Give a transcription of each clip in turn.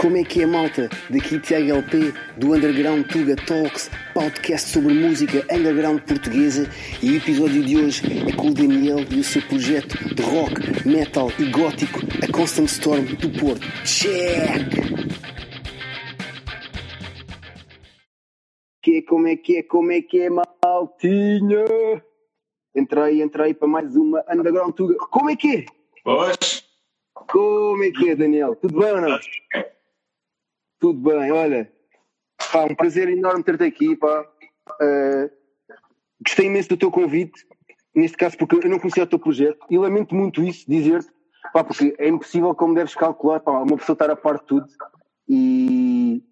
Como é que é, malta? Daqui Tiago LP, do Underground Tuga Talks, podcast sobre música underground portuguesa. E o episódio de hoje é com o Daniel e o seu projeto de rock, metal e gótico, a Constant Storm do Porto. Check! Que, como é que é, como é que é, maltinha? Entrei, entrei para mais uma Underground Tuga. Como é que é? Pois. Como é que é, Daniel? Tudo bem ou não? Tudo bem, olha. Pá, um prazer enorme ter-te aqui, pá. Uh, gostei imenso do teu convite, neste caso porque eu não conhecia o teu projeto e lamento muito isso, dizer-te, pá, porque é impossível, como deves calcular, pá, uma pessoa estar a par de tudo e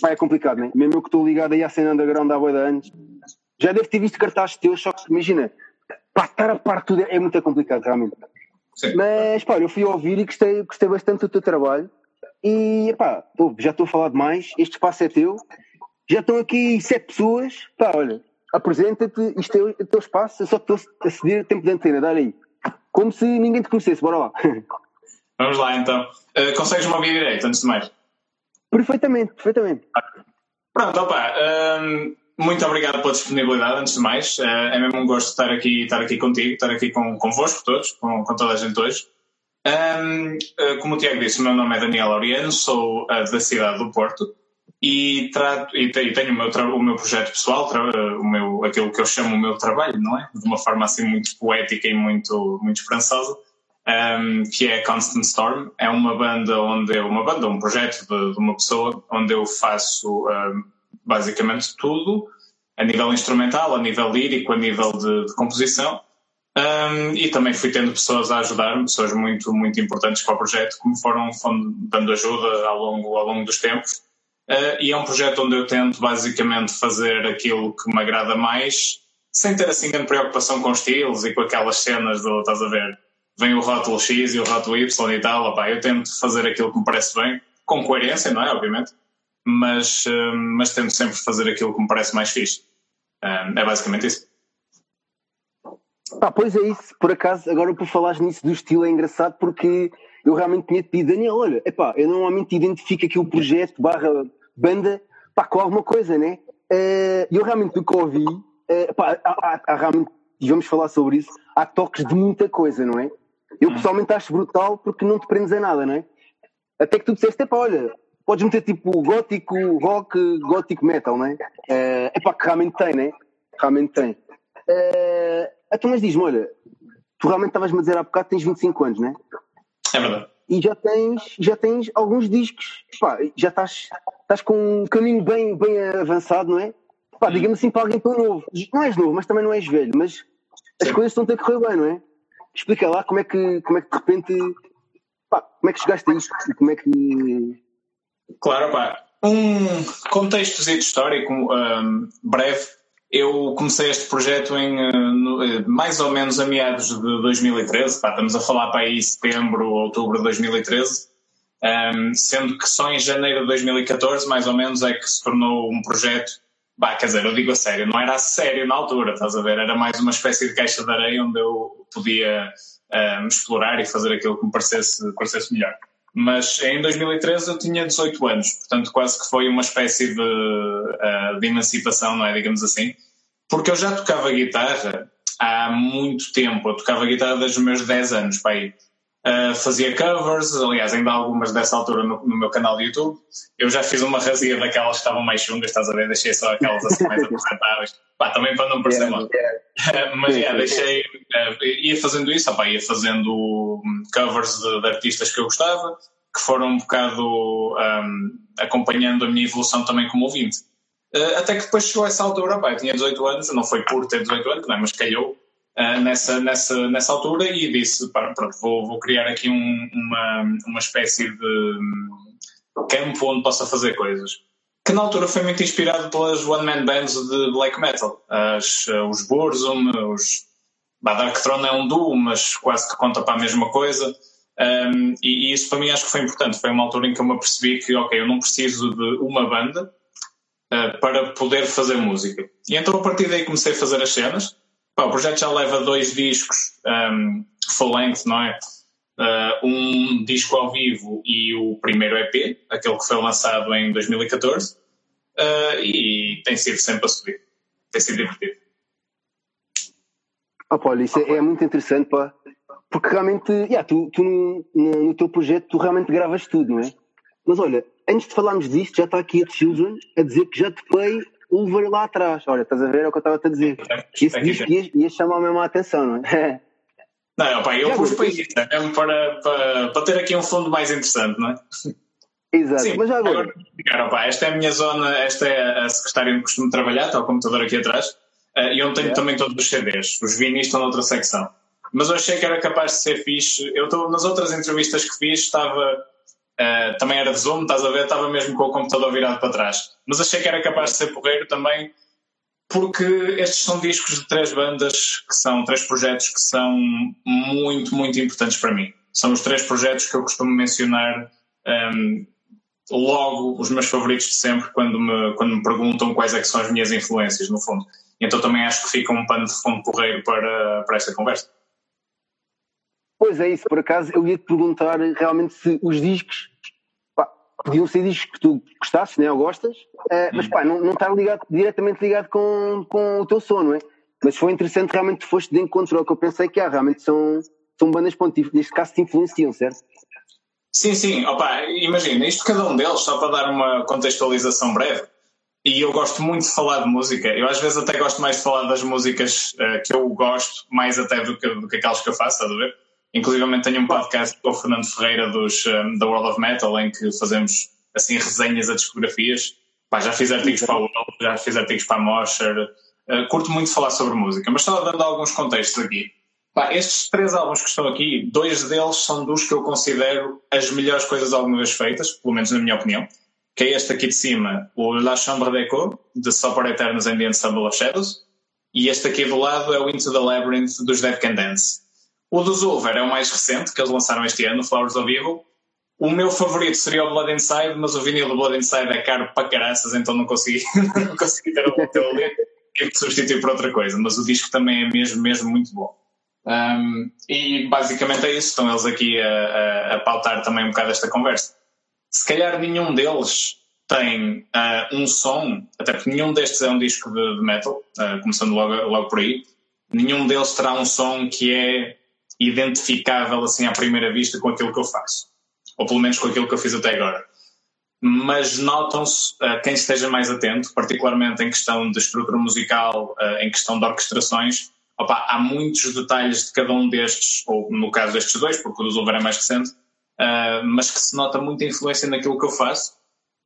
pá, é complicado, né? Mesmo eu que estou ligado aí à cena underground há boia de anos, já devo ter visto cartazes teus, só que imagina, pá, estar a par de tudo é, é muito complicado, realmente. Sim. Mas, pá, eu fui ouvir e gostei, gostei bastante do teu trabalho. E, pá, já estou a falar demais. Este espaço é teu. Já estão aqui sete pessoas. Pá, olha, apresenta-te. Isto é o teu espaço. Eu só estou a ceder tempo de antena. Dá aí. Como se ninguém te conhecesse. Bora lá. Vamos lá então. Uh, consegues-me ouvir direito, antes de mais? perfeitamente, perfeitamente. Pronto, opa. hum, muito obrigado pela disponibilidade, antes de mais. Uh, é mesmo um gosto estar aqui, estar aqui contigo, estar aqui com, convosco todos, com, com toda a gente hoje. Hum, uh, como o Tiago disse, o meu nome é Daniel Oriano, sou uh, da cidade do Porto e, trato, e, te- tenho o meu, o meu projeto pessoal, uh, o meu, aquilo que eu chamo o meu trabalho, não é? De uma forma assim muito poética e muito, muito esperançosa, um, que é Constant Storm. É uma banda onde eu, uma banda, um projeto de, de uma pessoa onde eu faço um, basicamente tudo, a nível instrumental, a nível lírico, a nível de, de composição. Um, e também fui tendo pessoas a ajudar-me, pessoas muito, muito importantes para o projeto, que me foram, dando ajuda ao longo, ao longo dos tempos. Uh, e é um projeto onde eu tento basicamente fazer aquilo que me agrada mais, sem ter assim grande preocupação com estilos e com aquelas cenas do, estás a ver, vem o rótulo X e o rótulo Y e tal, opá, eu tento fazer aquilo que me parece bem, com coerência, não é? Obviamente, mas, uh, mas tento sempre fazer aquilo que me parece mais fixe. Uh, é basicamente isso. Pá, pois é isso. Por acaso, agora por falares nisso do estilo é engraçado porque eu realmente tinha-te pedido, Daniel, olha, epá, eu normalmente identifico aqui o projeto barra banda pá, com alguma coisa, né? Eh, E eu realmente do que ouvi, eh, pá, há, há- há realmente, e vamos falar sobre isso, há toques de muita coisa, não é? Eu pessoalmente acho brutal porque não te prendes a nada, não é? Até que tu disseste, epá, olha, podes meter tipo gótico, rock, gótico metal, não é? É epá, que realmente tem, né? Realmente tem. Então, mas diz-me, olha, tu realmente estavas-me a dizer há bocado que tens 25 anos, né? É verdade. E já tens, já tens alguns discos, pá, já estás, estás com um caminho bem, bem avançado, não é? Pá, digamos assim, para alguém tão novo. Não és novo, mas também não és velho, mas as Sim. coisas estão a correr bem, não é? Explica lá como é que, como é que de repente, pá, como é que chegaste a isto e como é que. Claro, pá. Um contexto histórico um, breve. Eu comecei este projeto em no- eh, mais ou menos a meados de 2013. Pá, estamos a falar para aí setembro, outubro de 2013. Um, sendo que só em janeiro de 2014, mais ou menos, é que se tornou um projeto. Bah, quer dizer, eu digo a sério, não era a sério na altura, estás a ver? Era mais uma espécie de caixa de areia onde eu podia um, explorar e fazer aquilo que me parecesse, parecesse melhor. Mas em 2013 eu tinha 18 anos, portanto quase que foi uma espécie de, uh, de emancipação, não é? Digamos assim. Porque eu já tocava guitarra há muito tempo. Eu tocava guitarra desde os meus 10 anos, pai. Uh, fazia covers, aliás, ainda há algumas dessa altura no, no meu canal de YouTube. Eu já fiz uma razia daquelas que estavam mais chungas, estás a ver? Deixei só aquelas assim mais apresentáveis. Pá, também para não parecer mal. Mas yeah, deixei, eh, ia fazendo isso, opá, ia fazendo hum, covers de, de artistas que eu gostava, que foram um bocado hum, acompanhando a minha evolução também como ouvinte. Eh, até que depois chegou essa altura, opá, eu tinha 18 anos, não foi por ter 18 anos, não é? mas calhou eh, nessa, nessa, nessa altura e disse: pá, pronto, vou, vou criar aqui um- uma, uma espécie de hum, campo onde possa fazer coisas que na altura foi muito inspirado pelas one-man bands de black metal. As, eh, os Burzum, os... Bah, Dark Throne é um duo, mas quase que conta para a mesma coisa. Um, e, e isso para mim acho que foi importante. Foi uma altura em que eu me apercebi que, ok, eu não preciso de uma banda uh, para poder fazer música. E então a partir daí comecei a fazer as cenas. Pá, o projeto já leva dois discos um, full length, não é? uh, um disco ao vivo e o primeiro EP, aquele que foi lançado em 2014, uh, e tem sido sempre a subir. Tem sido divertido. Oh, Paulo, isso é, é, muito interessante, pá. Porque realmente, yeah, tu, tu no, no, teu projeto, tu realmente gravas tudo, não é? Mas olha, antes de falarmos disto, já está aqui a Children a dizer que já te Ulver lá atrás. Olha, estás a ver é o que eu estava a dizer. Isso diz que ia, ia chamar mesmo a atenção, não é? Não, pá, eu já pus para isso, é mesmo para, para, para ter aqui um fundo mais interessante, não é? Exato, Sim, mas já agora. agora opa, esta é a minha zona, esta é a secretária onde costumo trabalhar, está o computador aqui atrás, uh, e onde tenho é. também todos os CDs. Os vinis estão noutra secção. Mas eu achei que era capaz de ser fixe. Eu estou nas outras entrevistas que fiz, estava. Uh, também era de Zoom, estás a ver? Estava mesmo com o computador virado para trás. Mas achei que era capaz de ser porreiro também porque estes são discos de três bandas que são três projetos que são muito, muito importantes para mim. São os três projetos que eu costumo mencionar um, logo os meus favoritos de sempre quando me, quando me perguntam quais é são as minhas influências, no fundo. Então também acho que fica um pano de fundo porreiro para, para esta conversa. Pois é isso, por acaso eu ia te perguntar realmente se os discos podiam ser discos que tu gostasses, né, ou gostas, uh, mas pá, não, não estar ligado, diretamente ligado com, com o teu som, não é? Mas foi interessante realmente que foste de encontro ao que eu pensei que há, realmente são, são bandas pontíficas, neste caso te influenciam, certo? Sim, sim, opa, imagina, isto cada um deles, só para dar uma contextualização breve, e eu gosto muito de falar de música, eu às vezes até gosto mais de falar das músicas uh, que eu gosto, mais até do que, do que aquelas que eu faço, estás a ver? Inclusive tenho um podcast com o Fernando Ferreira dos um, da World of Metal em que fazemos assim resenhas a discografias. Pá, já fiz artigos para o World, já fiz artigos para a Mosher. Uh, curto muito falar sobre música, mas só dando alguns contextos aqui. Pá, estes três álbuns que estão aqui, dois deles são dos que eu considero as melhores coisas alguma vez feitas, pelo menos na minha opinião, que é este aqui de cima, o La Chambre d'Echo, de Sopor Eternos and the Ensemble of Shadows, e este aqui do lado é o Into the Labyrinth dos Dead Can Dance. O do Zulver é o mais recente, que eles lançaram este ano, Flowers of Evil. O meu favorito seria o Blood Inside, mas o vinil do Blood Inside é caro para caraças, então não consegui, não consegui ter o teu ali. Tive que substituir por outra coisa, mas o disco também é mesmo, mesmo muito bom. Um, e basicamente é isso, estão eles aqui a, a, a, pautar também um bocado esta conversa. Se calhar nenhum deles tem uh, um som, até porque nenhum destes é um disco de, de metal, uh, começando logo, logo por aí, nenhum deles terá um som que é identificável assim à primeira vista com aquilo que eu faço, ou pelo menos com aquilo que eu fiz até agora. Mas notam-se, uh, quem esteja mais atento, particularmente em questão de estrutura musical, uh, em questão de orquestrações, opa, há muitos detalhes de cada um destes, ou no caso destes dois, porque o do Zulver é mais recente, uh, mas que se nota muita influência naquilo que eu faço,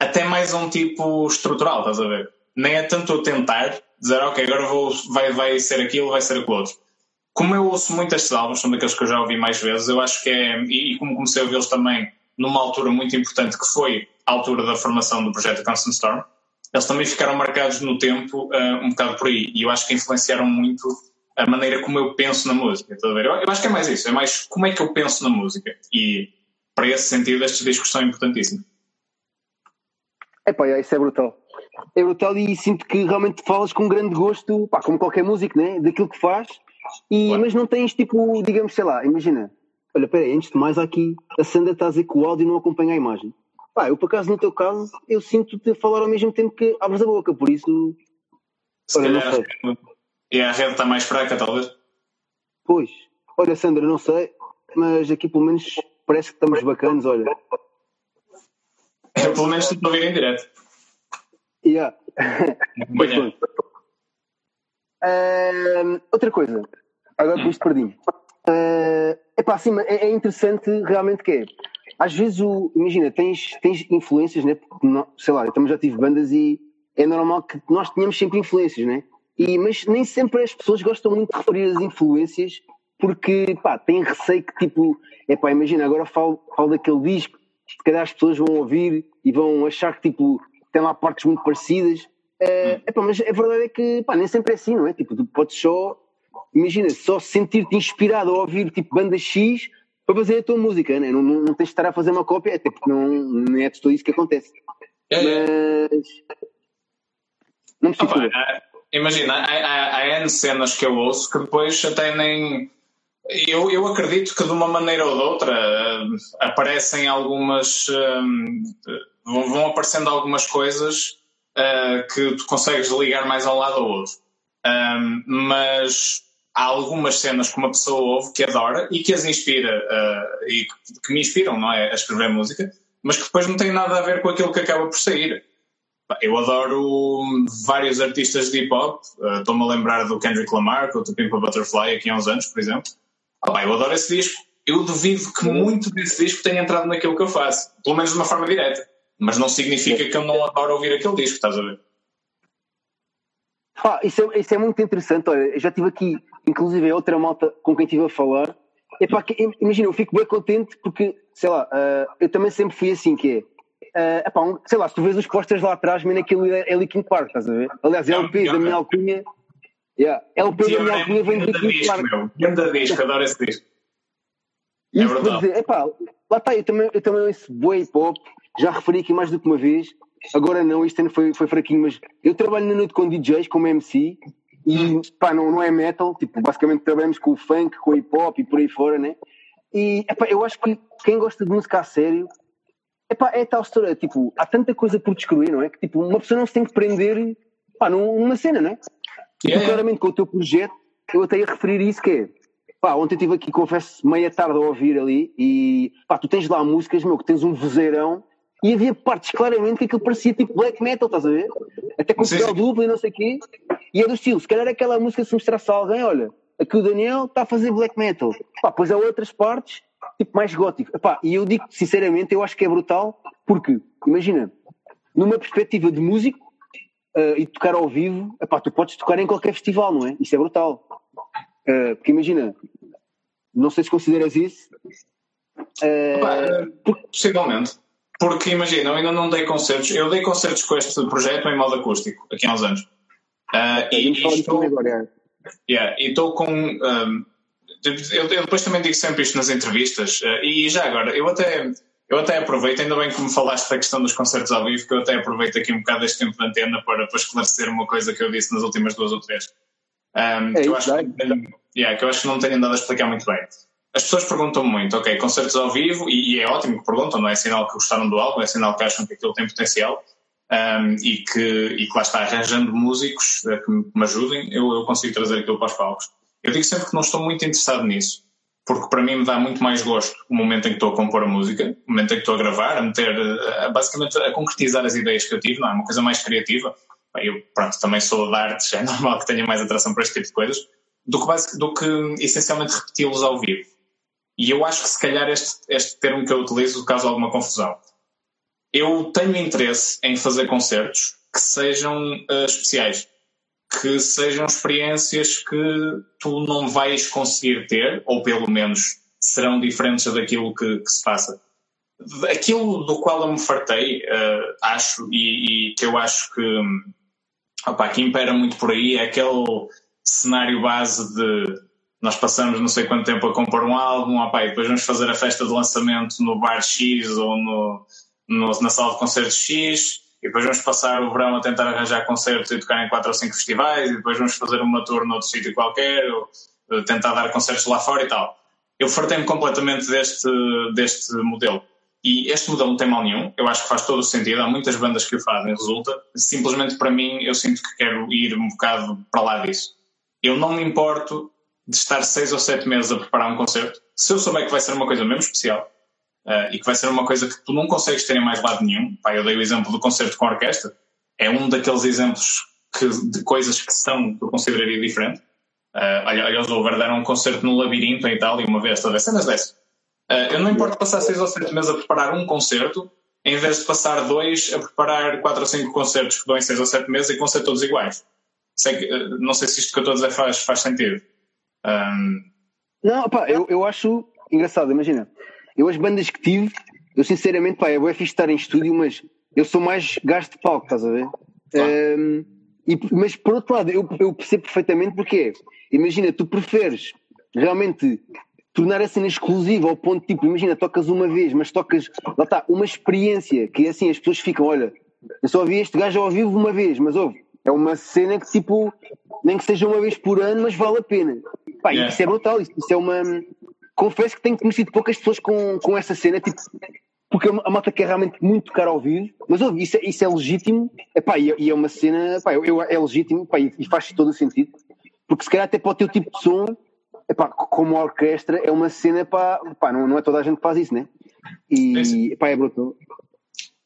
até mais um tipo estrutural, estás a ver? Nem é tanto eu tentar dizer, ok, agora vou, vai, vai ser aquilo, vai ser aquilo outro como eu ouço muito estes álbuns, são daqueles que eu já ouvi mais vezes, eu acho que é, e como comecei a ouvi-los também numa altura muito importante, que foi a altura da formação do projeto Constant Storm, eles também ficaram marcados no tempo uh, um bocado por aí, e eu acho que influenciaram muito a maneira como eu penso na música. Eu, eu acho que é mais isso, é mais como é que eu penso na música, e para esse sentido estes discos são importantíssimos. É pá, isso é brutal. É brutal e sinto que realmente falas com grande gosto, pá, como qualquer músico, né? daquilo que faz e, Mas não tens tipo, digamos, sei lá, imagina, olha, peraí, antes de mais aqui, a Sandra está a dizer que o áudio não acompanha a imagem. Pá, eu por acaso, no teu caso, eu sinto-te a falar ao mesmo tempo que abres a boca, por isso. Se olha, calhar. E a rede está mais fraca, talvez? Pois. Olha, Sandra, não sei, mas aqui pelo menos parece que estamos bacanas, olha. Eu pelo menos estou a ouvir em direto. Yeah. Outra coisa, agora com isto perdi-me. Uh, epá, é, é interessante realmente que é. Às vezes, o, imagina, tens, tens influências, né? Porque, não, sei lá, eu também já tive bandas e é normal que nós tenhamos sempre influências, né? E, mas nem sempre as pessoas gostam muito de referir as influências porque, pá, têm receio que, tipo, é pá, imagina, agora falo, falo daquele disco, se calhar as pessoas vão ouvir e vão achar que, tipo, tem lá partes muito parecidas Uh, epá, mas a verdade é que pá, nem sempre é assim, não é? Tipo, tu podes só, imagina, só sentir-te inspirado a ouvir tipo banda X para fazer a tua música, né? não, não, não tens de estar a fazer uma cópia, até porque não, não é de tudo isso que acontece. É, é. mas. Não me Imagina, há, há, há N cenas que eu ouço que depois até nem. Eu, eu acredito que de uma maneira ou de outra uh, aparecem algumas. Um, vão aparecendo algumas coisas uh, que tu consegues ligar mais ao lado ou outro. Um, mas há algumas cenas que uma pessoa ouve que adora e que as inspira uh, e que, que, me inspiram, não é? A escrever música, mas que depois não têm nada a ver com aquilo que acaba por sair. Eu adoro vários artistas de hip hop, estou-me a lembrar do Kendrick Lamar, com o Pimpa Butterfly aqui há uns anos, por exemplo Oh, eu adoro esse disco. Eu duvido que muito desse disco tenha entrado naquilo que eu faço, pelo menos de uma forma direta. Mas não significa que eu não adoro ouvir aquele disco, estás a ver? Ah, isso, é, isso é muito interessante. Olha, eu já tive aqui, inclusive, outra malta com quem estive a falar. Epá, que, imagina, eu fico bem contente porque, sei lá, uh, eu também sempre fui assim, que é. Uh, epá, um, sei lá, se tu vês os posters lá atrás, mesmo aquilo é, é Linkin Park, estás a ver? Aliás, é o peso da minha alcunha Yeah. É o Pedro Daniel Cunha vem de disco, Ganda disco, adoro esse disco. É Isso para dizer, epá, lá está, eu também, eu também ouço boa hip hop, já referi aqui mais do que uma vez, agora não, este ano foi, foi fraquinho, mas eu trabalho na noite com DJs, como MC, e pá, não, não é metal, tipo, basicamente trabalhamos com o funk, com o hip hop e por aí fora, né? E epá, eu acho que quem gosta de música a sério, epá, é tal história, tipo, há tanta coisa por descobrir, não é? Que tipo, uma pessoa não se tem que prender pá, numa cena, não é? Yeah, e claramente com o teu projeto, eu até ia referir isso que é. Pá, ontem estive aqui, confesso, meia tarde a ouvir ali e pá, tu tens lá músicas, meu, que tens um vozeirão e havia partes claramente que aquilo parecia tipo black metal, estás a ver? Até com o pedal duplo e não sei o quê. E é do estilo, se calhar aquela música se mostrasse a alguém, olha, aqui o Daniel está a fazer black metal. Pá, pois há outras partes, tipo mais gótico. Pá, e eu digo sinceramente, eu acho que é brutal, porque, imagina, numa perspectiva de músico, uh, e tocar ao vivo, epá, tu podes tocar em qualquer festival, não é? Isso é brutal. Uh, porque imagina, não sei se consideras isso. Uh, porque... Possivelmente. Porque imagina, eu ainda não dei concertos. Eu dei concertos com este projeto em modo acústico, aqui há uns anos. Uh, e, e estou, agora, yeah, e estou com. Um, eu, eu, depois também digo sempre isto nas entrevistas. Uh, e já agora, eu até eu até aproveito, ainda bem que me falaste da questão dos concertos ao vivo, que eu até aproveito aqui um bocado este tempo de antena para, para esclarecer uma coisa que eu disse nas últimas duas ou três. Um, é que, eu acho que, yeah, que eu acho que não tenho andado a explicar muito bem. As pessoas perguntam muito, ok, concertos ao vivo, e, e, é ótimo que perguntam, não é sinal que gostaram do álbum, é sinal que acham que aquilo tem potencial um, e, que, e que lá está arranjando músicos uh, que me ajudem, eu, eu consigo trazer aquilo para os palcos. Eu digo sempre que não estou muito interessado nisso porque para mim me dá muito mais gosto o momento em que estou a compor a música, o momento em que estou a gravar, a meter, a, basicamente a concretizar as ideias que eu tive, não é? Uma coisa mais criativa. Eu, pronto, também sou de artes, é normal que tenha mais atração para este tipo de coisas, do que, do que essencialmente repeti-los ao vivo. E eu acho que se calhar este, este termo que eu utilizo causa alguma confusão. Eu tenho interesse em fazer concertos que sejam uh, especiais que sejam experiências que tu não vais conseguir ter, ou pelo menos serão diferentes daquilo que, que se passa. Aquilo do qual eu me fartei, uh, acho, e, e, que eu acho que, opa, que impera muito por aí, é aquele cenário base de nós passamos não sei quanto tempo a compor um álbum, opa, e depois vamos fazer a festa de lançamento no bar X ou no, no na sala de concertos X, e depois vamos passar o verão a tentar arranjar concertos e tocar em quatro ou cinco festivais, e depois vamos fazer uma tour noutro sítio qualquer, ou eh, tentar dar concertos lá fora e tal. Eu fartei-me completamente deste, deste modelo. E este modelo não tem mal nenhum, eu acho que faz todo o sentido, há muitas bandas que o fazem, resulta. Simplesmente para mim, eu sinto que quero ir um bocado para lá disso. Eu não me importo de estar seis ou sete meses a preparar um concerto, se eu souber que vai ser uma coisa mesmo especial, uh, e que vai ser uma coisa que tu não consegues ter em mais lado nenhum. Pá, eu dei o exemplo do concerto com orquestra, é um daqueles exemplos que, de coisas que são, que eu consideraria diferente. Uh, aliás, o Verdi era um concerto no labirinto em Itália uma vez, talvez cenas dessas. Uh, eu não importo passar seis ou sete meses a preparar um concerto, em vez de passar dois a preparar quatro ou cinco concertos que dão em seis ou sete meses e que vão ser todos iguais. Sei que, uh, não sei se isto que eu estou a dizer faz, faz sentido. Um... Não, pá, eu, eu acho engraçado, imagina. Eu, as bandas que tive, eu sinceramente, pá, é fixe estar em estúdio, mas eu sou mais gasto de palco, estás a ver? Claro. Um, e, mas por outro lado, eu, eu percebo perfeitamente porque imagina, tu preferes realmente tornar a cena exclusiva ao ponto tipo, imagina, tocas uma vez, mas tocas, lá está, uma experiência que é assim, as pessoas ficam, olha, eu só vi este gajo ao vivo uma vez, mas ouve, é uma cena que tipo, nem que seja uma vez por ano, mas vale a pena. Pá, yeah. isso é brutal, isso, isso, é uma. Confesso que tenho conhecido poucas pessoas com, com essa cena, tipo, porque a malta quer realmente muito tocar ao vivo, mas ouve, isso, é, isso é legítimo, epá, e, e é uma cena, epá, eu, eu, é legítimo epá, e, e faz todo o sentido, porque se calhar até para o teu tipo de som, epá, como a orquestra, é uma cena, epá, epá, não, não é toda a gente que faz isso, né? E epá, é brutal.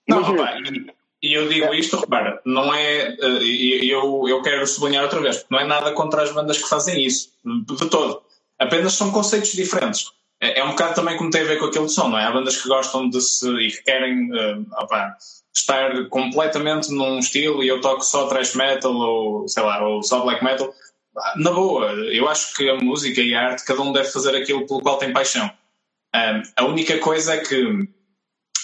Imagina, não, e eu digo isto, repara, não é. Eh, eu, eu quero sublinhar outra vez, não é nada contra as bandas que fazem isso, de todo. Apenas são conceitos diferentes. É, é um bocado também como tem a ver com aquele som, não é? Há bandas que gostam de se. e que querem uh, opa, estar completamente num estilo e eu toco só thrash metal ou, sei lá, ou só black metal. Na boa, eu acho que a música e a arte, cada um deve fazer aquilo pelo qual tem paixão. Um, a única coisa é que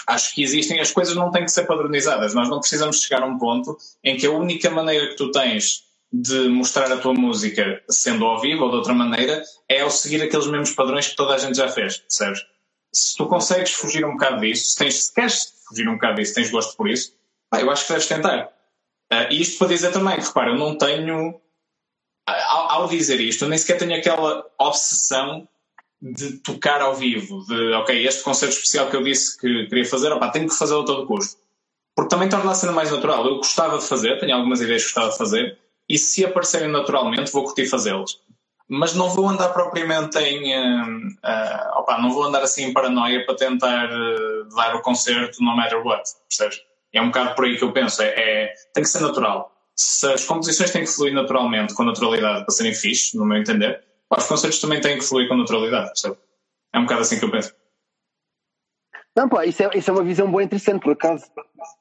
acho que existem, as coisas não têm que ser padronizadas. Nós não precisamos chegar a um ponto em que a única maneira que tu tens de mostrar a tua música sendo ao vivo ou de outra maneira é ao seguir aqueles mesmos padrões que toda a gente já fez, percebes? Se tu consegues fugir um bocado disso, se, tens, se queres fugir um bocado disso, tens gosto por isso, pá, eu acho que deves tentar. Uh, e isto para dizer também, repara, eu não tenho, ao, ao dizer isto, eu nem sequer tenho aquela obsessão de tocar ao vivo, de ok, este concerto especial que eu disse que queria fazer, opá, tenho que fazê-lo a todo custo. Porque também torna a cena mais natural. Eu gostava de fazer, tenho algumas ideias que gostava de fazer, e se aparecerem naturalmente, vou curtir fazê-los. Mas não vou andar propriamente em. Uh, uh, opa, não vou andar assim em paranoia para tentar uh, dar o concerto no matter what, percebes? É um bocado por aí que eu penso. É, é, tem que ser natural. Se as composições têm que fluir naturalmente, com naturalidade, para serem fixe, no meu entender, os concertos também têm que fluir com naturalidade, percebe? É um bocado assim que eu penso. Não, pá, isso é, isso é uma visão boa interessante, por acaso.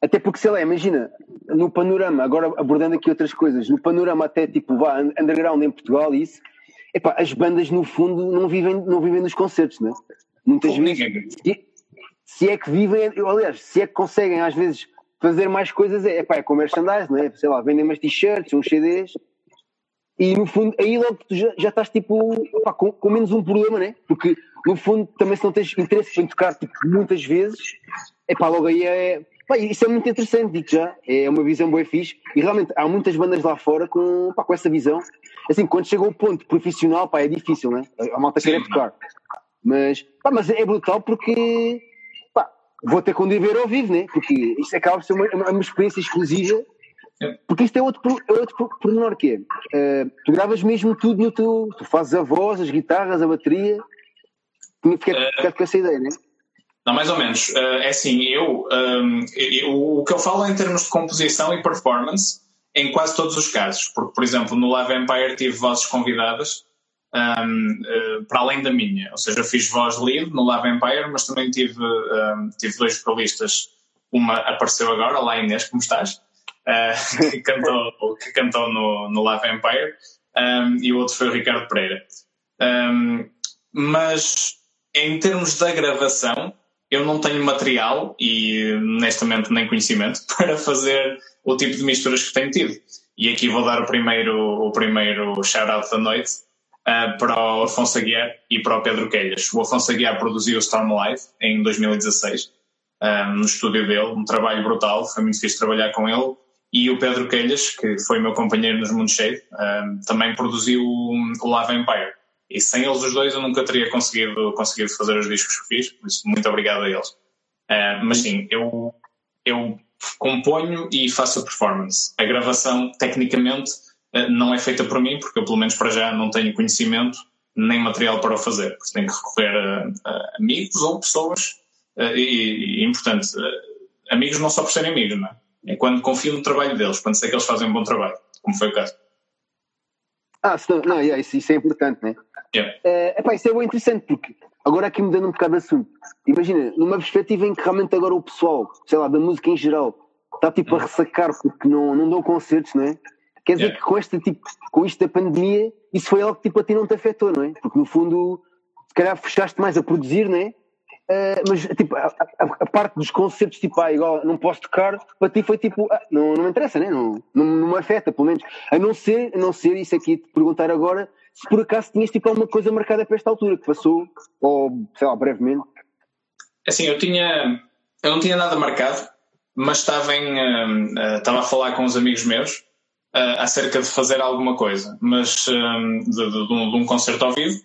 Até porque, sei lá, imagina, no panorama, agora abordando aqui outras coisas, no panorama até tipo, vá, underground em Portugal e isso, epá, as bandas no fundo não vivem, não vivem nos concertos, né? Muitas Pô, vezes. Se, se, é que vivem, aliás, se é que conseguem às vezes fazer mais coisas, é, epá, é com merchandise, né? Sei lá, vendem umas t-shirts, uns CDs, e no fundo, aí logo tu já, já estás tipo pá, com, com, menos um problema, né? Porque no fundo também se não tens interesse em tocar tipo, muitas vezes, é pá, logo aí é. Pá, isso é muito interessante, digo já. É uma visão boa e fixe. E realmente há muitas bandas lá fora com, pá, com essa visão. Assim, quando chega ao ponto profissional, pá, é difícil, né? A malta quer tocar. Mas, pá, mas é brutal porque pá, vou ter que ver ao vivo, né? Porque isto acaba por ser uma, uma experiência exclusiva porque isto é outro, é outro pormenor que é. Uh, tu gravas mesmo tudo no teu. Tu fazes a voz, as guitarras, a bateria. Tinha que ficar com essa ideia, não é? Não, mais ou menos. Uh, é assim, eu, um, eu, O que eu falo em termos de composição e performance, em quase todos os casos. Porque, por exemplo, no Live Empire tive vozes convidadas. Um, uh, para além da minha, ou seja, fiz voz lead no Live Empire, mas também tive, um, tive dois vocalistas. Uma apareceu agora, lá Inês, como estás? Uh, que cantou, que cantou no, no Live Empire, um, e o outro foi o Ricardo Pereira. Um, mas em termos da gravação, eu não tenho material e honestamente nem conhecimento para fazer o tipo de misturas que tenho tido. E aqui vou dar o primeiro, o primeiro shout-out da noite uh, para o Afonso Aguiar e para o Pedro Quelhas. O Afonso Aguiar produziu o Storm Live em 2016, um, no estúdio dele, um trabalho brutal, foi muito difícil trabalhar com ele e o Pedro Quelhas, que foi meu companheiro nos Mundos Cheio, um, também produziu o Lava Empire. E sem eles os dois eu nunca teria conseguido, conseguido fazer os discos que fiz, por isso muito obrigado a eles. Uh, mas sim, eu, eu componho e faço a performance. A gravação, tecnicamente, uh, não é feita por mim, porque eu pelo menos para já não tenho conhecimento nem material para o fazer. Tenho que recorrer a, a amigos ou pessoas, uh, e, e importante, amigos não só por serem amigos, não é? É quando confio no trabalho deles, quando sei que eles fazem um bom trabalho, como foi o caso. Ah, não, não yeah, isso, isso, é importante, né? Yeah. É, epá, isso é bem interessante, porque agora aqui mudando um bocado de assunto, imagina, numa perspectiva em que realmente agora o pessoal, sei lá, da música em geral, está tipo a ressacar porque não, não dão concertos, não é? Quer dizer yeah. que com este tipo, com isto da pandemia, isso foi algo que tipo a ti não te afetou, não é? Porque no fundo, se calhar fechaste mais a produzir, não é? Uh, mas tipo, a, a, a, parte dos concertos, tipo, ah, igual não posso tocar, para ti foi tipo, ah, não, não me interessa, né? não, não, não me afeta, pelo menos. A não ser, a não ser isso aqui, te perguntar agora, se por acaso tinhas tipo alguma coisa marcada para esta altura que passou, ou sei lá, brevemente. Assim, eu tinha, eu não tinha nada marcado, mas estava em, uh, uh, estava a falar com uns amigos meus acerca de fazer alguma coisa, mas de, de, de, um, de, um, concerto ao vivo,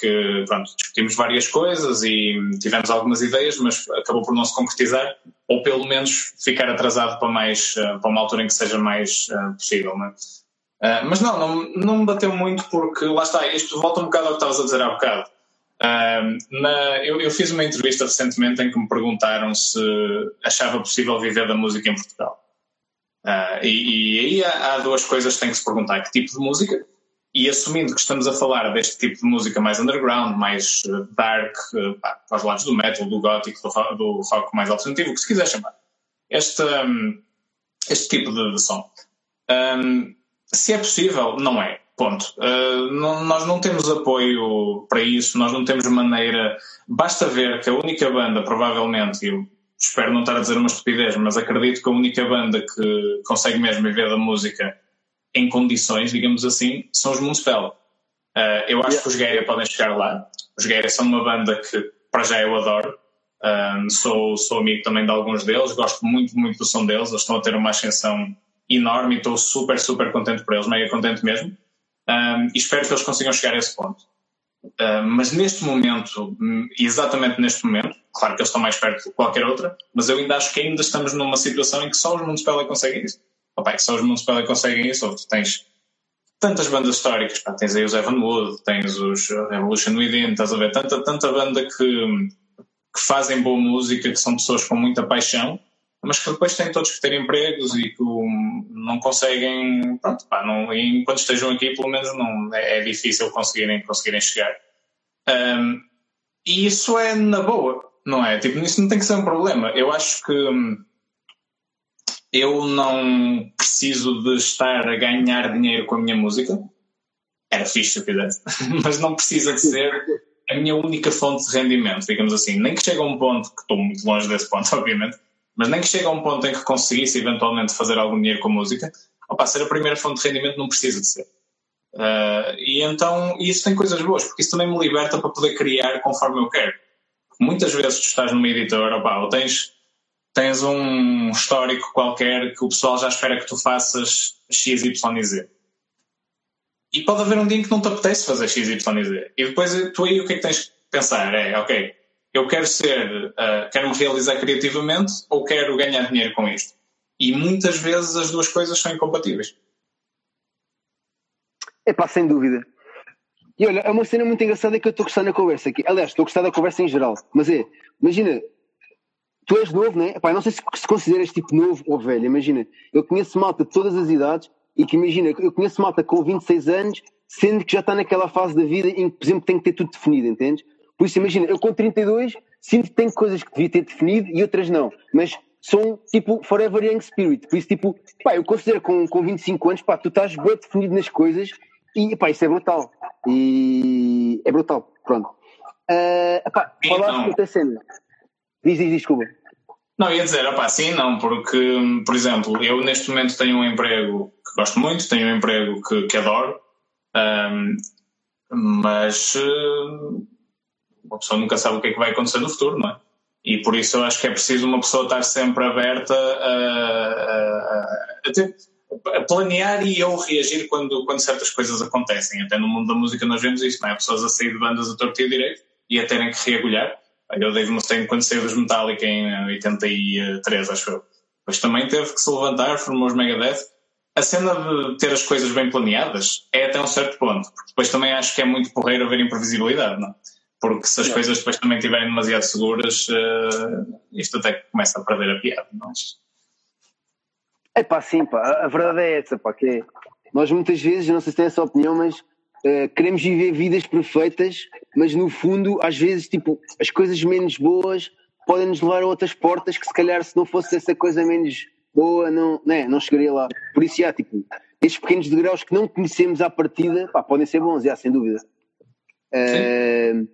que pronto, discutimos várias coisas e tivemos algumas ideias, mas acabou por não se concretizar, ou pelo menos ficar atrasado para, mais, uh, para uma altura em que seja mais possível. Não é? mas não, não, não me bateu muito porque lá está, isto volta um bocado ao que estavas a dizer há bocado. Uh, na, eu, eu, fiz uma entrevista recentemente em que me perguntaram se achava possível viver da música em Portugal. Uh, e, e, aí há, há, duas coisas que tem que se perguntar: que tipo de música? E assumindo que estamos a falar deste tipo de música mais underground, mais uh, dark, uh, pá, para os lados do metal, do gótico, do, do rock mais alternativo, o que se quiser chamar, este, um, este tipo de, de som. Um, se é possível, não é. Ponto. Uh, não, nós não temos apoio para isso, nós não temos maneira. Basta ver que a única banda, provavelmente, eu espero não estar a dizer uma estupidez, mas acredito que a única banda que consegue mesmo viver da música em condições, digamos assim, são os Moonspell. Uh, eu acho yeah. que os Guerra podem chegar lá. Os Guerra são uma banda que, para já, eu adoro. Um, sou, sou amigo também de alguns deles, gosto muito, muito do som deles. Eles estão a ter uma ascensão enorme e estou super, super contente por eles, mega contente mesmo. Um, e espero que eles consigam chegar a esse ponto. Uh, mas neste momento, exatamente neste momento, claro que eles estão mais perto de qualquer outra, mas eu ainda acho que ainda estamos numa situação em que só os Municipal conseguem isso. Opa, que só os Municipal conseguem isso, ou tu tens tantas bandas históricas, pá, tens aí os Evan Wood, tens os Revolution Within, estás a ver, tanta, tanta banda que, que fazem boa música, que são pessoas com muita paixão, mas que depois têm todos que ter empregos e que um, não conseguem, pronto, pá, não, enquanto estejam aqui, pelo menos não, é, é difícil conseguirem, conseguirem chegar. Um, e isso é na boa, não é? Tipo, isso não tem que ser um problema. Eu acho que hum, eu não preciso de estar a ganhar dinheiro com a minha música. Era fixe se eu fizesse, mas não precisa de ser a minha única fonte de rendimento, digamos assim. Nem que chegue a um ponto, que estou muito longe desse ponto, obviamente, mas nem que chegue a um ponto em que conseguisse eventualmente fazer algum dinheiro com a música, opa, ser a primeira fonte de rendimento não precisa de ser. Uh, e então isso tem coisas boas, porque isso também me liberta para poder criar conforme eu quero. Muitas vezes tu estás numa editora, opa, ou tens, tens um histórico qualquer que o pessoal já espera que tu faças X, Y e Z. E pode haver um dia em que não te apetece fazer X, Y e Z. E depois tu aí o que é que tens que pensar? É, ok, eu quero ser, uh, quero-me realizar criativamente ou quero ganhar dinheiro com isto? E muitas vezes as duas coisas são incompatíveis. É pá, sem dúvida. E olha, é uma cena muito engraçada que eu estou gostando da conversa aqui. Aliás, estou gostando da conversa em geral. Mas é, imagina, tu és novo, não é? Epá, não sei se, se consideras tipo novo ou velho. Imagina, eu conheço malta de todas as idades e que imagina, eu conheço malta com 26 anos, sendo que já está naquela fase da vida em que, por exemplo, tem que ter tudo definido, entendes? Por isso, imagina, eu com 32 sinto que tenho coisas que devia ter definido e outras não. Mas são tipo forever young spirit. Por isso, tipo, pá, eu considero com, com 25 anos, pá, tu estás bem definido nas coisas e, pá, isso é brutal. E é brutal. Pronto. Uh, pá, falaste então, outra cena. Diz, diz, desculpa. Não, ia dizer, opá, sim, não, porque, por exemplo, eu neste momento tenho um emprego que gosto muito, tenho um emprego que, que adoro, um, mas uh, uma pessoa nunca sabe o que é que vai acontecer no futuro, não é? E por isso eu acho que é preciso uma pessoa estar sempre aberta a, a, a, a planear e ou reagir quando, quando certas coisas acontecem. Até no mundo da música nós vemos isso, não é? Pessoas a sair de bandas a torto e direito e a terem que reagulhar. Eu, Dave Mustaine, quando saiu dos Metallica em 83, acho eu, depois também teve que se levantar, formou os Megadeth. A cena de ter as coisas bem planeadas é até um certo ponto, porque depois também acho que é muito porreiro haver imprevisibilidade, não é? porque se as coisas depois também estiverem demasiado seguras, uh, isto até começa a perder a piada. Mas... É pá, sim, pá, a verdade é essa, pá, que é, nós muitas vezes, não sei se tem essa opinião, mas uh, queremos viver vidas perfeitas, mas no fundo, às vezes, tipo, as coisas menos boas podem nos levar a outras portas que se calhar se não fosse essa coisa menos boa, não, né, não chegaria lá. Por isso, já, tipo, estes pequenos degraus que não conhecemos à partida, pá, podem ser bons, já, sem dúvida. Uh,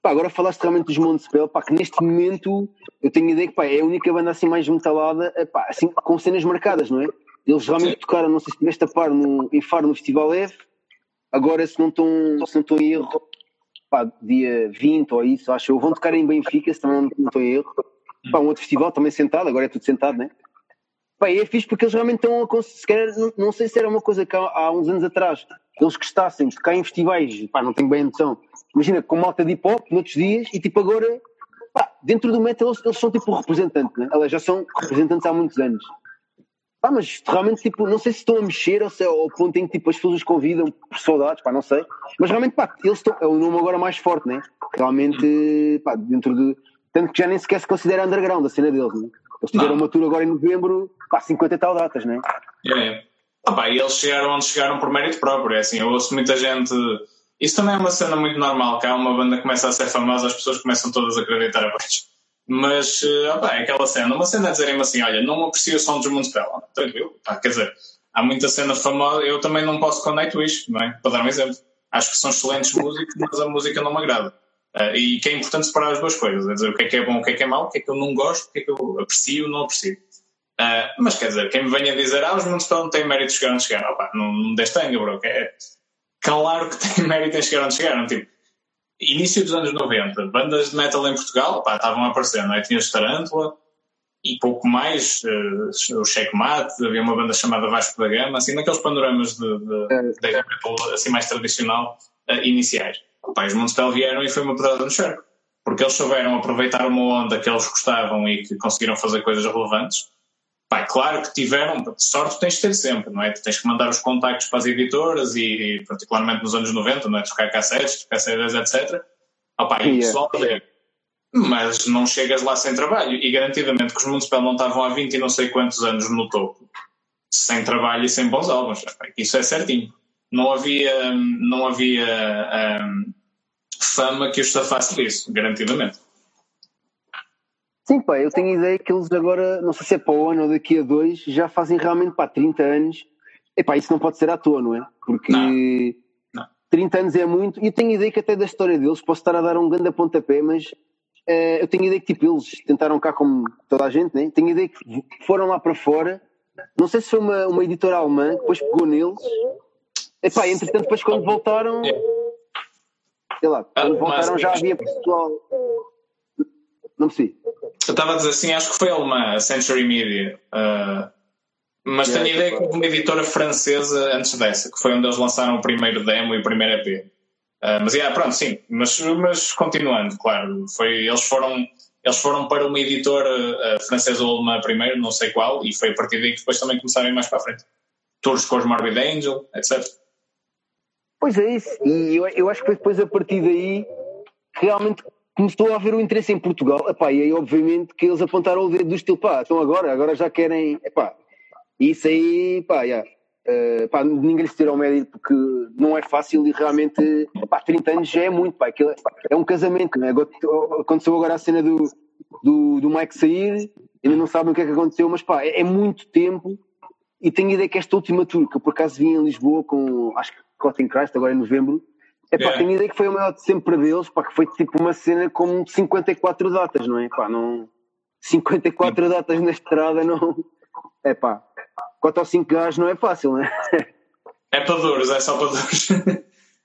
Pá, agora falaste realmente dos Montespel, pá, que neste momento eu tenho a ideia que pá, é a única banda assim mais metalada, eh, pá, assim, com cenas marcadas, não é? Eles realmente Sim. tocaram, não sei se estiveste a par, no, em Faro no Festival F, agora se não estão em erro, pá, dia 20 ou isso, acho eu, vão tocar em Benfica, se também não, estou em erro. Pá, um outro festival também sentado, agora é tudo sentado, né? Pá, é fixe porque eles realmente estão a conseguir, não, não sei se era uma coisa que há, há uns anos atrás eles gostassem de tocar em festivais, pá, não tenho bem a noção. Imagina, com malta de hip hop, noutros dias, e tipo agora, pá, dentro do metal eles, eles são tipo representantes, né? Elas já são representantes há muitos anos. Pá, mas realmente, tipo, não sei se estão a mexer ou se é ao ponto em que tipo, as pessoas os convidam por saudades, pá, não sei. Mas realmente, pá, eles estão, é o nome agora mais forte, né? Realmente, pá, dentro de. Tanto que já nem sequer se considera underground a cena deles, né? Eles tiveram uma tour agora em novembro, pá, 50 e tal datas, né? É. Ah, pá, e eles chegaram onde chegaram por mérito próprio, é assim, eu ouço muita gente. Isso também é uma cena muito normal, que há uma banda que começa a ser famosa, as pessoas começam todas a acreditar abaixo. Mas, ah, é aquela cena, uma cena a dizerem-me assim: olha, não aprecio o som dos Municipal. Tranquilo, pá, quer dizer, há muita cena famosa, eu também não posso com Nightwish, não é? Para dar um exemplo. Acho que são excelentes músicos, mas a música não me agrada. Uh, e que é importante separar as duas coisas, é dizer o que é que é bom, o que é que é mau, o que é que eu não gosto, o que é que eu aprecio, não aprecio. Uh, mas quer dizer, quem me venha dizer, ah, os Municipal não têm mérito de chegar onde chegaram, opa, não, não deste tanga, bro. É, claro que tem mérito em chegar onde chegaram. Tipo, início dos anos 90, bandas de metal em Portugal, opa, estavam a aparecer, não é? Tinhas Tarântula e pouco mais, uh, o Checkmate, havia uma banda chamada Vasco da Gama, assim, naqueles panoramas de, de, de metal assim mais tradicional, uh, iniciais. Opa, os Municipal vieram e foi uma pedrada no charco. Porque eles souberam aproveitar uma onda que eles gostavam e que conseguiram fazer coisas relevantes Pá, claro que tiveram, sorte tens de ter sempre, não é? Tu tens que mandar os contactos para as editoras e, particularmente nos anos 90, não é? Trocar cassetes, trocar CDs, etc. Opa, e o pessoal fazer. Mas não chegas lá sem trabalho. E garantidamente que os Municipal não estavam há 20 e não sei quantos anos no topo, sem trabalho e sem bons álbuns. Isso é certinho. Não havia, não havia um, fama que os safasse disso, garantidamente. Sim, pá, eu tenho a ideia que eles agora, não sei se é para o ano ou daqui a dois, já fazem realmente para 30 anos. Epá, isso não pode ser à toa, não é? Porque não. Não. 30 anos é muito, e eu tenho a ideia que até da história deles posso estar a dar um grande pontapé, mas uh, eu tenho a ideia que tipo, eles tentaram cá como toda a gente, né? tenho a ideia que foram lá para fora, não sei se foi uma, uma editora alemã que depois pegou neles, epá, entretanto depois quando voltaram, sei lá, quando ah, voltaram já havia pessoal, não sei. Eu estava a dizer assim, acho que foi alemã, a Century Media. Uh, mas tenho a ideia que houve uma editora francesa antes dessa, que foi onde eles lançaram o primeiro demo e o primeiro EP. Uh, ah, mas, yeah, pronto, sim. Mas, mas continuando, claro. Foi, eles, foram, eles foram para uma editora uh, francesa ou alemã primeiro, não sei qual, e foi a partir daí que depois também começaram a ir mais para a frente. Tours com os Morbid Angel, etc. Pois é isso. E eu, eu acho que foi depois a partir daí realmente começou a haver um interesse em Portugal, epá, e aí obviamente que eles apontaram o dedo do estilo, pá, então agora, agora já querem, epá, isso aí, pá, yeah, uh, pá, ninguém lhes tira ao médio porque não é fácil e realmente, pá, 30 anos já é muito, pá, aquilo é um casamento, né? aconteceu agora a cena do, do, do Mike sair, ainda não sabem o que é que aconteceu, mas pá, é, é muito tempo e tenho ideia que esta última tour, que eu por acaso vim em Lisboa com, acho que Cotton Christ, agora em novembro, é pá, tenho a ideia que foi o maior de sempre para deles, pá, que foi tipo uma cena com 54 datas, não é? Pá, não. 54 Sim. datas na estrada, não. É pá, 4 ou 5 gajos não é fácil, não é? É para duros, é só para duros.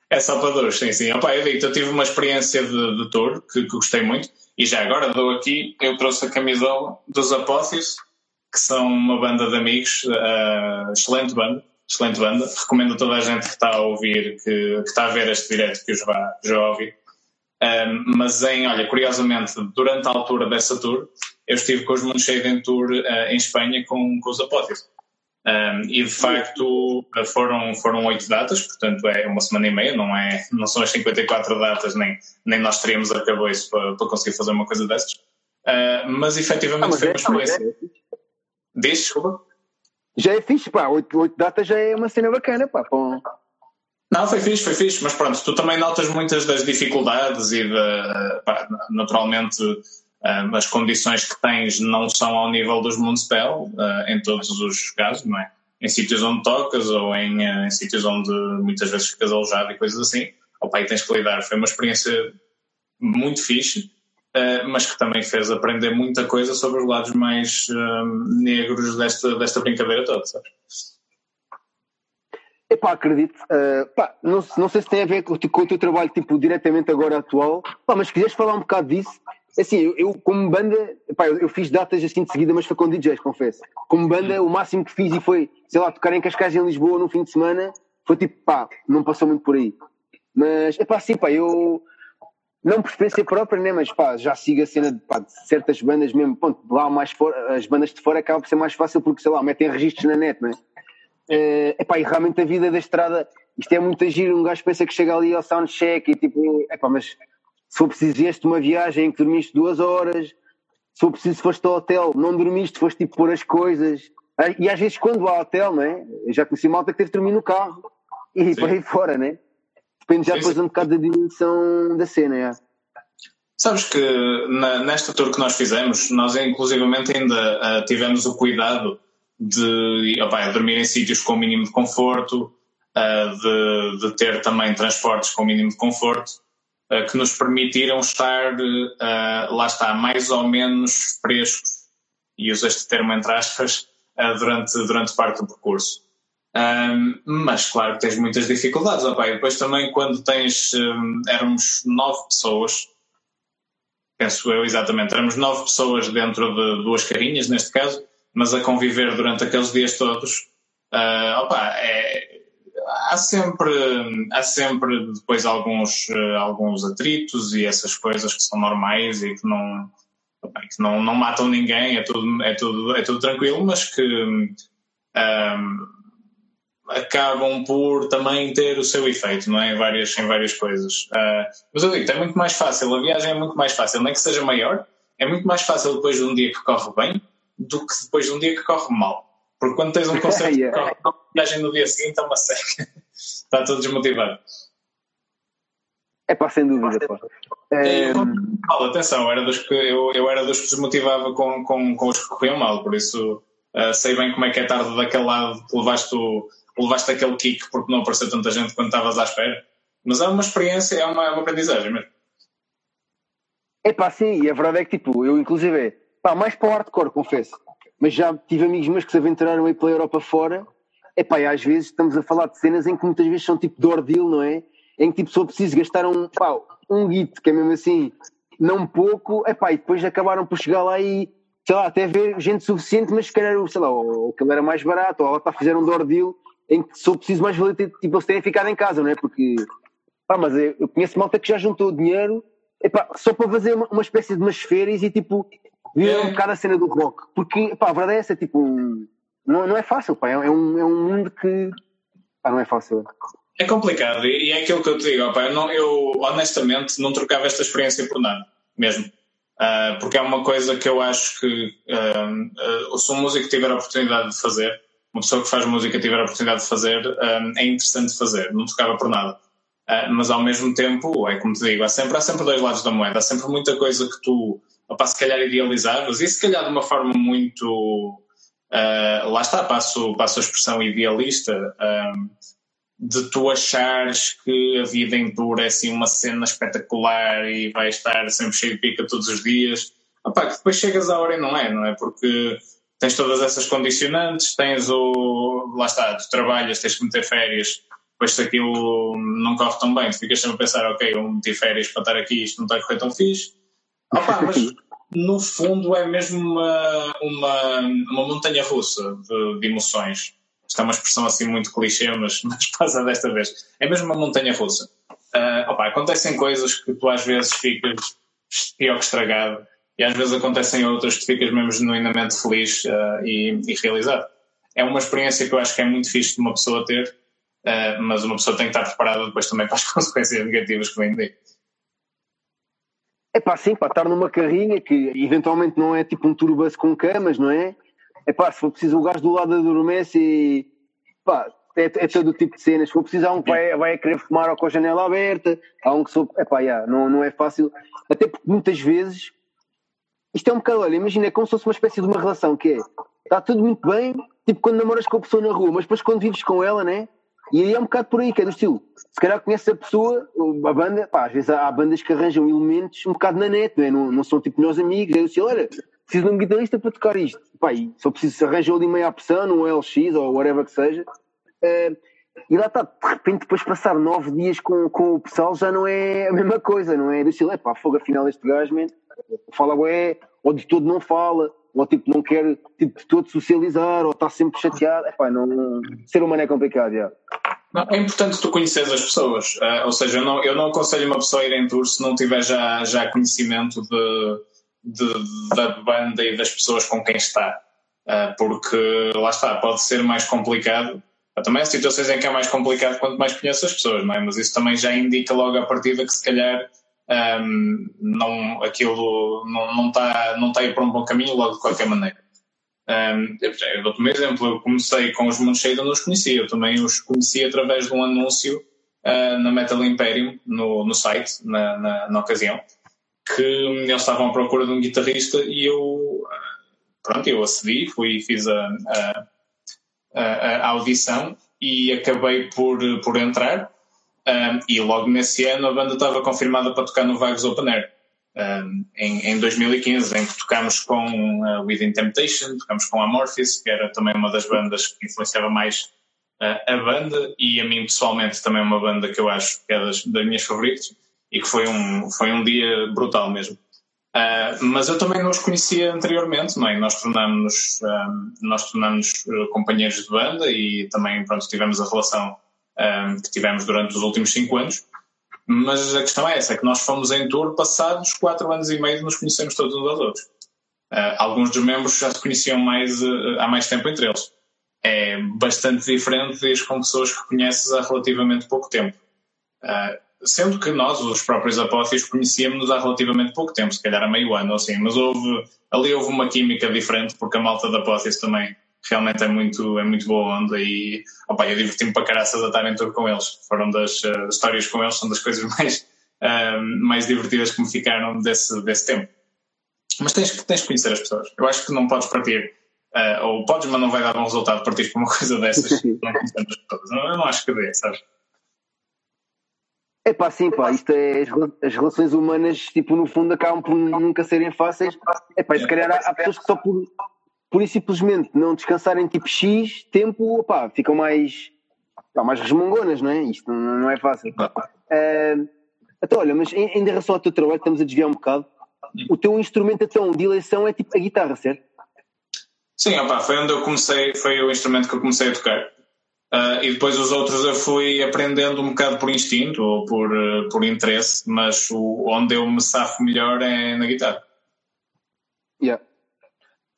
é só para duros, sim, sim. Opa, eu digo, eu tive uma experiência de, de tour que, que gostei muito, e já agora dou aqui, eu trouxe a camisola dos Apóteos, que são uma banda de amigos, uh, excelente banda excelente banda. Recomendo a toda a gente que está a ouvir, que, que está a ver este direto, que os vá já ouvir. Um, mas em, olha, curiosamente, durante a altura dessa tour, eu estive com os Moonshade Tour uh, em Espanha com, com os Apóteos. Um, e de facto foram, foram oito datas, portanto é uma semana e meia, não, é, não são as 54 datas, nem, nem nós teríamos arcabouço para, para conseguir fazer uma coisa dessas. Uh, mas efetivamente ah, mas foi uma é, experiência. É. Diz, desculpa já é fixe, pá. Oito, oito datas já é uma cena bacana, pá. Pô. Não, foi fixe, foi fixe, mas pronto, tu também notas muitas das dificuldades e de, pá, naturalmente uh, as condições que tens não são ao nível dos Municipal uh, em todos os casos, não é? Em sítios onde tocas ou em, uh, em sítios onde muitas vezes ficas alojado e coisas assim. Ao pai tens que lidar. Foi uma experiência muito fixe mas que também fez aprender muita coisa sobre os lados mais uh, negros desta, desta brincadeira toda, sabes? Epá, acredito. Uh, pá, não, não sei se tem a ver com, com, o teu trabalho tipo, diretamente agora atual, pá, mas quiseres falar um bocado disso, assim, eu, eu como banda, eu, eu, fiz datas assim de seguida, mas foi com DJs, confesso. Como banda, o máximo que fiz e foi, sei lá, tocar em Cascais em Lisboa no fim de semana, foi tipo, pá, não passou muito por aí. Mas, é pá, sim, pá, eu não por experiência própria, né, mas pá, já sigo a cena de, pá, de certas bandas mesmo, ponto, lá mais fora, as bandas de fora acabam por ser mais fácil porque, sei lá, metem registros na net, né? É, epá, e realmente a vida da estrada, isto é muito agir, um gajo pensa que chega ali ao soundcheck e tipo, epá, mas se for preciso vieste uma viagem em que dormiste duas horas, se for preciso foste ao hotel, não dormiste, foste tipo pôr as coisas. Ah, e às vezes quando há hotel, né? Eu já conheci malta que teve de dormir no carro e por aí fora, né? Depende já depois um bocado da dimensão da cena, é. Sabes que na, nesta tour que nós fizemos, nós inclusivamente ainda uh, tivemos o cuidado de opa, dormir em sítios com o mínimo de conforto, uh, de, de, ter também transportes com o mínimo de conforto, uh, que nos permitiram estar, lá está, mais ou menos frescos, e uso este termo entre aspas, durante, durante parte do percurso. Um, mas claro que tens muitas dificuldades, opa, e depois também quando tens, um, éramos nove pessoas, penso eu exatamente, éramos nove pessoas dentro de duas carinhas neste caso, mas a conviver durante aqueles dias todos, uh, opa, é, há sempre há sempre depois alguns uh, alguns atritos e essas coisas que são normais e que não opa, que não, não matam ninguém é tudo é tudo é tudo tranquilo mas que um, acabam por também ter o seu efeito não é em várias em várias coisas uh, mas eu digo é muito mais fácil a viagem é muito mais fácil nem que seja maior é muito mais fácil depois de um dia que corre bem do que depois de um dia que corre mal. Porque quando tens um concerto yeah. que corre mal, viagem no dia seguinte é uma seca. Está tudo desmotivado. É pá, sem dúvida. Pá. É... Eu, atenção, era dos que, eu, eu era dos que desmotivava com, com, com os que corriam mal, por isso uh, sei bem como é que é tarde daquele lado que levaste, o, levaste aquele kick porque não apareceu tanta gente quando estavas à espera. Mas é uma experiência, é uma, é uma aprendizagem mesmo. É pá, sim, e a verdade é que tipo, eu inclusive Pá, mais para o hardcore, confesso. Mas já tive amigos meus que se aventuraram aí pela Europa fora. Epá, e às vezes estamos a falar de cenas em que muitas vezes são tipo de ordeal, não é? Em que tipo só preciso gastar um, pá, um guito, que é mesmo assim, não pouco, epá, e depois acabaram por chegar lá e, sei lá, até ver gente suficiente, mas se calhar, sei lá, ou aquilo era mais barato, ou lá fazer um ordeal em que só preciso mais valer, tipo, eles terem ficado em casa, não é? Porque, pá, mas eu, eu conheço malta que já juntou dinheiro, epá, só para fazer uma, uma espécie de umas férias e tipo, Vira um bocado a cena do rock. Porque, pá, a verdade é essa, tipo, não, não é fácil, pá. É, é, um, é um mundo que, pá, não é fácil. É complicado e é aquilo que eu te digo, pá, eu, não, eu honestamente não trocava esta experiência por nada, mesmo. Uh, porque é uma coisa que eu acho que uh, uh, se um músico tiver a oportunidade de fazer, uma pessoa que faz música tiver a oportunidade de fazer, é interessante fazer, não trocava por nada. mas ao mesmo tempo, é como te digo, há sempre, há sempre dois lados da moeda, há sempre muita coisa que tu para se calhar idealizavas, e se calhar de uma forma muito. Uh, lá está, passo, passo a expressão idealista, uh, de tu achares que a vida em tour é assim uma cena espetacular e vai estar sempre cheio de pica todos os dias. Opa, que depois chegas à hora e não é, não é? Porque tens todas essas condicionantes, tens o. Lá está, tu trabalhas, tens que meter férias, depois se aquilo não corre tão bem, tu ficas sempre a pensar, ok, eu meti férias para estar aqui, isto não está a correr tão fixe. Opa, mas no fundo é mesmo uma, uma, uma montanha russa de, de, emoções. Isto é uma expressão assim muito clichê, mas, mas passa desta vez. É mesmo uma montanha russa. Uh, opa, acontecem coisas que tu às vezes ficas pior que estragado e às vezes acontecem outras que ficas mesmo genuinamente feliz uh, e, e, realizado. É uma experiência que eu acho que é muito fixe de uma pessoa ter, uh, mas uma pessoa tem que estar preparada depois também para as consequências negativas que vêm daí. É pá, sim, para estar numa carrinha que eventualmente não é tipo um turbus com camas, não é? É pá, se for preciso o gajo do lado adormece e pá, é, é todo o tipo de cenas. Se for preciso, há um que vai, vai querer fumar ou com a janela aberta, há um que sou. É pá, yeah, não, não é fácil. Até porque muitas vezes isto é um bocado, olha, imagina, é como se fosse uma espécie de uma relação que é está tudo muito bem, tipo quando namoras com a pessoa na rua, mas depois quando vives com ela, né? E aí é um bocado por aí, que é do estilo. Se calhar conhece a pessoa, a banda, pá, às vezes há, bandas que arranjam elementos um bocado na net, não, é? não, não são tipo meus amigos, é do estilo, olha, preciso de um guitarrista para tocar isto. Pá, e só preciso se arranjar ali meia opção, um LX ou whatever que seja. Uh, e lá está, de repente, depois de passar nove dias com, com o pessoal, já não é a mesma coisa, não é? Do estilo, é pá, fogo, afinal este gajo, man, fala ué, ou de todo não fala, ou tipo não quer tipo, de todo socializar, ou está sempre chateado. Epá, não, ser humano é complicado, já. Não, é importante tu conheceres as pessoas, uh, ou seja, eu não, eu não aconselho uma pessoa a ir em tour se não tiver já, já conhecimento de, de, da banda e das pessoas com quem está, uh, porque lá está, pode ser mais complicado. Também há situações em que é mais complicado quanto mais conheces as pessoas, não é? Mas isso também já indica logo a partida que se calhar um, não, aquilo não, está, não está a ir para um bom caminho logo de qualquer maneira. Um, eu dou-te um exemplo, eu comecei com os Moonshade, eu não os conhecia, eu também os conheci através de um anúncio uh, na Metal Imperium, no, no site, na, na, na, ocasião, que eles estavam à procura de um guitarrista e eu, pronto, eu acedi, fui fiz a, a, a, a audição e acabei por, por entrar um, e logo nesse ano a banda estava confirmada para tocar no Vagos Open Air. Um, em, em 2015, em que tocámos com uh, Within Temptation, tocámos com Amorphis, que era também uma das bandas que influenciava mais uh, a banda, e a mim pessoalmente também é uma banda que eu acho que é das, das minhas favoritas, e que foi um, foi um dia brutal mesmo. Uh, mas eu também não os conhecia anteriormente, não é? Nós tornámos-nos nós tornámos companheiros de banda e também pronto, tivemos a relação um, que tivemos durante os últimos cinco anos. Mas a questão é essa, é que nós fomos em tour passados quatro anos e meio nos conhecemos todos uns aos outros. Uh, alguns dos membros já se conheciam mais, uh, há mais tempo entre eles. É bastante diferente de com pessoas que conheces há relativamente pouco tempo. Uh, sendo que nós, os próprios apófios, conhecíamos-nos há relativamente pouco tempo, se calhar há meio ano ou assim, mas houve, ali houve uma química diferente, porque a malta da apófios também realmente é muito, é muito boa onda e opa, eu diverti-me para caraças a estar em tour com eles. Foram das uh, histórias com eles, são das coisas mais, uh, mais divertidas que me ficaram desse, desse tempo. Mas tens, tens que conhecer as pessoas. Eu acho que não podes partir, uh, ou podes, mas não vai dar bom resultado partir para uma coisa dessas não conhecendo as pessoas. Eu não acho que dê, sabes? É pá, sim, pá, isto é as, relações humanas, tipo, no fundo acabam por nunca serem fáceis. É pá, se calhar há, há pessoas que só por, por isso simplesmente não descansarem tipo X tempo, opá, ficam mais, opá, mais resmungonas, não é? Isto não, não é fácil. Uh, então, olha, mas em, em relação ao teu trabalho, estamos a desviar um bocado. O teu instrumento então, de eleição é tipo a guitarra, certo? Sim, opá, foi onde eu comecei, foi o instrumento que eu comecei a tocar. Uh, e depois os outros eu fui aprendendo um bocado por instinto ou por, uh, por interesse, mas o, onde eu me safo melhor é na guitarra. Yeah.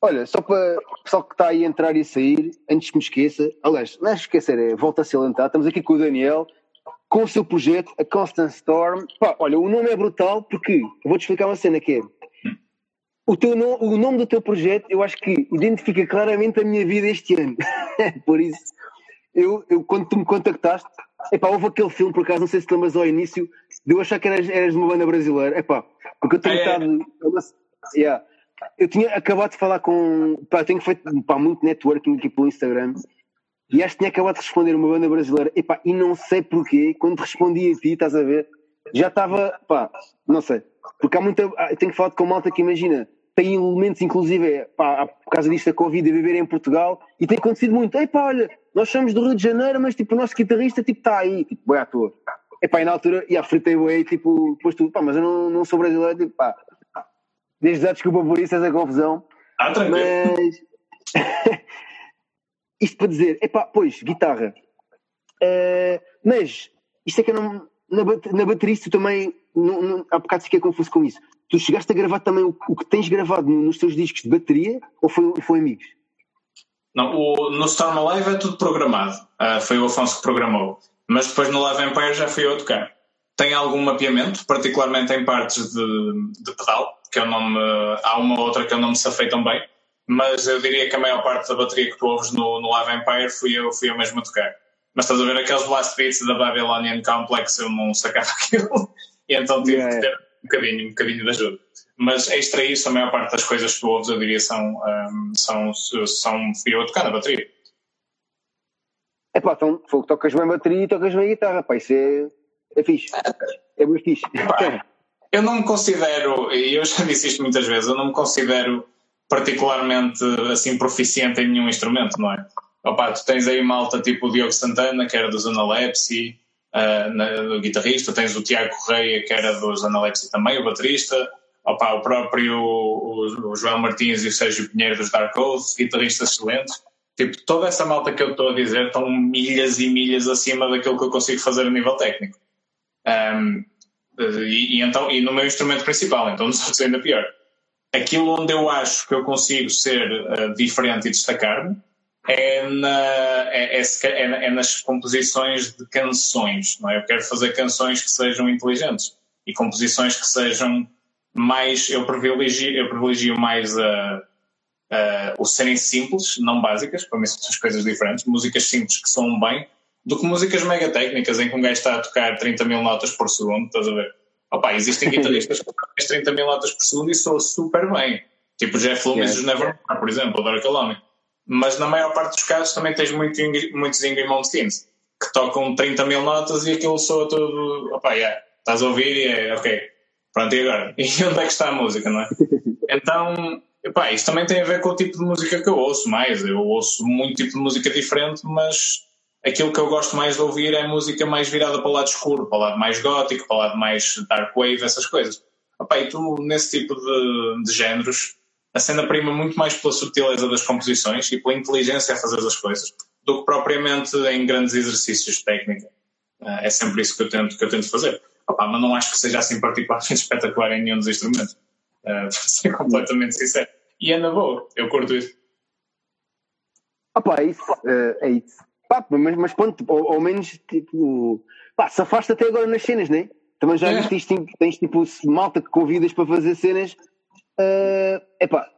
Olha, só para o pessoal que está aí a entrar e a sair, antes que me esqueça, aliás, não é esquecer, é volta a salientar, estamos aqui com o Daniel, com o seu projeto, a Constant Storm. Pá, olha, o nome é brutal porque, eu vou-te explicar uma cena que é, o, teu no, o nome do teu projeto eu acho que identifica claramente a minha vida este ano. por isso, eu, eu, quando tu me contactaste, epá, houve aquele filme, por acaso, não sei se te lembras ao início, de eu achar que eras, eras uma banda brasileira. Epá, porque eu tenho estado... É. Yeah, eu tinha acabado de falar com. Pá, tenho feito pá, muito networking aqui pelo Instagram e acho que tinha acabado de responder uma banda brasileira. Epá, e não sei porquê, quando respondi a ti, estás a ver, já estava. Pá, não sei. Porque há muita. Tenho falado com malta que imagina, tem elementos, inclusive, pá, por causa disto da Covid, a viver em Portugal e tem acontecido muito. Epá, olha, nós somos do Rio de Janeiro, mas tipo, o nosso guitarrista tipo, está aí, tipo, boi à toa. Epá, e na altura, e a fritei tipo, depois tu, pá, mas eu não, não sou brasileiro, tipo, pá, Desde já desculpa por isso, essa confusão. Ah, tranquilo. Mas. isto para dizer, epá, pois, guitarra. Uh, mas, isto é que eu não. Na, na bateria, tu também. Não, não, há bocado fiquei confuso com isso. Tu chegaste a gravar também o, o que tens gravado nos teus discos de bateria ou foi, foi amigos? Não, o, no Storm Alive é tudo programado. Uh, foi o Afonso que programou. Mas depois no Live Empire já fui eu a tocar. Tem algum mapeamento, particularmente em partes de, de pedal, que eu não me, há uma ou outra que eu não me safei tão bem, mas eu diria que a maior parte da bateria que tu ouves no, no Live Empire fui eu, fui eu mesmo a tocar. Mas estás a ver aqueles blast beats da Babylonian Complex, eu não sacava aquilo, e então tive yeah. que ter um bocadinho, um bocadinho de ajuda. Mas extra isso, a maior parte das coisas que tu ouves, eu diria, são, um, são, são fui eu a tocar na bateria. É pá, então tocas bem bateria e tocas bem guitarra, pá, isso é, é fixe. É muito fixe. Pá, eu não me considero, e eu já disse isto muitas vezes, eu não me considero particularmente assim proficiente em nenhum instrumento, não é? Opa, tu tens aí malta tipo o Diogo Santana, que era do Analepsy, uh, na, o guitarrista, tens o Tiago Correia, que era do Analepsy também, o baterista, opa, o próprio o, o João Martins e o Sérgio Pinheiro dos Dark Oath, guitarristas excelentes. Tipo, toda essa malta que eu estou a dizer estão milhas e milhas acima daquilo que eu consigo fazer a nível técnico. Um, e, e, então, e no meu instrumento principal, então nos outros ainda pior. Aquilo onde eu acho que eu consigo ser uh, diferente e destacar-me é, na, é, é, é, é, nas composições de canções. Não é? Eu quero fazer canções que sejam inteligentes e composições que sejam mais. Eu privilegio, eu privilegio mais a, a, o serem simples, não básicas, para mim são coisas diferentes. Músicas simples que soam bem, do que músicas mega técnicas em que um gajo está a tocar 30 mil notas por segundo, estás a ver? Opa, existem guitarristas que tocam 30 mil notas por segundo e soam super bem. Tipo Jeff Loomis yeah. dos Nevermore, por exemplo, ou Dark Alone mas na maior parte dos casos também tens muito, muitos Ingrid Malmsteens que tocam 30 mil notas e aquilo soa todo. Opa, yeah, estás a ouvir e é ok. Pronto, e agora? E onde é que está a música, não é? Então, epá, isso também tem a ver com o tipo de música que eu ouço mais. Eu ouço muito tipo de música diferente, mas aquilo que eu gosto mais de ouvir é música mais virada para o lado escuro, para o lado mais gótico, para o lado mais dark wave, essas coisas. Epá, e tu, nesse tipo de, de géneros, a cena prima muito mais pela subtileza das composições e pela inteligência a fazer as coisas do que propriamente em grandes exercícios de técnica. Uh, é sempre isso que eu tento, que eu tento fazer. Opa, mas não acho que seja assim particularmente espetacular em nenhum dos instrumentos. Uh, para ser completamente sincero. E é na boa, eu curto isso. Opa, é isso. Uh, é isso. Pá, mas, mas pronto, ao, ao, menos tipo. Pá, se afasta até agora nas cenas, né? Também já é. viste isto, tens tipo malta que convidas para fazer cenas Uh, epá,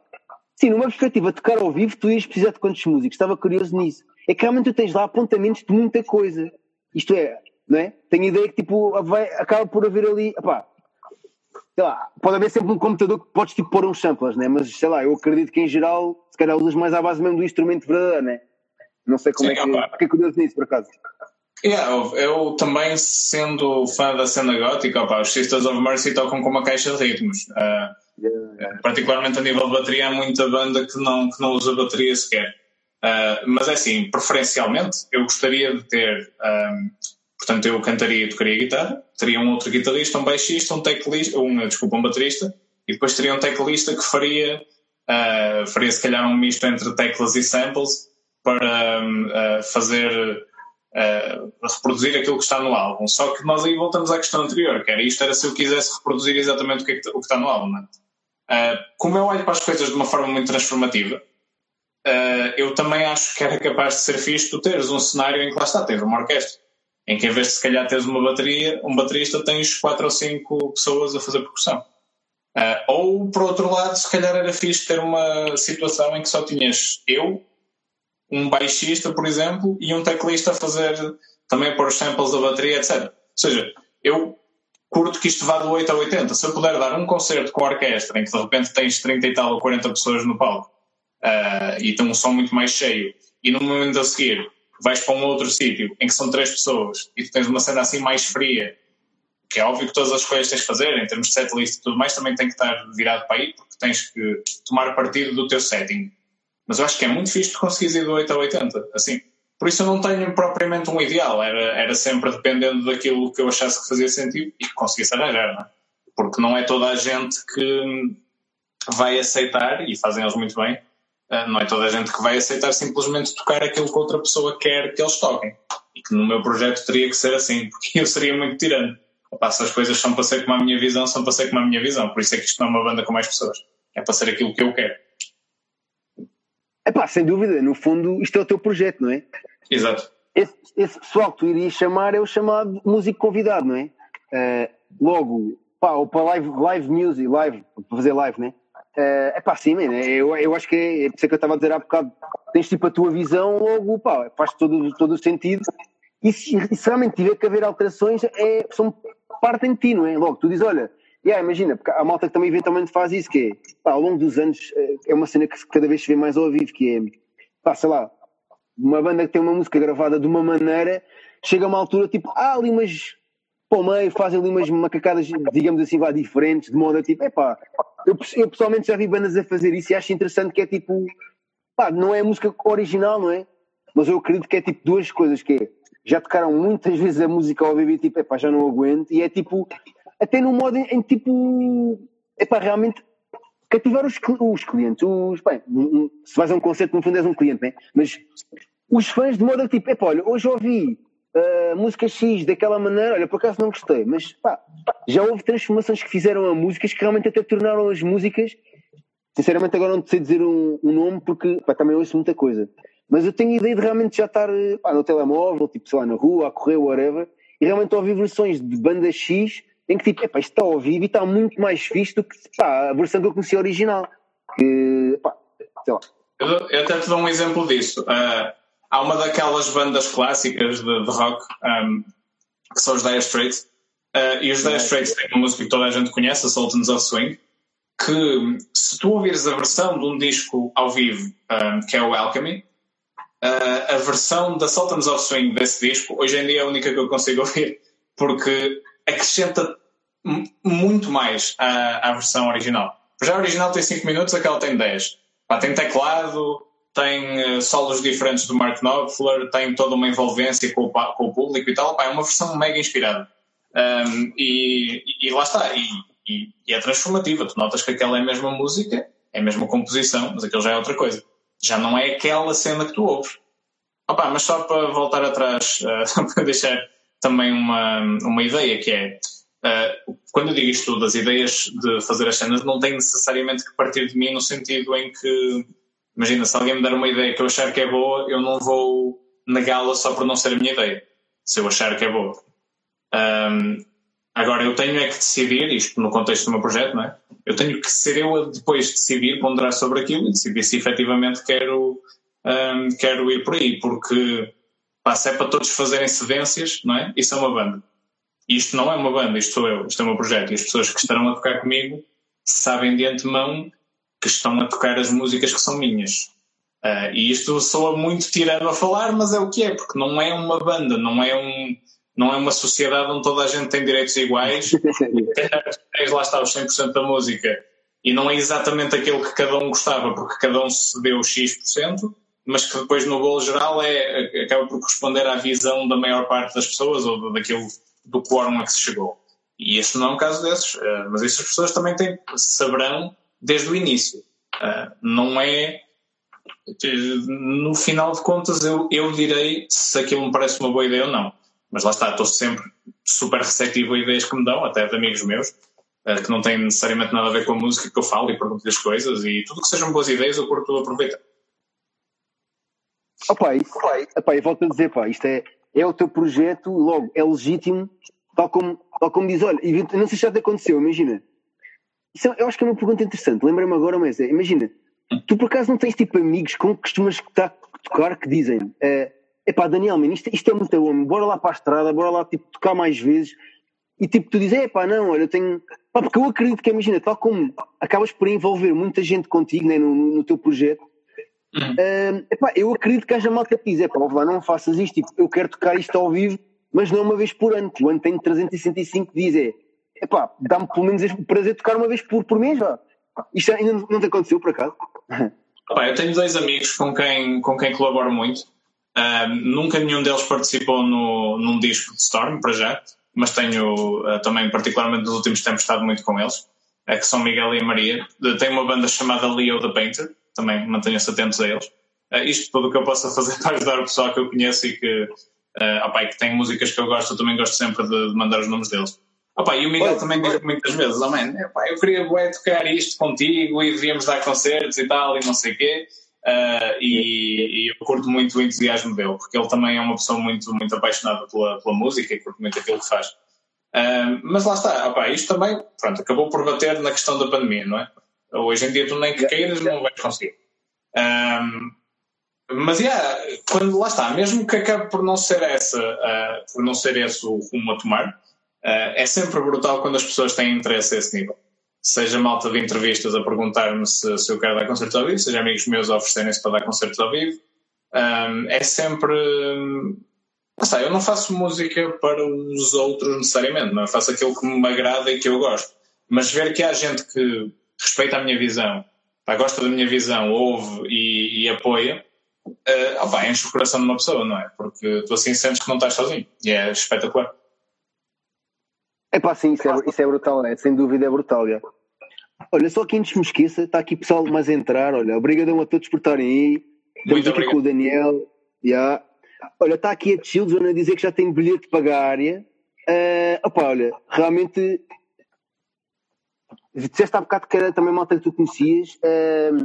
sim, numa perspectiva de tocar ao vivo, tu ias precisar de quantos músicos? Estava curioso nisso. É que realmente tu tens lá apontamentos de muita coisa. Isto é, não é? Tenho ideia que tipo, vai, acaba por haver ali, epá, sei lá, pode haver sempre um computador que podes tipo pôr uns samples, né? Mas sei lá, eu acredito que em geral, se calhar usas mais à base mesmo do instrumento verdadeiro, né? Não sei como Sim, é que. Opa. Fiquei curioso nisso, por acaso. Yeah, eu também, sendo fã da cena gótica, opa, os Sisters of Mercy tocam com uma caixa de ritmos. Uh, yeah. Particularmente a nível de bateria, há muita banda que não, que não usa bateria sequer. Uh, mas é assim, preferencialmente, eu gostaria de ter. Um, portanto, eu cantaria e tocaria guitarra, teria um outro guitarrista, um baixista, um teclista, um, desculpa, um baterista, e depois teria um teclista que faria, uh, faria se calhar um misto entre teclas e samples para um, fazer uh, reproduzir aquilo que está no álbum. Só que nós aí voltamos à questão anterior, que era isto era se eu quisesse reproduzir exatamente o que, é que, o que está no álbum. Uh, como eu olho para as coisas de uma forma muito transformativa, uh, eu também acho que era capaz de ser fixe tu teres um cenário em que lá está, tens uma orquestra, em que em vez de se calhar teres uma bateria, um baterista, tens quatro ou cinco pessoas a fazer percussão. Uh, ou, por outro lado, se calhar era fixe ter uma situação em que só tinhas eu um baixista, por exemplo, e um teclista a fazer também pôr os samples da bateria, etc. Ou seja, eu curto que isto vá do 8 a 80. Se eu puder dar um concerto com a orquestra em que de repente tens 30 e tal ou 40 pessoas no palco uh, e tem um som muito mais cheio, e no momento a seguir vais para um outro sítio em que são três pessoas e tu tens uma cena assim mais fria, que é óbvio que todas as coisas tens de fazer, em termos de setlist e tudo mais, também tem que estar virado para aí, porque tens que tomar partido do teu setting. Mas eu acho que é muito fixe tu conseguires ir do 8 a 80, assim. Por isso eu não tenho propriamente um ideal, era, era sempre dependendo daquilo que eu achasse que fazia sentido e que conseguisse arranjar, não é? Porque não é toda a gente que vai aceitar, e fazem eles muito bem, eh, não é toda a gente que vai aceitar simplesmente tocar aquilo que outra pessoa quer que eles toquem. E que no meu projeto teria que ser assim, porque eu seria muito tirano. Se as coisas são para ser como a minha visão, são para ser como a minha visão. Por isso é que isto não é uma banda com mais pessoas. É para ser aquilo que eu quero. É pá, sem dúvida, no fundo, isto é o teu projeto, não é? Exato. Esse, esse pessoal que tu irias chamar é o chamado músico convidado, não é? Uh, logo, pá, ou para live, live music, live, para fazer live, né? Uh, é pá, sim, man, eu, eu acho que é, é por isso que eu estava a dizer há bocado, tens tipo a tua visão, logo, pá, faz todo, todo o sentido. E se, e se realmente tiver que haver alterações, é, são parte em ti, não é? Logo, tu dizes, olha, Yeah, imagina, porque a malta que também eventualmente faz isso, que é, pá, ao longo dos anos, eh, é uma cena que cada vez se vê mais ao vivo, que é, pá, sei lá, uma banda que tem uma música gravada de uma maneira, chega a uma altura tipo, ah, ali umas, para meio, fazem ali umas macacadas, digamos assim, vá, diferentes, de modo a tipo, é pá, eu, eu pessoalmente já vi bandas a fazer isso e acho interessante que é tipo, pá, não é a música original, não é? Mas eu acredito que é tipo duas coisas, que é, já tocaram muitas vezes a música ao vivo e tipo, é pá, já não aguento, e é tipo, até no modo em, em tipo epá, realmente cativar os, os clientes. Os, bem, se vais a um concerto, no fundo és um cliente, né? mas os fãs de modo tipo, epá, olha, hoje ouvi uh, música X daquela maneira, olha, por acaso não gostei, mas pá, já houve transformações que fizeram a músicas que realmente até tornaram as músicas. Sinceramente, agora não sei dizer um, um nome porque pá, também ouço muita coisa. Mas eu tenho a ideia de realmente já estar pá, no telemóvel, tipo, sei lá, na rua, a correr, whatever, e realmente ouvir versões de banda X em que tipo, epá, isto está ao vivo e está muito mais fixe do que pá, a versão que eu conheci original. Que, pá, sei lá. Eu, eu até te dou um exemplo disso. Uh, há uma daquelas bandas clássicas de, de rock um, que são os Dire Straits. Uh, e os Dire Straits têm uma música que toda a gente conhece, a Sultans of Swing, que se tu ouvires a versão de um disco ao vivo, um, que é o Alchemy, uh, a versão da Sultans of Swing desse disco, hoje em dia é a única que eu consigo ouvir, porque acrescenta muito mais à, à versão original. Já a original tem 5 minutos, aquela tem 10. Pá, tem teclado, tem uh, solos diferentes do Mark Knopfler, tem toda uma envolvência com o, com o público e tal. Pá, é uma versão mega inspirada. Um, e, e, lá está. E, e, e, é transformativa. Tu notas que aquela é a mesma música, é a mesma composição, mas aquilo já é outra coisa. Já não é aquela cena que tu ouves. Opa, mas só para voltar atrás, uh, para deixar também uma, uma ideia que é Uh, quando eu digo isto tudo, as ideias de fazer as cenas não têm necessariamente que partir de mim no sentido em que, imagina, se alguém me der uma ideia que eu achar que é boa, eu não vou negá-la só por não ser a minha ideia, se eu achar que é boa. Um, agora, eu tenho é que decidir, isto no contexto do meu projeto, não é? Eu tenho que ser eu a depois decidir, ponderar sobre aquilo e decidir se efetivamente quero, um, quero ir por aí, porque pá, se é para todos fazerem cedências, não é? Isso é uma banda isto não é uma banda, isto sou eu, isto é o meu projeto. E as pessoas que estarão a tocar comigo sabem de antemão que estão a tocar as músicas que são minhas. Uh, e isto soa muito tirando a falar, mas é o que é, porque não é uma banda, não é, um, não é uma sociedade onde toda a gente tem direitos iguais. tens lá está os 100% da música e não é exatamente aquilo que cada um gostava, porque cada um se deu X%, mas que depois no bolo geral é, acaba por corresponder à visão da maior parte das pessoas ou daquilo do quórum a que se chegou. E este não é um caso desses, uh, mas isso as pessoas também têm, saberão desde o início. Uh, não é. No final de contas, eu, eu direi se aquilo me parece uma boa ideia ou não. Mas lá está, estou sempre super receptivo a ideias que me dão, até de amigos meus, uh, que não têm necessariamente nada a ver com a música que eu falo e pergunto-lhes coisas, e tudo que sejam boas ideias eu curto aproveitar. Opa, opa, eu volto a dizer, pá, isto é, é o teu projeto, logo, é legítimo, tal como, tal como diz, olha, não sei se já te aconteceu, imagina. Isso, é, eu acho que é uma pergunta interessante, lembra-me agora, mas é, imagina, tu por acaso não tens tipo amigos com que costumas tocar que dizem, é epá, Daniel, man, isto, isto é muito bom, bora lá para a estrada, bora lá tipo, tocar mais vezes, e tipo, tu dizes, é pá, não, olha, eu tenho. Pá, porque eu acredito que, imagina, tal como acabas por envolver muita gente contigo né, no, no teu projeto, Uhum. Uh, epá, eu acredito que haja malta que diz: epá, lá, não faças isto, tipo, eu quero tocar isto ao vivo, mas não uma vez por ano. O ano tem 365 dias. É, epá, dá-me pelo menos o prazer de tocar uma vez por, por mês. Já. Isto ainda não te aconteceu por acaso? Epá, eu tenho dois amigos com quem, com quem colaboro muito. Uh, nunca nenhum deles participou no, num disco de Storm, para já, mas tenho uh, também, particularmente nos últimos tempos, estado muito com eles, uh, que são Miguel e Maria. Tenho uma banda chamada Leo the Painter, também mantenham-se atentos a eles. Uh, isto tudo o que eu possa fazer para ajudar o pessoal que eu conheço e que, uh, opa, que tem músicas que eu gosto, eu também gosto sempre de, de mandar os nomes deles. Opa, e o Miguel Oi, também diz muitas vezes, oh, man, opa, eu queria bué, tocar isto contigo e devíamos dar concertos e tal e não sei o quê. Uh, e, e, eu curto muito o entusiasmo dele, porque ele também é uma pessoa muito, muito apaixonada pela, pela música e curto muito aquilo que faz. Uh, mas lá está, opa, isto também pronto, acabou por bater na questão da pandemia, não é? Hoje em dia tu nem que queiras não vais conseguir. Um, mas yeah, quando lá está, mesmo que acabe por não ser essa, uh, por não ser esse o rumo a tomar, uh, é sempre brutal quando as pessoas têm interesse a esse nível. Seja malta de entrevistas a perguntar-me se, se, eu quero dar concertos ao vivo, seja amigos meus a oferecerem-se para dar concertos ao vivo. Um, é sempre. Lá está, eu não faço música para os outros necessariamente, não é? faço aquilo que me agrada e que eu gosto. Mas ver que há gente que respeita a minha visão, pá, gosta da minha visão, ouve e, e apoia, uh, opa, enche o coração de uma pessoa, não é? Porque tu assim sentes que não estás sozinho e é espetacular. É pá, sim, isso é, isso é brutal, é, sem dúvida é brutal. É. Olha, só que antes me esqueça, está aqui pessoal mais a entrar. Olha, obrigadão a todos por estarem aí. Estamos Muito aqui obrigado. com o Daniel. Yeah. Olha, está aqui a Children a dizer que já tem bilhete para a área. Uh, opa, olha, realmente. Disseste há bocado que era também malta que tu conhecias. Uh,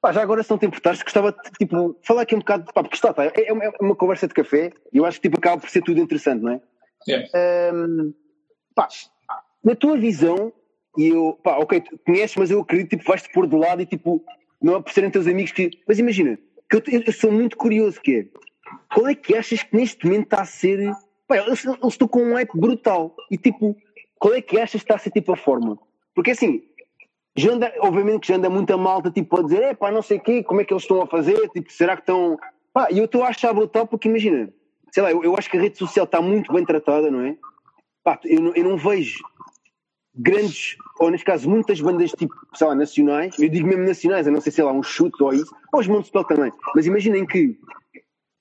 pá, já agora, se não te importares, gostava de tipo, falar aqui um bocado. Pá, porque está, tá, é, é uma conversa de café e eu acho que tipo, acaba por ser tudo interessante, não é? Yeah. Um, pá, na tua visão, e eu, pá, ok, tu conheces, mas eu acredito, tipo, vais-te pôr de lado e, tipo, não é por serem teus amigos que. Mas imagina, que eu, eu sou muito curioso, que é, qual é que achas que neste momento está a ser. Pá, eu, eu estou com um hype brutal, e, tipo, qual é que achas que está a ser, tipo, a forma? Porque, assim, já anda, obviamente que já anda muita malta, tipo, a dizer, é pá, não sei o quê, como é que eles estão a fazer, tipo, será que estão. Pá, e eu estou a achar brutal porque, imagina, sei lá, eu, eu acho que a rede social está muito bem tratada, não é? Pá, eu, não- eu não vejo grandes, ou neste caso, muitas bandas tipo, sei lá, nacionais, eu digo mesmo nacionais, a não sei, sei lá, um chute ou isso, ou os Montespel também, mas imaginem que,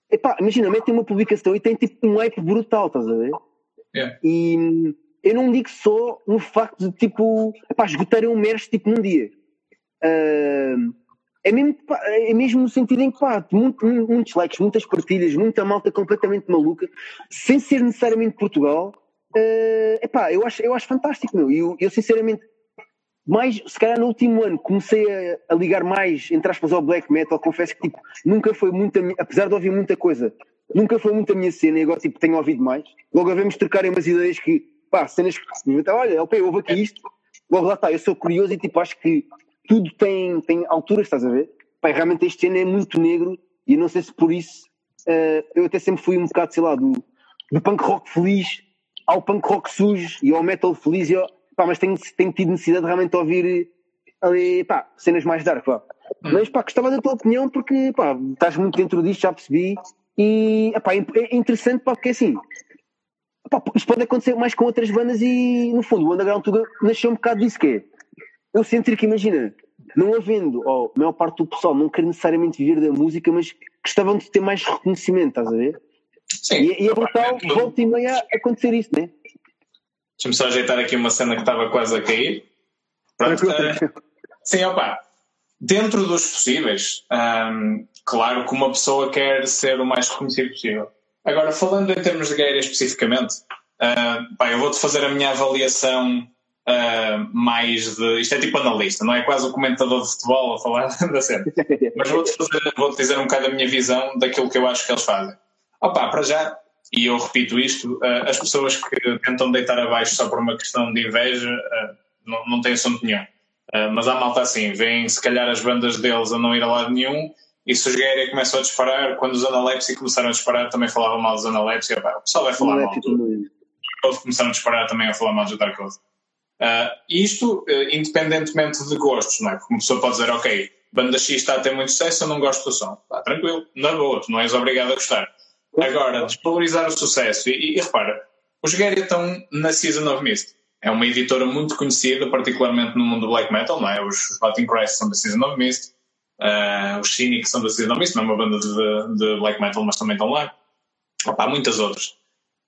epá, imagina, metem uma publicação e tem tipo um hype brutal, estás a ver? Yeah. E hum, eu não digo só no facto de tipo, epá, esgotarem um merch tipo num dia. Ahm, é mesmo, é mesmo no sentido em que pá, muito- muitos likes, muitas partilhas, muita malta completamente maluca, sem ser necessariamente Portugal. Uh, epá, eu acho, eu acho fantástico, meu. E Eu, eu sinceramente, mais, se calhar no último ano, comecei a, a ligar mais, entre aspas, ao black metal. Confesso que tipo, nunca foi a minha- apesar de ouvir muita coisa, nunca foi muito a minha cena. E agora tipo, tenho ouvido mais. Logo havemos trocarem umas ideias que, pá, cenas que, então, olha, ok, houve aqui isto. Logo lá está, eu sou curioso e tipo, acho que tudo tem, tem alturas, estás a ver? Pá, realmente este ano é muito negro e eu não sei se por isso eh, eu até sempre fui um bocado, sei lá, do, do punk rock feliz ao punk rock sujo e ao metal feliz, e ao, pá, mas tenho, tenho tido necessidade de realmente ouvir ali, pá, cenas mais dark, pá. Mas pá, gostava da tua opinião porque, pá, estás muito dentro disto, já percebi, e, pá, é é interessante, pá, porque assim, pá, isto pode acontecer mais com outras bandas e, no fundo, o Underground Tuga nasceu um bocado disso que é, eu sentir que, imagina, não havendo, ou a maior parte do pessoal não quer necessariamente viver da música, mas gostavam de ter mais reconhecimento, estás a ver? Sim. E, e é brutal, Opa, volta e meia, acontecer isso, né? Deixa-me só ajeitar aqui uma cena que estava quase a cair. Pronto, eh, sim, opa. Dentro dos possíveis, ahm, claro que uma pessoa quer ser o mais reconhecido possível. Agora, falando em termos de Guerra especificamente, ah, pá, eu vou-te fazer a minha avaliação ah, mais de. Isto é tipo analista, não é quase o comentador de futebol a falar da cena. Mas vou-te vou-te dizer um bocado a minha visão daquilo que eu acho que eles fazem. Opa, para já, e eu repito isto, ah, as pessoas que tentam deitar abaixo só por uma questão de inveja ah, não, não têm assunto nenhum. Mas há malta assim, vêm se calhar as bandas deles a não ir a lado nenhum e se os Guerra começam a disparar, quando os Analepsy começaram a disparar também falavam mal dos Analepsy, opa, o pessoal vai falar é mal. tipo, é. Eles começaram a disparar também a falar mal dos Dark Oath. Ah, isto, eh, independentemente de gostos, não é? Porque uma pessoa pode dizer, ok, banda X está a ter muito sucesso, eu não gosto do som. Pá, tranquilo, na boa, tu não és obrigado a gostar. Agora, desvalorizar o sucesso, e, e repara, os Guerra estão na Season of Mist. É uma editora muito conhecida, particularmente no mundo do black metal, não é? Os Rotting Christ são da Season of Mist, ah, os Cynic são da of Mist, não é uma banda de, de black metal, mas também estão lá. Opa, há muitas outras.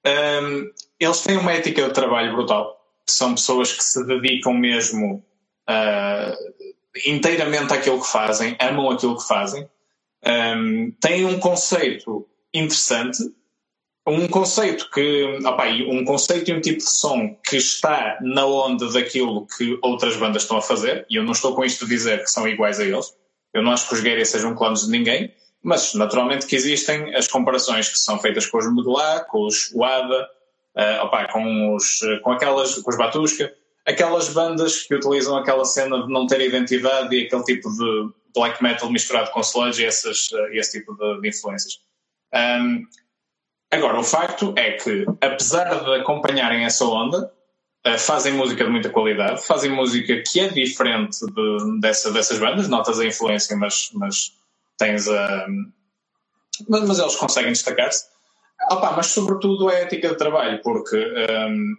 Um, eles têm uma ética de trabalho brutal. São pessoas que se dedicam mesmo uh, inteiramente àquilo que fazem, amam aquilo que fazem. Um, têm um conceito interessante, um conceito que, opa, um conceito e um tipo de som que está na onda daquilo que outras bandas estão a fazer. E eu não estou com isto a dizer que são iguais a eles. Eu não acho que os Guerra sejam clones de ninguém, mas naturalmente que existem as comparações que são feitas com os Modular, com os Wada, uh, opa, com, os, com aquelas, com os Batuska, aquelas bandas que utilizam aquela cena de não ter identidade e aquele tipo de black metal misturado com sludge e essas, uh, esse tipo de, de influências. Um, agora, o facto é que, apesar de acompanharem essa onda, fazem música de muita qualidade, fazem música que é diferente de, dessa, dessas bandas, notas a influência, mas, mas tens a. Mas, mas eles conseguem destacar-se. Opa, mas sobretudo a ética de trabalho, porque um,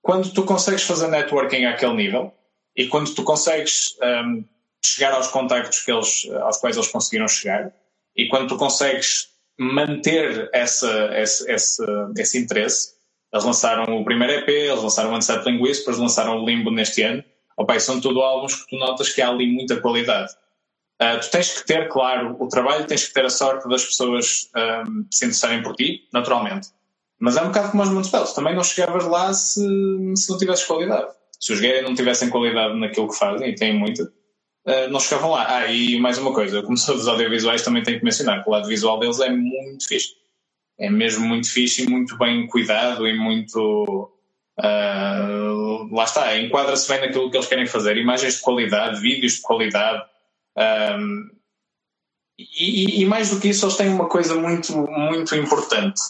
quando tu consegues fazer networking àquele nível e quando tu consegues um, chegar aos contactos que eles, aos quais eles conseguiram chegar e quando tu consegues manter essa, esse, esse, esse interesse, eles lançaram o primeiro EP, eles lançaram o Unsettling Whispers, lançaram o Limbo neste ano. opa, são tudo álbuns que tu notas que há ali muita qualidade. Uh, tu tens que ter, claro, o trabalho, tens que ter a sorte das pessoas um, se interessarem por ti, naturalmente. Mas é um bocado como os Montepels, também não chegavas lá se, se não tivesses qualidade. Se os gays não tivessem qualidade naquilo que fazem, e têm muita, uh, não chegavam lá. Ah, e mais uma coisa, como sou dos audiovisuais, também tenho que mencionar que o lado visual deles é muito fixe. É mesmo muito fixe e muito bem cuidado e muito. Uh, lá está, enquadra-se bem naquilo que eles querem fazer. Imagens de qualidade, vídeos de qualidade. Um, e, e, mais do que isso, eles têm uma coisa muito, muito importante,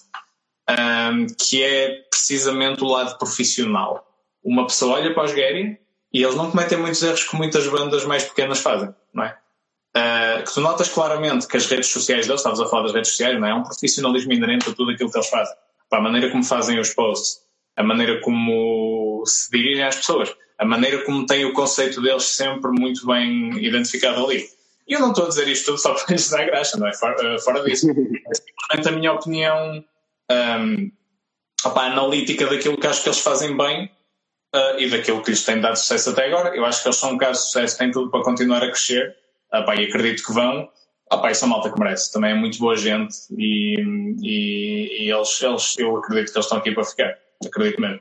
um, que é precisamente o lado profissional. Uma pessoa olha para os Gary e eles não cometem muitos erros que muitas bandas mais pequenas fazem, não é? Uh, que tu notas claramente que as redes sociais deles, estavas a falar das redes sociais, não é? É um profissionalismo inerente a tudo aquilo que eles fazem. Para a maneira como fazem os posts, a maneira como se dirigem às pessoas, a maneira como têm o conceito deles sempre muito bem identificado ali. E eu não estou a dizer isto tudo só para lhes dar graxa, não é? Fora, uh, fora disso. É simplesmente a minha opinião um, opa, analítica daquilo que acho que eles fazem bem uh, e daquilo que lhes tem dado sucesso até agora. Eu acho que eles são um caso de sucesso, têm tudo para continuar a crescer opa, e acredito que vão. Opa, e são malta que merece, também é muito boa gente e, e, e eles, eles, eu acredito que eles estão aqui para ficar, acredito mesmo.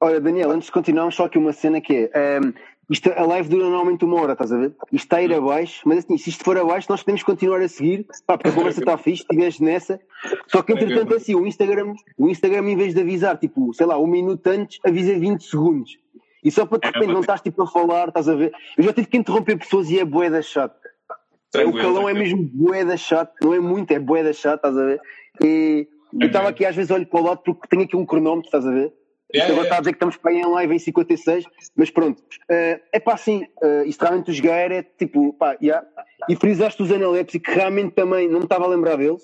Olha, Daniel, antes de continuarmos, só aqui uma cena que é. Um, isto, a live dura normalmente uma hora, estás a ver? Isto está a ir abaixo, mas assim, se isto for abaixo, nós podemos continuar a seguir, pá, porque a conversa está fixe, estiveste nessa. Só que entretanto, assim, o Instagram, o Instagram, em vez de avisar, tipo, sei lá, um minuto antes, avisa 20 segundos. E só para de repente não estás tipo a falar, estás a ver? Eu já tive que interromper pessoas e é boeda chato. O calão é mesmo boeda chato, não é muito, é boeda chato, estás a ver? E eu estava aqui às vezes olho para o lado porque tenho aqui um cronómetro, estás a ver? Yeah, agora yeah. está a dizer que estamos para em live em 56, mas pronto. Uh, é pá, assim, uh, isto realmente os Gaer é tipo, pá, yeah. e frisaste os Analepsi que realmente também não me estava a lembrar deles,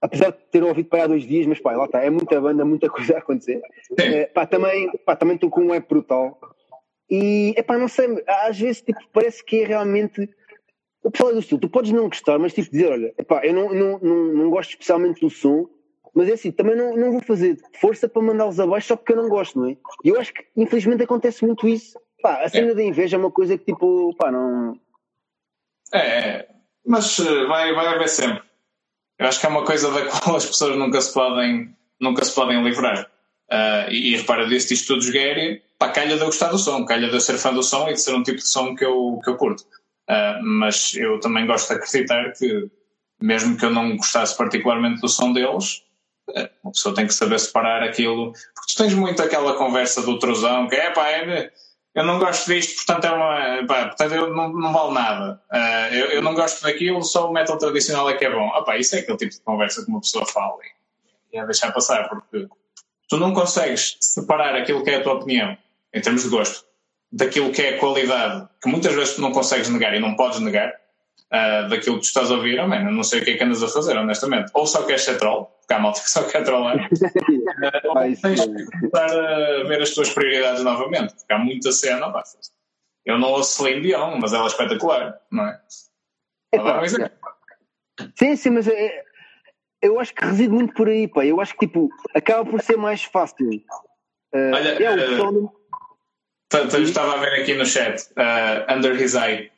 apesar de ter ouvido para há dois dias, mas pá, lá está, é muita banda, muita coisa a acontecer. Uh, pá, também pá, também estou com um web brutal. E, é pá, não sei, às vezes tipo, parece que é realmente. O pessoal é do estilo, tu podes não gostar, mas tipo dizer, olha, epá, eu não, não, não, não gosto especialmente do som, mas é assim, também não, não vou fazer força para mandá-los abaixo só porque eu não gosto, não é? E eu acho que infelizmente acontece muito isso. Pá, a cena é. da inveja é uma coisa que tipo, pá, não. É, mas eh, vai, vai haver sempre. Eu acho que é uma coisa da qual as pessoas nunca se podem, nunca se podem livrar. Uh, e, e repara, disse isto tudo Gary, pá, calha de eu gostar do som, calha de eu ser fã do som e de ser um tipo de som que eu, que eu curto. Uh, mas eu também gosto de acreditar que, mesmo que eu não gostasse particularmente do som deles, é, uma pessoa tem que saber separar aquilo, porque tu tens muito aquela conversa do trozão, que é pá, é, eu não gosto disto, portanto é uma. Pá, portanto eu não, não vale nada. Uh, eu, eu, não gosto daquilo, só o metal tradicional é que é bom. Ah, pá, isso é aquele tipo de conversa que uma pessoa fala e, e é deixar passar, porque tu não consegues separar aquilo que é a tua opinião, em termos de gosto, daquilo que é a qualidade, que muitas vezes tu não consegues negar e não podes negar, uh, daquilo que tu estás a ouvir, oh, man, não sei o que é que andas a fazer, honestamente. Ou só queres ser troll, porque há malta que só quer trollar, uh, ou tens que começar a ver as tuas prioridades novamente, porque há muita cena, pá, eu não ouço Celine Dion, mas ela é espetacular, não é? é, é. Sim, sim, mas é, eu acho que reside muito por aí, pá. Eu acho que tipo, acaba por ser mais fácil. Uh, Olha, é, uh, uh, estava a ver aqui no chat, uh, Under His Eye,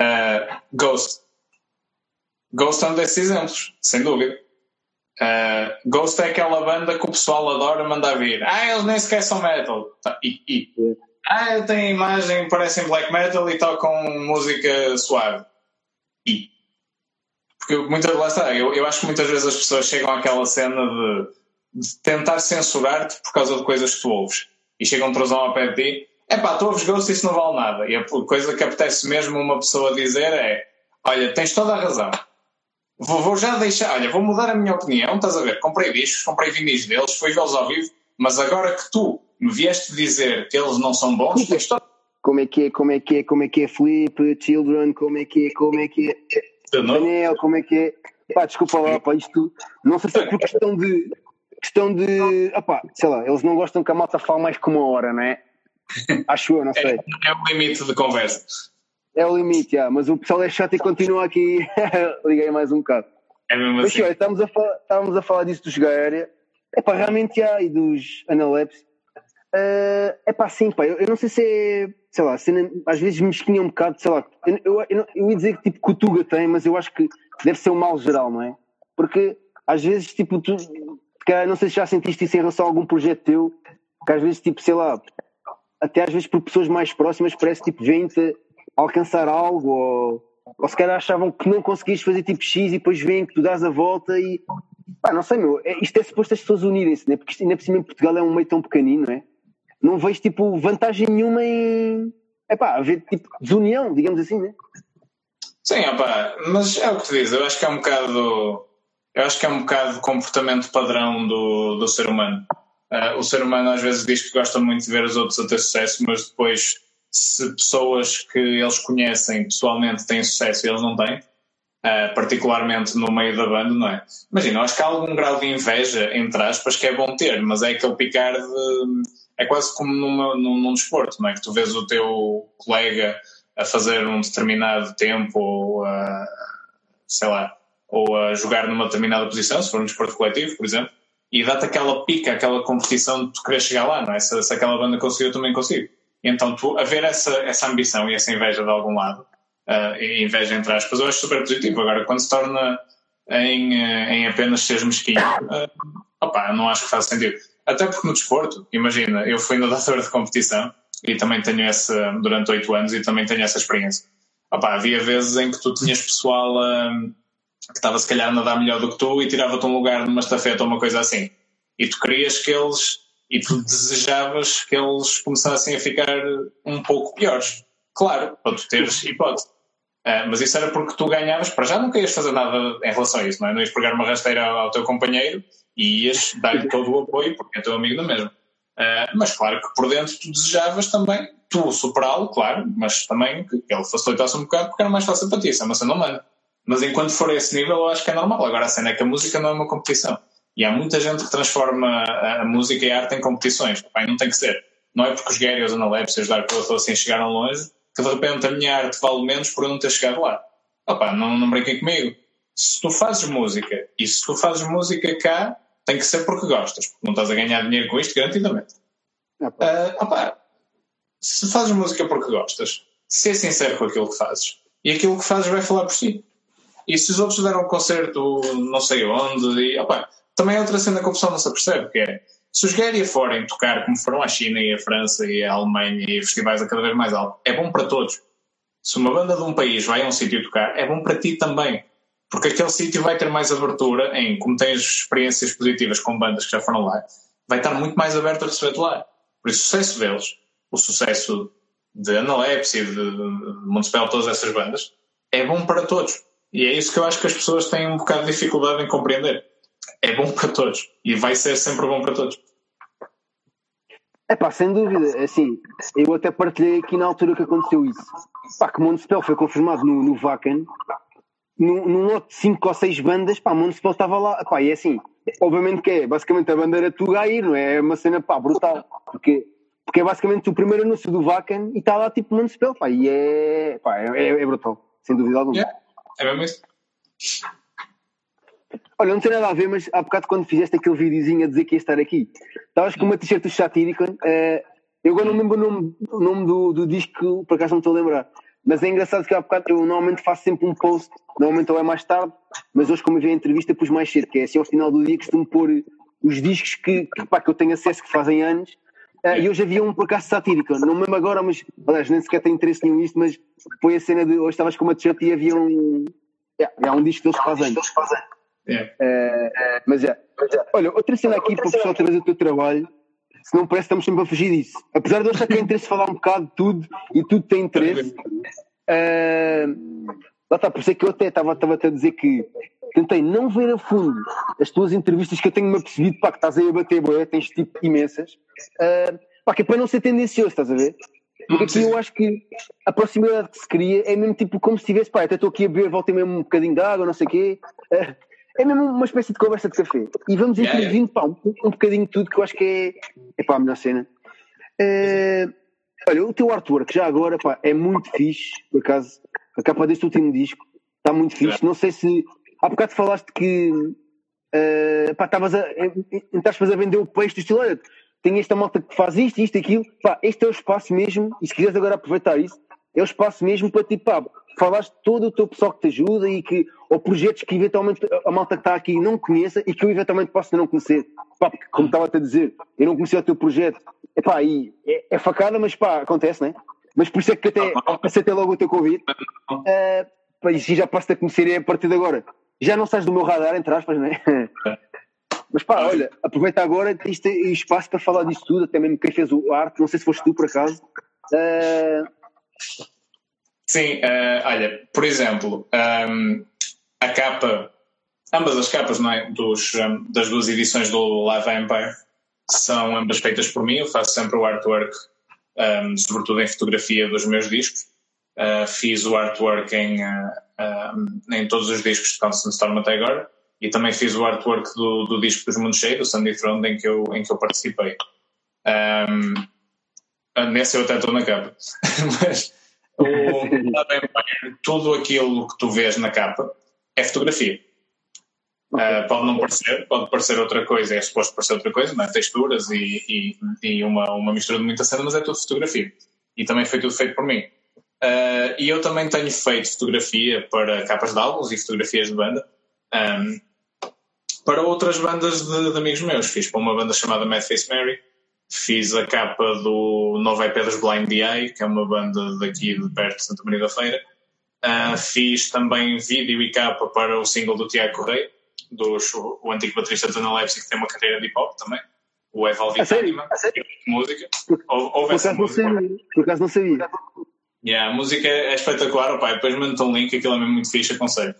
Uh, Ghost. Ghost é um desses exemplos, sem dúvida. Uh, Ghost é aquela banda que o pessoal adora mandar vir. Ah, eles nem sequer são metal. Tá, e, e. Ah, tem imagem, parecem black metal e tocam música suave. E. Porque muitas, lá está, eu, eu acho que muitas vezes as pessoas chegam àquela cena de, de tentar censurar-te por causa de coisas que tu ouves. E chegam trozão ao pé de ti é pá, tu ouves Ghost e isso não vale nada. E a coisa que apetece mesmo uma pessoa dizer é: Olha, tens toda a razão. Vou, vou, já deixar, olha, vou mudar a minha opinião. Estás a ver? Comprei discos, comprei vinis deles, fui vê-los ao vivo, mas agora que tu me vieste dizer que eles não são bons, tens toda como é que é, como é que é, como é que é Felipe, Children, como é que é, como é que é, Daniel, como é que é, pá, desculpa lá, pá, isto, não sei se é por questão de, questão de, opá, sei lá, eles não gostam que a malta fale mais que uma hora, não é? Acho eu, não sei. É, é o limite de conversa. É o limite, já, mas o pessoal é chato e continua aqui. Liguei mais um bocado. É mesmo mas, assim. Olha, estávamos, a falar, estávamos a falar disso dos Gaéria. É para realmente há, e dos Analepsi. é uh, pá, sim, pá, eu, eu, não sei se é, sei lá, cena, às vezes me esquinha um bocado, sei lá, eu, eu, eu, eu ia dizer que tipo que o Tuga tem, mas eu acho que deve ser um mal geral, não é? Porque às vezes, tipo, tu, não sei se já sentiste isso em relação a algum projeto teu, que às vezes, tipo, sei lá, até às vezes por pessoas mais próximas parece tipo vem-te alcançar algo ou, ou se calhar achavam que não conseguias fazer tipo X e depois vêm que tu dás a volta e pá, não sei meu, é, isto é suposto as pessoas unirem-se, né? porque ainda por cima em Portugal é um meio tão pequenino, não é? Não vejo tipo vantagem nenhuma em é pá, haver tipo desunião, digamos assim, né? Sim, opa, mas é o que tu dizes, eu acho que é um bocado eu acho que é um bocado comportamento padrão do, do ser humano. Uh, o ser humano às vezes diz que gosta muito de ver os outros a ter sucesso, mas depois, se pessoas que eles conhecem pessoalmente têm sucesso e eles não têm, uh, particularmente no meio da banda, não é? Imagina, acho que há algum grau de inveja, entre aspas, que é bom ter, mas é aquele picar de. É quase como numa, num, num desporto, não é? Que tu vês o teu colega a fazer um determinado tempo ou a, sei lá, ou a jogar numa determinada posição, se for um desporto coletivo, por exemplo, e dá-te aquela pica, aquela competição de tu querer chegar lá, não é? Se, se aquela banda conseguiu, eu também consigo. Então, tu, haver essa, essa ambição e essa inveja de algum lado, uh, inveja entre aspas, eu acho super positivo. Agora, quando se torna em, uh, em apenas seres mesquinho, uh, opa, não acho que faz sentido. Até porque no desporto, imagina, eu fui nadador de competição e também tenho essa, durante oito anos, e também tenho essa experiência. Opa, havia vezes em que tu tinhas pessoal. Uh, que estava se calhar a nadar melhor do que tu e tirava-te um lugar numa estafeta ou uma coisa assim. E tu querias que eles, e tu desejavas que eles começassem a ficar um pouco piores. Claro, para tu teres hipótese. Uh, mas isso era porque tu ganhavas, para já não querias fazer nada em relação a isso, não é? Não ias pegar uma rasteira ao teu companheiro e ias dar-lhe todo o apoio porque é teu amigo da mesma. Uh, mas claro que por dentro tu desejavas também tu superá-lo, claro, mas também que ele facilitasse um bocado porque era mais fácil para ti, isso é uma cena humana. Mas enquanto for a esse nível, eu acho que é normal. Agora a cena é que a música não é uma competição. E há muita gente que transforma a, música e a arte em competições. Pai, não tem que ser. Não é porque os Gary os Analepsis, os Dark Earth assim chegaram longe, que de repente a minha arte vale menos por eu não ter chegado lá. Opa, não, não brinquem comigo. Se tu fazes música, e se tu fazes música cá, tem que ser porque gostas, porque não estás a ganhar dinheiro com isto, garantidamente. Opa. Uh, opa, se fazes música porque gostas, ser sincero com aquilo que fazes. E aquilo que fazes vai falar por si. E se os outros deram um concerto não sei onde, e, opa, também é outra cena que a pessoa não se apercebe, que é se os Guerria forem tocar como foram a China e a França e a Alemanha e festivais a cada vez mais alto, é bom para todos. Se uma banda de um país vai a um sítio tocar, é bom para ti também. Porque aquele sítio vai ter mais abertura em, como tens experiências positivas com bandas que já foram lá, vai estar muito mais aberto a receber-te lá. Por isso, o sucesso deles, o sucesso de Analepsy, de Municipal, todas essas bandas, é bom para todos. E é isso que eu acho que as pessoas têm um bocado de dificuldade em compreender. É bom para todos e vai ser sempre bom para todos. É pá, sem dúvida. Assim, eu até partilhei aqui na altura que aconteceu isso. Pá, que Montespel foi confirmado no, no Vacan, num, num lote de 5 ou 6 bandas, pá, Montespel estava lá. Pá, e é assim, obviamente que é, basicamente a bandeira Tuga a ir, não é? É uma cena, pá, brutal. Porque, porque é basicamente o primeiro anúncio do Vacan e está lá tipo Montespel, pá, e é, pá, é, é, brutal, sem dúvida alguma. Yeah. É mesmo isso? Olha, não tem nada a ver, mas há bocado quando fizeste aquele videozinho a dizer que ia estar aqui, estavas com uma t-shirt do Satírico. Uh, eu agora não lembro o nome, o nome do, do disco, por acaso não estou a lembrar. Mas é engraçado que há bocado eu normalmente faço sempre um post, normalmente ou é mais tarde, mas hoje, como eu vi a entrevista, pus mais cedo, que é assim ao final do dia costumo pôr os discos que, que, pá, que eu tenho acesso que fazem anos. Uh, e hoje havia um por acaso satírico, não me lembro agora, mas aliás, nem sequer tenho interesse nenhum nisto, mas foi a cena de hoje estavas com uma t-shirt e havia um. É, é um disco que eles fazem. É. É, mas é. Olha, outra cena aqui para o pessoal trazer o teu trabalho, se não parece estamos sempre a fugir disso. Apesar de eu achar que é interesse falar um bocado de tudo e tudo tem interesse. Uh, lá está, por isso é que eu até estava, estava a dizer que tentei não ver a fundo as tuas entrevistas que eu tenho-me apercebido, pá, que estás aí a bater boia, tens tipo imensas, uh, pá, que é para não ser tendencioso, estás a ver? Porque aqui eu acho que a proximidade que se cria é mesmo tipo como se tivesse, pá, até estou aqui a beber, voltei mesmo um bocadinho de água, não sei o quê. Uh, é mesmo uma espécie de conversa de café. E vamos yeah, intervindo, yeah. pá, um, um bocadinho de tudo que eu acho que é, é pá, a melhor cena. Uh, olha, o teu artwork já agora, pá, é muito fixe, por acaso, a capa deste último disco está muito fixe. Não sei se há bocado falaste que uh, pá, estavas a, a vender o peixe do estilo, olha, tem esta malta que faz isto, isto, aquilo, pá, este é o espaço mesmo, e se quiseres agora aproveitar isso, é o espaço mesmo para tipo, pá, falaste todo o teu pessoal que te ajuda e que, ou projetos que eventualmente a malta que está aqui não conheça e que eu eventualmente posso não conhecer. Pá, porque, como estava a dizer, eu não conhecia o teu projeto. Epá, e é, é facada, mas pá, acontece, né? Mas por isso é que até aceitei logo o teu convite. Uh, e já passo a conhecer a partir de agora. Já não sais do meu radar, entre aspas, né? Mas pá, olha, aproveita agora, tens espaço para falar disso tudo, até mesmo quem fez o arte, não sei se foste tu por acaso. Uh... Sim, uh, olha, por exemplo, um, a capa, ambas as capas não é, dos, um, das duas edições do Live Empire são ambas feitas por mim, eu faço sempre o artwork, um, sobretudo em fotografia dos meus discos. Uh, fiz o artwork em, em todos os discos de Constant Storm até agora e também fiz o artwork do, do disco dos Mundos Cheios, do Sandy Throne, em que eu, em que eu participei. Um, nesse eu até estou na capa. Mas o tudo aquilo que tu vês na capa é fotografia. Uh, pode não parecer, pode parecer outra coisa, é suposto parecer outra coisa, não é? texturas e, e, e, uma, uma mistura de muita cena, mas é tudo fotografia. E também foi tudo feito por mim. Uh, e eu também tenho feito fotografia para capas de álbuns e fotografias de banda. Um, para outras bandas de, de, amigos meus. Fiz para uma banda chamada Mad Face Mary, fiz a capa do novo EP dos Blind DI, que é uma banda daqui de perto de Santa Maria da Feira. Uh, fiz também vídeo e capa para o single do Tiago Correia, dos, o antigo baterista de Leipzig, que tem uma carreira de hip hop também. O Evaldi Tânima, música. Houve essa música. Por acaso não sabia. Yeah, a música é espetacular, opa, depois mando um link, aquilo é mesmo muito fixe, aconselho.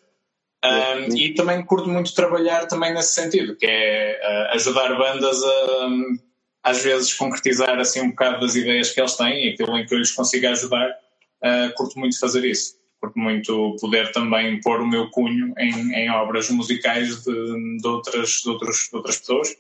Um, e também curto muito trabalhar também nesse sentido, que é uh, ajudar bandas a um, às vezes concretizar assim um bocado das ideias que eles têm e aquilo em que eu lhes consigo ajudar, uh, curto muito fazer isso. Curto muito poder também pôr o meu cunho em, em obras musicais de, de, outras, de, outros, de outras pessoas,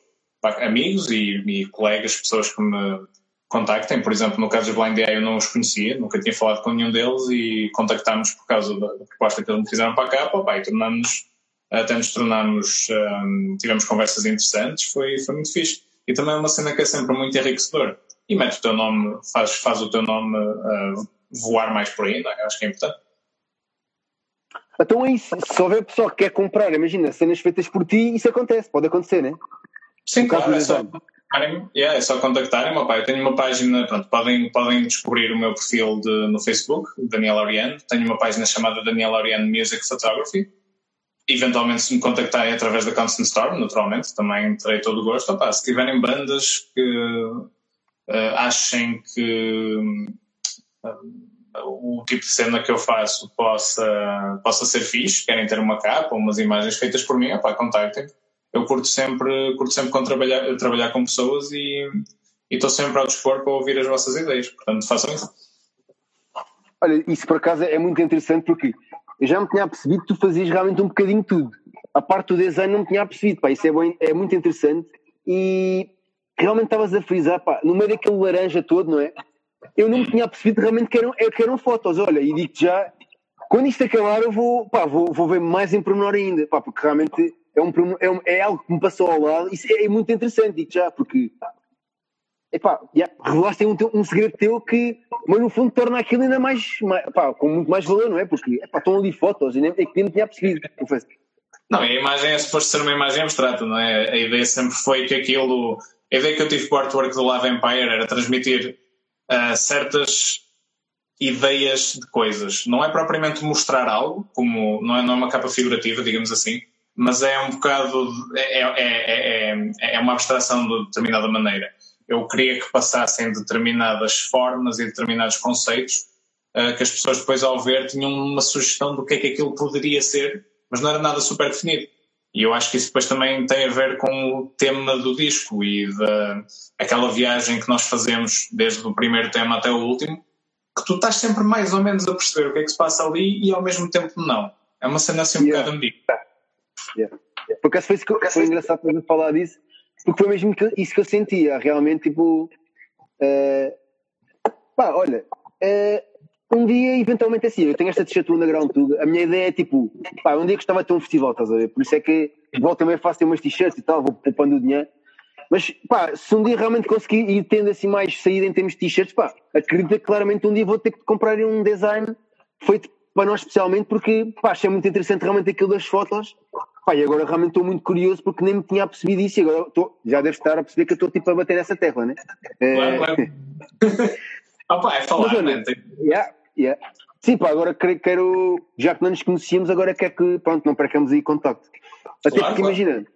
amigos e, e colegas, pessoas que me contactem. Por exemplo, no caso dos Blind AI eu não os conhecia, nunca tinha falado com nenhum deles e contactámos por causa da, proposta que eles me fizeram para cá, pá, e tornamos até nos tornamos, um, tivemos conversas interessantes, foi, foi muito fixe. E também é uma cena que é sempre muito enriquecedora. E mete o teu nome, faz, faz o teu nome uh, voar mais por aí, é? acho que é importante. Então é isso, se houver pessoa que quer comprar, imagina, cenas feitas por ti, isso acontece, pode acontecer, né? Sim, claro, é só, Yeah, é só contactarem meu pai. Eu tenho uma página, pronto, podem, podem descobrir o meu perfil de, no Facebook, Daniel Oriano. Tenho uma página chamada Daniel Oriano Music Photography. Eventualmente, se me contactarem através da Constant Storm, naturalmente, também terei todo o gosto. Opa, se tiverem bandas que uh, achem que uh, o tipo de cena que eu faço possa, possa ser fixe, querem ter uma capa, umas imagens feitas por mim, opa, contactem eu curto sempre, curto sempre com trabalhar, trabalhar com pessoas e estou sempre ao dispor para ouvir as vossas ideias. Portanto, façam isso. Olha, isso por acaso é muito interessante porque eu já me tinha percebido que tu fazias realmente um bocadinho tudo. A parte do design não me tinha percebido, pá, isso é, bem, é muito interessante e realmente estavas a frisar, pá, no meio daquele laranja todo, não é? Eu não me tinha percebido realmente que eram, é, que eram fotos, olha, e digo já, quando isto acabar eu vou, pá, vou, vou ver mais em pormenor ainda, pá, porque realmente é, um, é, um, é algo que me passou ao lado, isso é, é muito interessante, digo já, porque epá, yeah, revelaste um, um segredo teu que, mas no fundo torna aquilo ainda mais, epá, com muito mais valor, não é? Porque epá, estão ali fotos, e nem, é que me tinha percebido, confesso. Não, a imagem é suposto ser uma imagem abstrata, não é? A ideia sempre foi que aquilo. A ideia que eu tive com o artwork do Love Empire era transmitir uh, certas ideias de coisas. Não é propriamente mostrar algo, como não é, não é uma capa figurativa, digamos assim, mas é um bocado. É, é, é, é uma abstração de determinada maneira. Eu queria que passassem determinadas formas e determinados conceitos uh, que as pessoas depois ao ver tinham uma sugestão do que é que aquilo poderia ser, mas não era nada super definido. E eu acho que isso depois também tem a ver com o tema do disco e da aquela viagem que nós fazemos desde o primeiro tema até o último, que tu estás sempre mais ou menos a perceber o que é que se passa ali e ao mesmo tempo não. É uma cena assim um yeah. bocado ambígua. Yeah. Por acaso foi, que, foi engraçado para falar disso, porque foi mesmo que, isso que eu sentia, realmente, tipo. Uh, pá, olha, uh, um dia, eventualmente, assim, eu tenho esta t-shirt underground tudo, a minha ideia é tipo, pá, um dia gostava de ter um festival, estás a ver? Por isso é que volta também faço ter umas t-shirts e tal, vou poupando o dinheiro. Mas, pá, se um dia realmente conseguir ir tendo assim mais saída em termos de t-shirts, pá, acredito que claramente um dia vou ter que comprar um design feito para nós especialmente, porque, pá, achei muito interessante realmente aquilo das fotos. Pá, e agora realmente estou muito curioso porque nem me tinha percebido isso e agora estou, já deve estar a perceber que eu estou tipo a bater nessa tecla, né? Claro, é... claro. Opa, é falar, Mas, né? Yeah, yeah. Sim, pá, agora quero, já que não nos conhecíamos, agora quer que, pronto, não percamos aí contacto. Até claro, porque claro. imagina,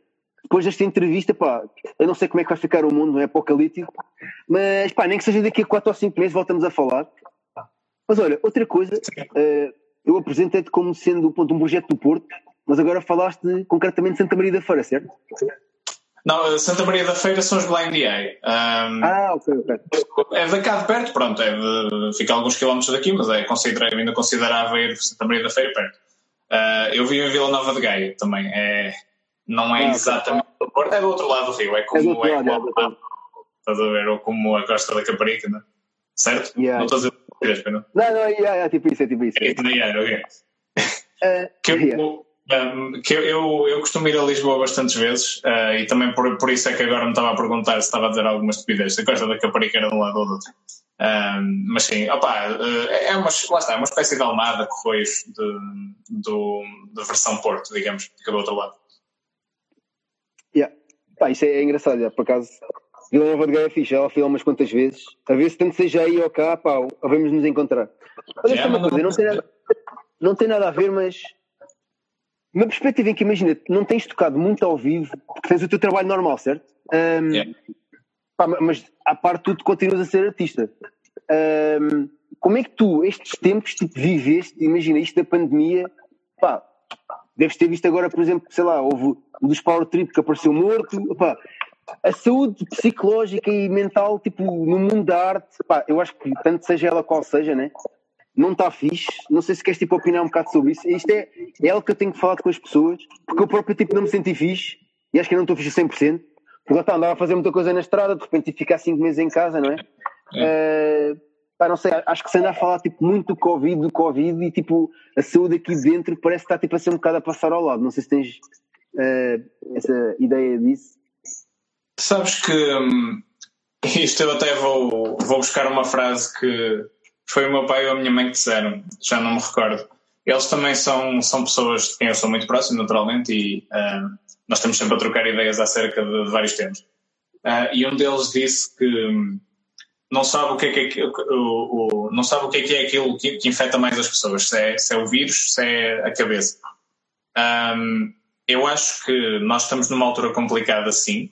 depois desta entrevista, pá, eu não sei como é que vai ficar o mundo, não é apocalíptico, mas pá, nem que seja daqui a 4 ou 5 meses voltamos a falar. Mas olha, outra coisa, uh, eu apresentei-te como sendo ponto, um projeto do Porto, mas agora falaste concretamente de Santa Maria da Feira, certo? Não, Santa Maria da Feira são os Blind Eye. Um, ah, ok, ok. É de cá de perto, pronto, é de, fica alguns quilómetros daqui, mas é considerável, ainda considerável ir Santa Maria da Feira perto. Uh, eu vivo em Vila Nova de Gaia também, é, não é ah, exatamente do Porto, é do outro lado do rio, é como é, do é, lado, como, é, estás a ver, ou como a Costa da Caparica, não é? certo? Yeah. Não estou a dizer não? Não, não, é, é tipo isso, é tipo isso. É, é, ok. Uh, que eu, yeah. Um, que eu, eu, eu, costumo ir a Lisboa bastantes vezes uh, e também por, por isso é que agora me estava a perguntar se estava a dizer alguma estupidez. A Costa da Caparica era de um lado ou do outro. Um, mas sim, opa, eh, é uma, lá está, é uma espécie de Almada, Correios de, do, de versão Porto, digamos, fica do outro lado. Yeah. Pá, isso é, é engraçado, já, por acaso. Vila Nova de Gaia é fixe, ela foi lá umas quantas vezes, a ver se tanto seja aí ou cá, pá, vamos nos encontrar. Yeah, coisa, não tem, nada, não tem nada a ver, mas uma perspectiva em que imagina, não tens tocado muito ao vivo, porque tens o teu trabalho normal, certo? Um, yeah. pá, mas à parte tudo continuas a ser artista. Um, como é que tu, estes tempos, tipo, viveste, imagina isto da pandemia, pá, deves ter visto agora, por exemplo, sei lá, houve o dos Power Trip que apareceu morto, pá, a saúde psicológica e mental, tipo, no mundo da arte, pá, eu acho que tanto seja ela qual seja, né? Não está fixe. Não sei se queres tipo, opinar um bocado sobre isso. Isto é, é algo que eu tenho que falar com as pessoas, porque eu próprio tipo, não me senti fixe e acho que não estou fixe a 100%. Porque lá está, andava a fazer muita coisa na estrada, de repente ficar 5 meses em casa, não é? é. Uh, pá, não sei, acho que se anda a falar tipo, muito do Covid, do Covid e tipo, a saúde aqui dentro parece que está tipo, a ser um bocado a passar ao lado. Não sei se tens uh, essa ideia disso. Sabes que hum, isto eu até vou, vou buscar uma frase que foi o meu pai ou a minha mãe que disseram, já não me recordo. Eles também são, são pessoas de quem eu sou muito próximo, naturalmente, e uh, nós estamos sempre a trocar ideias acerca de, de vários temas. Uh, e um deles disse que não sabe o que é que é, o, o, não sabe o que é, que é aquilo que, que, infecta mais as pessoas, se é, se é o vírus, se é a cabeça. Um, eu acho que nós estamos numa altura complicada, sim,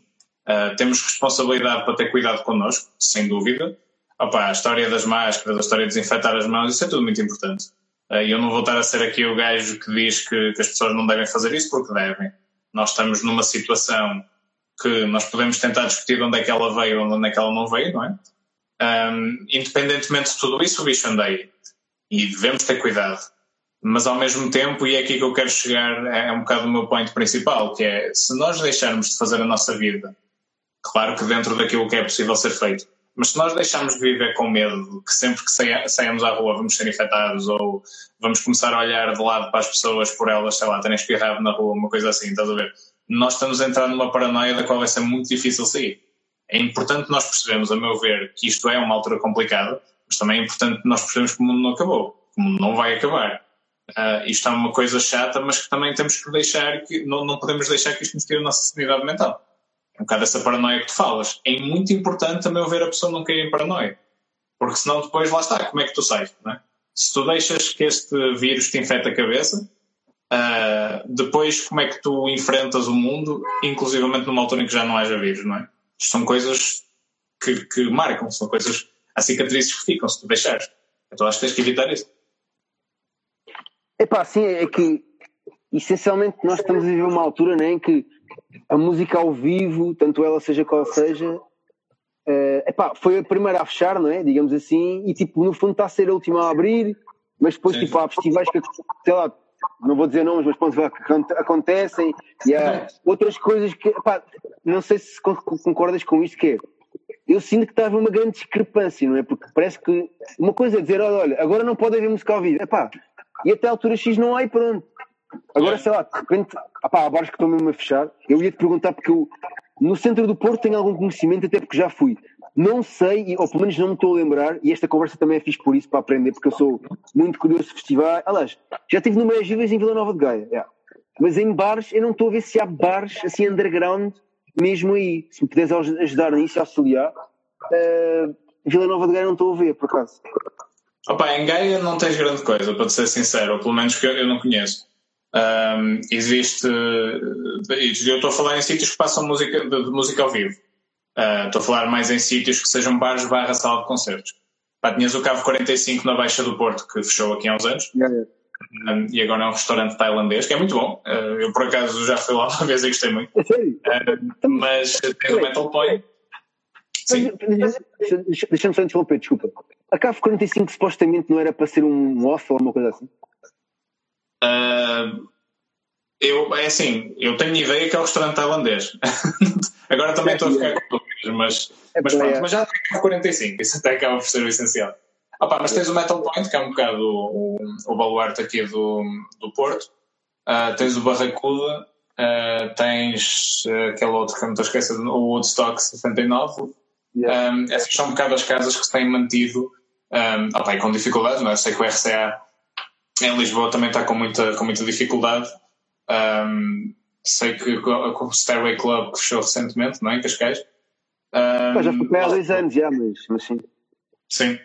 Uh, temos responsabilidade para ter cuidado connosco, sem dúvida. Opa, a história das máscaras, a história de desinfetar as mãos, isso é tudo muito importante. Uh, eu não vou estar a ser aqui o gajo que diz que, que, as pessoas não devem fazer isso, porque devem. Nós estamos numa situação que nós podemos tentar discutir de onde é que ela veio ou onde é que ela não veio, não é? Um, independentemente de tudo isso, o bicho andei. E devemos ter cuidado. Mas ao mesmo tempo, e é aqui que eu quero chegar, é um bocado o meu ponto principal, que é se nós deixarmos de fazer a nossa vida Claro que dentro daquilo que é possível ser feito. Mas se nós deixarmos de viver com medo que sempre que saímos à rua vamos ser infectados ou vamos começar a olhar de lado para as pessoas por elas, sei lá, terem espirrado na rua, uma coisa assim, estás a ver? Nós estamos a entrar numa paranoia da qual vai ser muito difícil sair. É importante nós percebermos, a meu ver, que isto é uma altura complicada, mas também é importante nós percebermos que o mundo não acabou, que o mundo não vai acabar. Uh, isto é uma coisa chata, mas que também temos que deixar que não, não podemos deixar que isto nos tire a nossa sanidade mental um bocado essa paranoia que tu falas. É muito importante, meu ver, a pessoa não cair em paranoia. Porque senão depois lá está, como é que tu sais? É? Se tu deixas que este vírus te infecte a cabeça, uh, depois como é que tu enfrentas o mundo, inclusivamente numa altura em que já não haja vírus, não é? São coisas que, que marcam, são coisas, há cicatrizes que ficam se tu deixares. Então acho que tens que evitar isso. Epá, sim, é que essencialmente nós estamos a viver uma altura né, em que a música ao vivo, tanto ela seja qual seja, uh, epá, foi a primeira a fechar, não é? Digamos assim, e tipo, no fundo está a ser a última a abrir, mas depois Sim. tipo, há festivais que, sei lá, não vou dizer nomes, mas pronto, acontecem, e há outras coisas que, epá, não sei se concordas com isto, que é, eu sinto que estava uma grande discrepância, não é? Porque parece que uma coisa é dizer, olha, olha agora não pode haver música ao vivo, epá, e até a altura X não há e pronto. Agora, sei lá, de repente, opá, há bares que estão mesmo a fechar. Eu ia te perguntar porque eu, no centro do Porto tenho algum conhecimento, até porque já fui. Não sei, ou pelo menos não me estou a lembrar, e esta conversa também é fixe por isso, para aprender, porque eu sou muito curioso de festivais. Aliás, já estive no Meias Vivas em Vila Nova de Gaia, yeah. mas em bares, eu não estou a ver se há bares assim underground mesmo aí. Se me puderes ajudar nisso, auxiliar. Uh, Vila Nova de Gaia não estou a ver, por acaso. Opa, em Gaia não tens grande coisa, para ser sincero, ou pelo menos que eu não conheço. Um, existe. Eu estou a falar em sítios que passam música, de, de música ao vivo. Uh, estou a falar mais em sítios que sejam bares barra sala de concertos. Pá, tinhas o Cavo 45 na Baixa do Porto, que fechou aqui há uns anos. Um, e agora é um restaurante tailandês, que é muito bom. Uh, eu, por acaso, já fui lá uma vez e gostei muito. Uh, mas tem o Metal Point. Deixa-me só interromper, desculpa. A Cavo 45 supostamente não era para ser um off ou uma coisa assim? Uh, eu, é assim, eu tenho ideia que é o restaurante tailandês. Agora também estou a ficar com dúvidas, mas, é mas pronto, mas já tem 45, isso até acaba por ser o essencial. Mas tens o Metal Point, que é um bocado o, o, baluarte aqui do, do Porto. Uh, tens o Barracuda, uh, tens uh, aquele outro que não estou esquecendo, o Woodstock 69. Yeah. Um, essas são um bocado as casas que se têm mantido, um, com dificuldades, não é? Eu sei que o RCA em Lisboa também está com muita, com muita dificuldade. Um, sei que com o Stairway Club que fechou recentemente, não é? Em Cascais. Um, já foi há dois anos, já, mas, mas sim. Sim.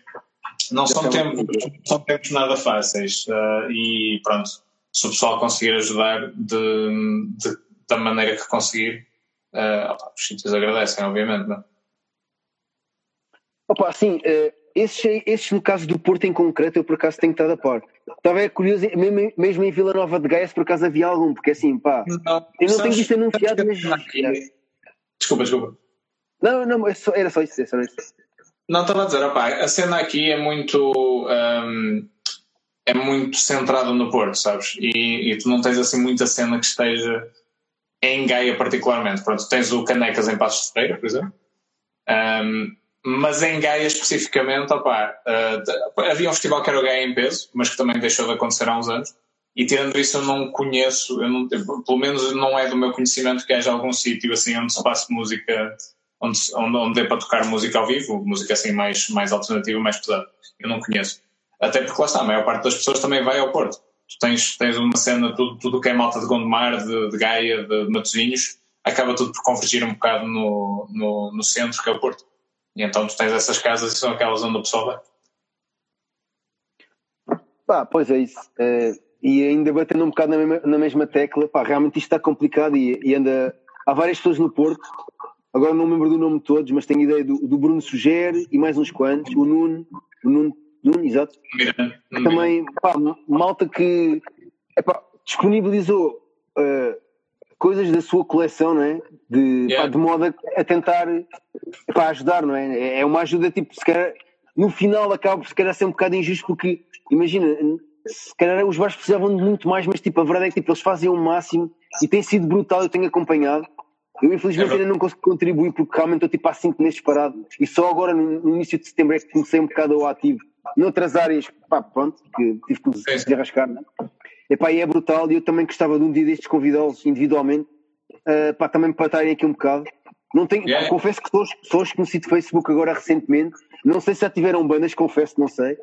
Não são tempos, são tempos nada fáceis. Uh, e pronto, se o pessoal conseguir ajudar de, de da maneira que conseguir, uh, opa, os sítios agradecem, obviamente, não é? Opa, sim, uh, esses, esses, no caso do Porto em concreto, eu por acaso tenho estado a par. Estava é curioso, mesmo, em Vila Nova de Gaia, se por acaso havia algum, porque assim, pá, não, eu não tenho visto anunciado, mas. Desculpa, desculpa. Não, não, é era só isso, era só isso. Não, estava a dizer, opá, a cena aqui é muito. Um, é muito centrada no Porto, sabes? E, e, tu não tens assim muita cena que esteja em Gaia, particularmente. Pronto, tens o Canecas em Passos de Feira, por exemplo. Um, mas em Gaia especificamente, opa, uh, havia um festival que era o Gaia em peso, mas que também deixou de acontecer há uns anos. E tirando isso, eu não conheço, eu não, pelo menos não é do meu conhecimento que haja algum sítio assim onde se passe música, onde, onde, onde dê para tocar música ao vivo, música assim mais, mais alternativa, mais pesada. Eu não conheço. Até porque lá está, a maior parte das pessoas também vai ao Porto. Tu tens, tens uma cena, tudo, tudo que é malta de Gondomar, de, de Gaia, de, de Matosinhos, acaba tudo por convergir um bocado no, no, no centro, que é o Porto. E então tu tens essas casas e são aquelas onde o pessoal vai. Pá, pois é isso. É, e ainda batendo um bocado na mesma, na mesma tecla, pá, realmente isto está complicado e, e, anda. Há várias pessoas no Porto, agora não me lembro do nome de todos, mas tenho ideia do, do Bruno Sugere e mais uns quantos, o Nuno, o Nuno, Nuno exato. Também, pá, malta que epá, disponibilizou uh, coisas da sua coleção, não é? De, yeah. pá, de modo a, tentar pá, ajudar, não é? é? Uma ajuda tipo, se calhar, no final acaba por se calhar ser um bocado injusto porque, imagina, se calhar os bares precisavam de muito mais, mas tipo, a verdade é que tipo, eles fazem o máximo e tem sido brutal, eu tenho acompanhado. Eu infelizmente é ainda não consigo contribuir porque realmente estou tipo há 5 meses parado e só agora no, no, início de setembro é que comecei um bocado ao ativo. Noutras áreas, pá, pronto, que tive que me desarrascar, não é? Epá, e é brutal e eu também gostava de um dia destes convidá-los individualmente uh, pá, também para estarem aqui um bocado. Não tenho, yeah. Confesso que sou, sou conhecido de Facebook agora recentemente. Não sei se já tiveram bandas, confesso, não sei.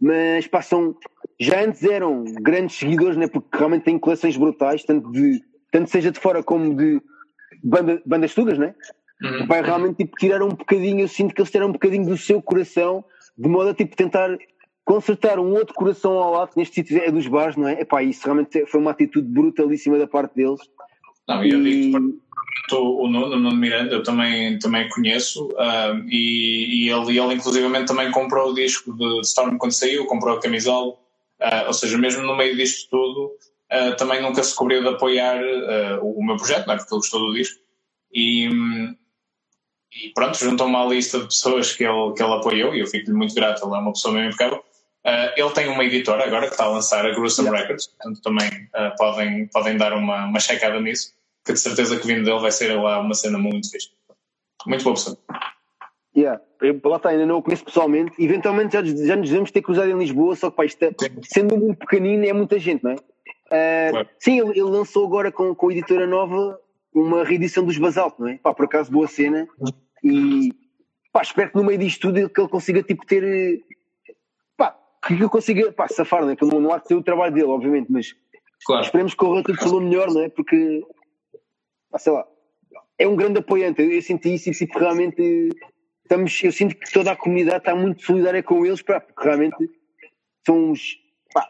Mas pá, são, já antes eram grandes seguidores, né, porque realmente têm coleções brutais, tanto, de, tanto seja de fora como de banda, bandas tugas, né? Uhum. Pá, realmente tipo, tiraram um bocadinho, eu sinto que eles tiraram um bocadinho do seu coração, de modo a tipo, tentar consertar um outro coração ao lado, neste sítio é dos bares, não é? Epá, isso realmente foi uma atitude brutalíssima da parte deles. Não, e eu digo o Nuno, o Nuno Miranda, eu também, também conheço, uh, e, e ele, ele inclusivamente também comprou o disco de Storm quando saiu, comprou a camisola, uh, ou seja, mesmo no meio disto tudo, uh, também nunca se cobriu de apoiar o, o, meu projeto, não é? porque ele gostou do disco. E, e pronto, juntou-me à lista de pessoas que ele, que ele apoiou, e eu fico-lhe muito grato, ele é uma pessoa mesmo impecável. Uh, ele tem uma editora agora que está a lançar a Gruesome yeah. Records, portanto também uh, podem, podem dar uma, uma checada nisso, que de certeza que vindo dele vai ser lá uma cena muito fixe. Muito boa pessoa. Yeah. Eu, lá está, ainda não o conheço pessoalmente. Eventualmente já, já nos devemos ter cruzado em Lisboa, só que pá, isto é, sendo muito pequenino é muita gente, não é? Uh, claro. Sim, ele, ele, lançou agora com, com a editora nova, uma reedição dos Basalto, não é? Pá, por acaso boa cena e pá, espero que no meio disto tudo que ele consiga tipo ter pá, que ele consiga pá, safar, não é? Que não, não há de ser o trabalho dele, obviamente, mas claro. esperemos que corra tudo pelo melhor, não é? Porque pá, sei lá, é um grande apoiante, eu, eu senti isso e tipo, realmente estamos, eu sinto que toda a comunidade está muito solidária com eles, pá, porque realmente são uns pá,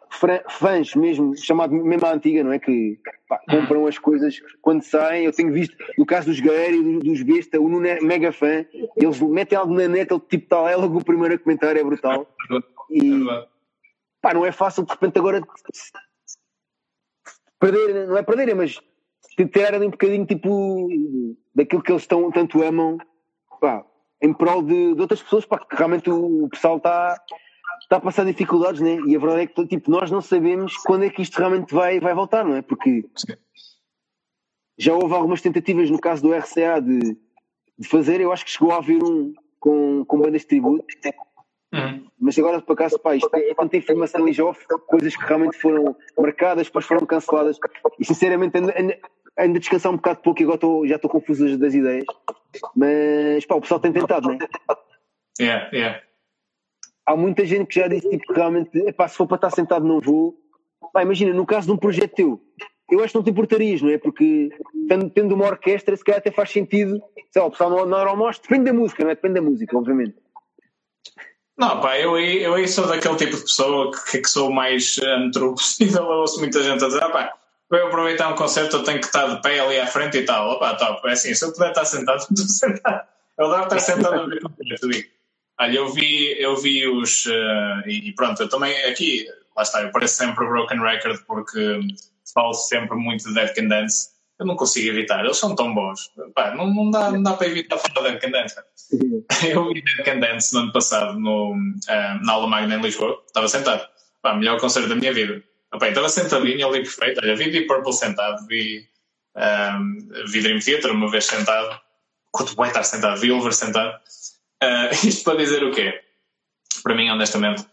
fãs mesmo, chamado mesmo à antiga, não é? Que pá, compram as coisas quando saem. Eu tenho visto, no caso dos e dos Besta, o Nuno é mega fã. Eles metem algo na net, ele tipo tal, é logo o primeiro a comentar, é brutal. E pá, não é fácil de repente agora perder, não é perderem, mas tirar ali um bocadinho tipo daquilo que eles tão, tanto amam, pá, em prol de, de outras pessoas, pá, que realmente o, o pessoal está está a passar dificuldades, né? E a verdade é que tipo, nós não sabemos quando é que isto realmente vai, vai voltar, não é? Porque já houve algumas tentativas no caso do RCA de, de fazer, eu acho que chegou a haver um com, com bandas de tributo. Uhum. Mas agora, por acaso, pá, isto é, é tanta informação e já houve coisas que realmente foram marcadas, depois foram canceladas. E sinceramente, ainda, ainda, ainda descansar um bocado pouco e agora tô, já estou confuso das ideias. Mas pá, o pessoal tem tentado, não é? Yeah, yeah há muita gente que já disse tipo, realmente, epá, se for para estar sentado não vou. Pá, imagina, no caso de um projeto teu, eu acho que não te importarias, não é? Porque tendo, tendo uma orquestra, se calhar até faz sentido, sei lá, o pessoal não, não mostra, depende da música, não é? Depende da música, obviamente. Não, pá, eu, eu sou daquele tipo de pessoa que, que sou mais antro possível. Eu ouço muita gente a dizer, ah, pá, para eu aproveitar um concerto eu tenho que estar de pé ali à frente e tal. Opa, top. É assim, se eu puder estar sentado, estou sentado. Eu adoro estar sentado a ver concerto. Olha, eu vi, eu vi os. Uh, e pronto, eu também aqui, lá está, eu pareço sempre Broken Record porque falo sempre muito de Dead Can Dance. Eu não consigo evitar, eles são tão bons. Pá, não, não, dá, não dá para evitar falar de Dead Can Dance. Eu vi Dead Can Dance no ano passado no, uh, na aula magna em Lisboa, estava sentado. Pá, melhor concerto da minha vida. Opa, estava sentadinho ali perfeito. Olha, vi Deep Purple sentado, vi, um, eh, vi Dream Theater uma vez sentado. Quanto bem estar sentado, vi Over sentado. Uh, isto para dizer o quê? Para mim, honestamente,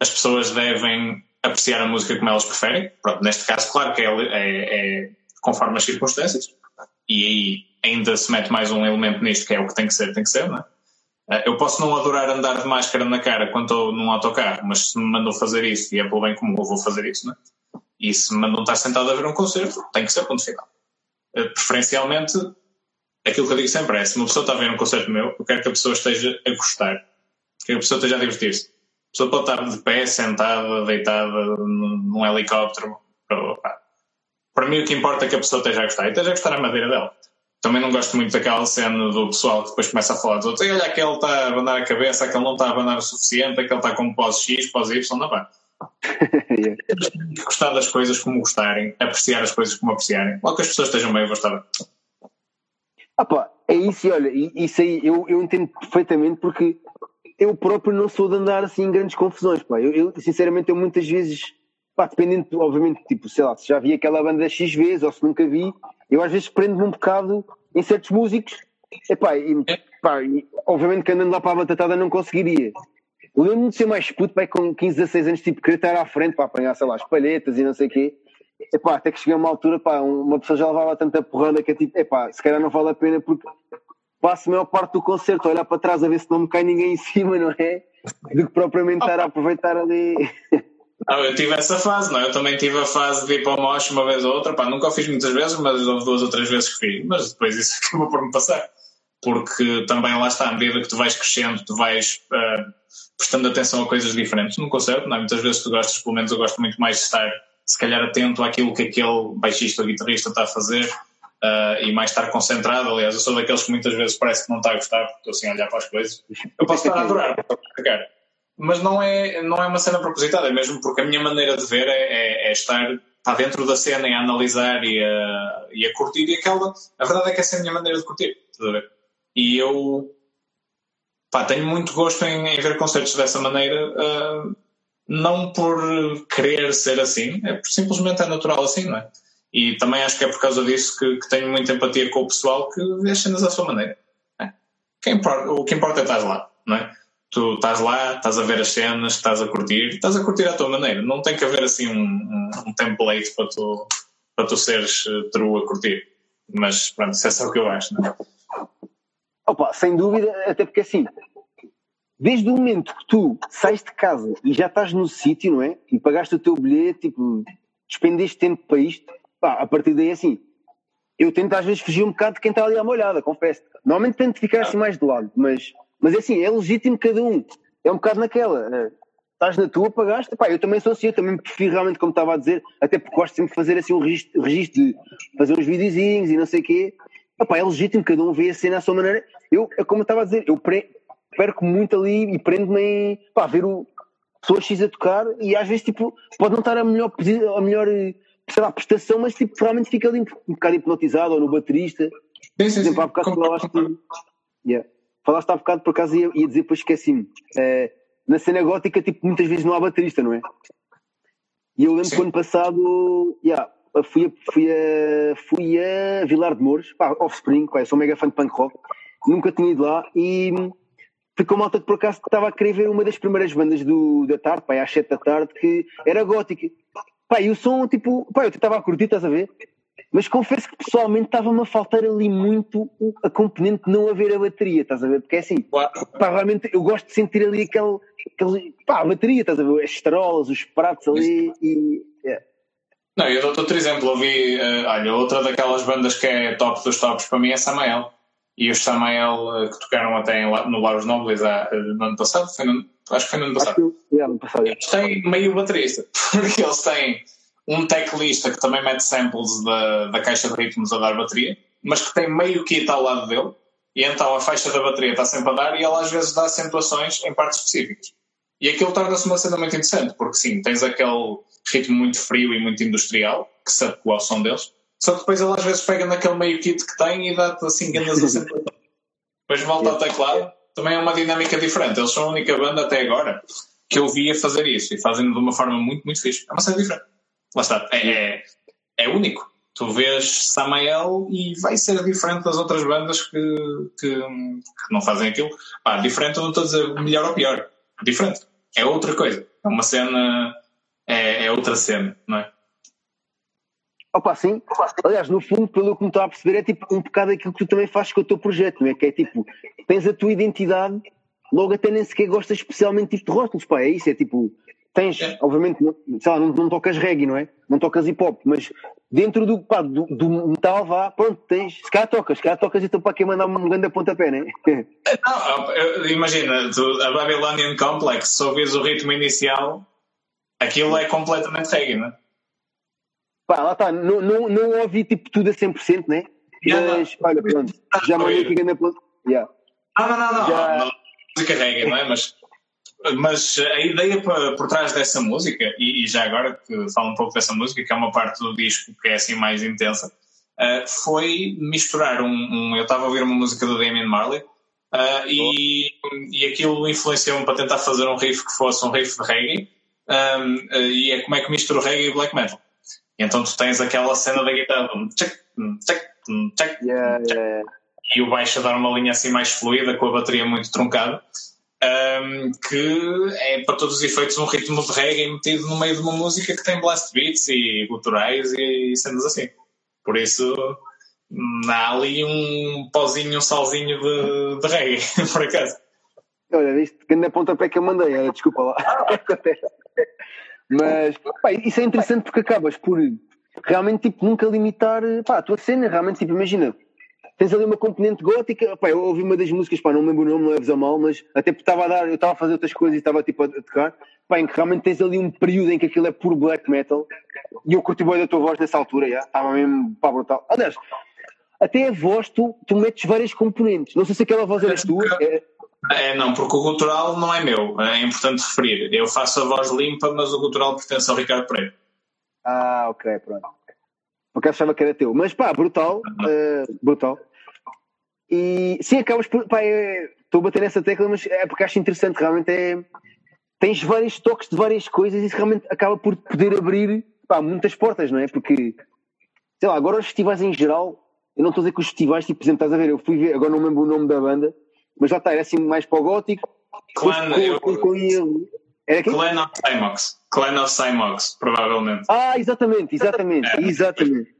as pessoas devem apreciar a música como elas preferem. Pronto, neste caso, claro que é, é, é, conforme as circunstâncias. E aí ainda se mete mais um elemento nisto que é o que tem que ser, tem que ser, não é? Uh, eu posso não adorar andar de máscara na cara quando estou num autocarro, mas se me mandam fazer isso e é pelo bem comum, eu vou fazer isso, não é? E se me mandam estar sentado a ver um concerto, tem que ser ponto final. Uh, preferencialmente aquilo que eu digo sempre é: se uma pessoa está a ver um concerto meu, eu quero que a pessoa esteja a gostar, que a pessoa esteja a divertir-se. A pessoa pode estar de pé, sentada, deitada num helicóptero. Para mim, o que importa é que a pessoa esteja a gostar e esteja a gostar a madeira dela. Também não gosto muito daquela cena do pessoal que depois começa a falar dos outros. E olha, aquele está a abanar a cabeça, aquele não está a abanar o suficiente, aquele está com pós X, pós Y, não yeah. Gostar das coisas como gostarem, apreciar as coisas como apreciarem. Logo que as pessoas estejam bem, eu vou estar ah pá, é isso, e olha, isso aí eu, eu entendo perfeitamente porque eu próprio não sou de andar assim em grandes confusões, pá. Eu, eu sinceramente, eu muitas vezes, pá, dependendo, obviamente, tipo, sei lá, se já vi aquela banda X vezes ou se nunca vi, eu às vezes prendo-me um bocado em certos músicos, epá, e, pá, e, obviamente que andando lá para a batatada não conseguiria. Lembro-me de ser mais puto, pá, com 15, 16 anos, tipo, querer estar à frente para apanhar, sei lá, as palhetas e não sei o quê. Epá, até que cheguei a uma altura, pá, uma pessoa já levava tanta porrada que é tipo, se calhar não vale a pena porque passo a maior parte do concerto a olhar para trás a ver se não me cai ninguém em cima, não é? Do que propriamente estar a aproveitar ali. Ah, eu tive essa fase, não é? Eu também tive a fase de ir para o moche uma vez ou outra, pá, nunca o fiz muitas vezes, mas houve duas ou três vezes que fiz, mas depois isso acabou por me passar. Porque também lá está, à medida que tu vais crescendo, tu vais uh, prestando atenção a coisas diferentes não é? Muitas vezes tu gostas, pelo menos eu gosto muito mais de estar se calhar atento àquilo que aquele baixista ou guitarrista está a fazer uh, e mais estar concentrado. Aliás, eu sou daqueles que muitas vezes parece que não está a gostar porque estou assim a olhar para as coisas. Eu posso estar a adorar, cara. Mas não é, não é uma cena propositada, é mesmo porque a minha maneira de ver é, é, é estar, estar dentro da cena e a analisar e a, e a curtir. E aquela, a verdade é que essa é a minha maneira de curtir. E eu pá, tenho muito gosto em, em ver concertos dessa maneira. Uh, não por querer ser assim, é por, simplesmente é natural assim, não é? E também acho que é por causa disso que, que tenho muita empatia com o pessoal que vê as cenas à sua maneira. É. O que importa é estar lá, não é? Tu estás lá, estás a ver as cenas, estás a curtir, estás a curtir à tua maneira. Não tem que haver assim um, um, template para tu, para tu seres eh, true a curtir. Mas pronto, isso é só o que eu acho, não é? Opa, sem dúvida, até porque assim, desde o momento que tu sais de casa e já estás no sítio, não é? E pagaste o teu bilhete, tipo, despendeste tempo para isto, pá, a partir daí assim, eu tento às vezes fugir um bocado de quem está ali à molhada, confesso. Normalmente tento ficar assim mais de lado, mas, mas é assim, é legítimo cada um. É um bocado naquela. É, estás na tua, pagaste. Pá, eu também sou assim, eu também prefiro realmente, como estava a dizer, até porque gosto sempre de fazer assim um registro, registro de fazer uns videozinhos e não sei o quê. Epá, é legítimo, cada um vê a cena à sua maneira. Eu, é como eu estava a dizer, eu perco muito ali e prendo-me em pá, ver o pessoas X a tocar e às vezes tipo, pode não estar a melhor, a melhor sei lá, prestação, mas tipo, realmente fica ali um bocado hipnotizado ou no baterista. Sim, sim, por exemplo, há bocado falaste, yeah. Falaste há bocado por acaso ia, ia dizer, depois esqueci-me. É, na cena gótica, tipo, muitas vezes não há baterista, não é? E eu lembro que ano passado, yeah, fui, a, fui, a, fui a Vilar de Mouros, pá, Offspring, pá, sou mega fã de punk rock, nunca tinha ido lá e ficou malta de por acaso que estava a querer ver uma das primeiras bandas do, da tarde, pá, às 7 da tarde, que era gótica. Pá, e o som, tipo, pá, eu estava a curtir, estás a ver? Mas confesso que pessoalmente estava-me a faltar ali muito a componente de não haver a bateria, estás a ver? Porque é assim, pá, realmente eu gosto de sentir ali aquele, aquele pá, a bateria, estás a ver? As estarolas, os pratos ali e. Yeah. Não, eu dou-te outro exemplo. Eu vi, uh, olha, outra daquelas bandas que é top dos tops para mim é Samael. E os Samael uh, que tocaram até em, no Laros Nobles uh, no ano passado, foi no, acho que foi no ano passado. Que, yeah, passado. Eles têm meio baterista, porque eles têm um teclista que também mete samples da, da caixa de ritmos a dar bateria, mas que tem meio kit ao lado dele, e então a faixa da bateria está sempre a dar e ela às vezes dá acentuações em partes específicas. E aquilo torna-se uma cena muito interessante, porque sim, tens aquele ritmo muito frio e muito industrial, que se adequa ao som deles, só que depois ele às vezes pega naquele meio kit que tem e dá-te assim grandes acentuações. depois volta ao teclado, também é uma dinâmica diferente. Eles são a única banda até agora que eu via fazer isso e fazem de uma forma muito, muito fixe. É uma cena diferente. Lá está, é, é, é único. Tu vês Samael e vai ser diferente das outras bandas que, que, que não fazem aquilo. Pá, diferente, não estou a dizer melhor ou pior. Diferente. É outra coisa. É uma cena. É, é outra cena, não é? Opa, sim. Aliás, no fundo, pelo que me estou a perceber, é tipo um bocado aquilo que tu também fazes com o teu projeto, não é? Que é tipo, tens a tua identidade, logo até nem sequer gostas especialmente tipo de rótulos, pá, é isso, é tipo, tens, é. obviamente, não, sei lá, não, não, tocas reggae, não é? Não tocas hip hop, mas dentro do, pá, do, do metal vá, pronto, tens, se calhar tocas, se calhar tocas então para quem mandar um grande pontapé, não é? Não, imagina, tu, a Babylonian Complex, se ouvires o ritmo inicial, aquilo é completamente reggae, não é? Pá, lá está, não, não, não ouvi tipo tudo a 100%, né? Yeah, mas, olha, pronto, já mandei aqui grande ponto. Yeah. Ah, não, não, não, já... não, música reggae, não é? Mas mas a ideia por, trás dessa música, e, já agora que falo um pouco dessa música, que é uma parte do disco que é assim mais intensa, uh, foi misturar um, um Eu estava a ouvir uma música do Damien Marley uh, e, e aquilo influenciou-me para tentar fazer um riff que fosse um riff de reggae, um, uh, e é como é que misturo reggae e black metal. E então tu tens aquela cena da guitarra, check, check, check, yeah, yeah. e o baixo a dar uma linha assim mais fluida, com a bateria muito truncada um, que é para todos os efeitos um ritmo de reggae metido no meio de uma música que tem blast beats e guturais e cenas assim. Por isso há ali um pozinho, um salzinho de, de reggae, por acaso. Olha, viste, grande pontapé que eu mandei, olha, desculpa lá. Mas pá, isso é interessante porque acabas por realmente tipo, nunca limitar pá, a tua cena, realmente tipo, imagina, tens ali uma componente gótica. Pá, eu ouvi uma das músicas, pá, não me lembro o nome, não leves a mal, mas até porque estava a dar, eu estava a fazer outras coisas e estava tipo a tocar. Pá, em que realmente tens ali um período em que aquilo é puro black metal e eu curti bem da tua voz nessa altura, já, estava mesmo pá, brutal. Aliás, até a voz tu, tu metes várias componentes. Não sei se aquela voz eras tua. É... é... não, porque o cultural não é meu, é importante referir. Eu faço a voz limpa, mas o cultural pertence ao Ricardo Pereira. Ah, ok, pronto porque achava que era teu. Mas pá, brutal, uh, brutal. E sim, acabas por. Pá, é, estou a bater nessa tecla, mas é porque acho interessante, realmente é. Tens vários toques de várias coisas e isso realmente acaba por poder abrir pá, muitas portas, não é? Porque, sei lá, agora os festivais em geral, eu não estou a dizer que os festivais, tipo, por exemplo, estás a ver, eu fui ver, agora não lembro o nome da banda, mas já está, era assim mais para o gótico. Clan, eu, com, com, era quem? Clan of Cymox. Clan of Cymox, provavelmente. Ah, exatamente, exatamente, exatamente.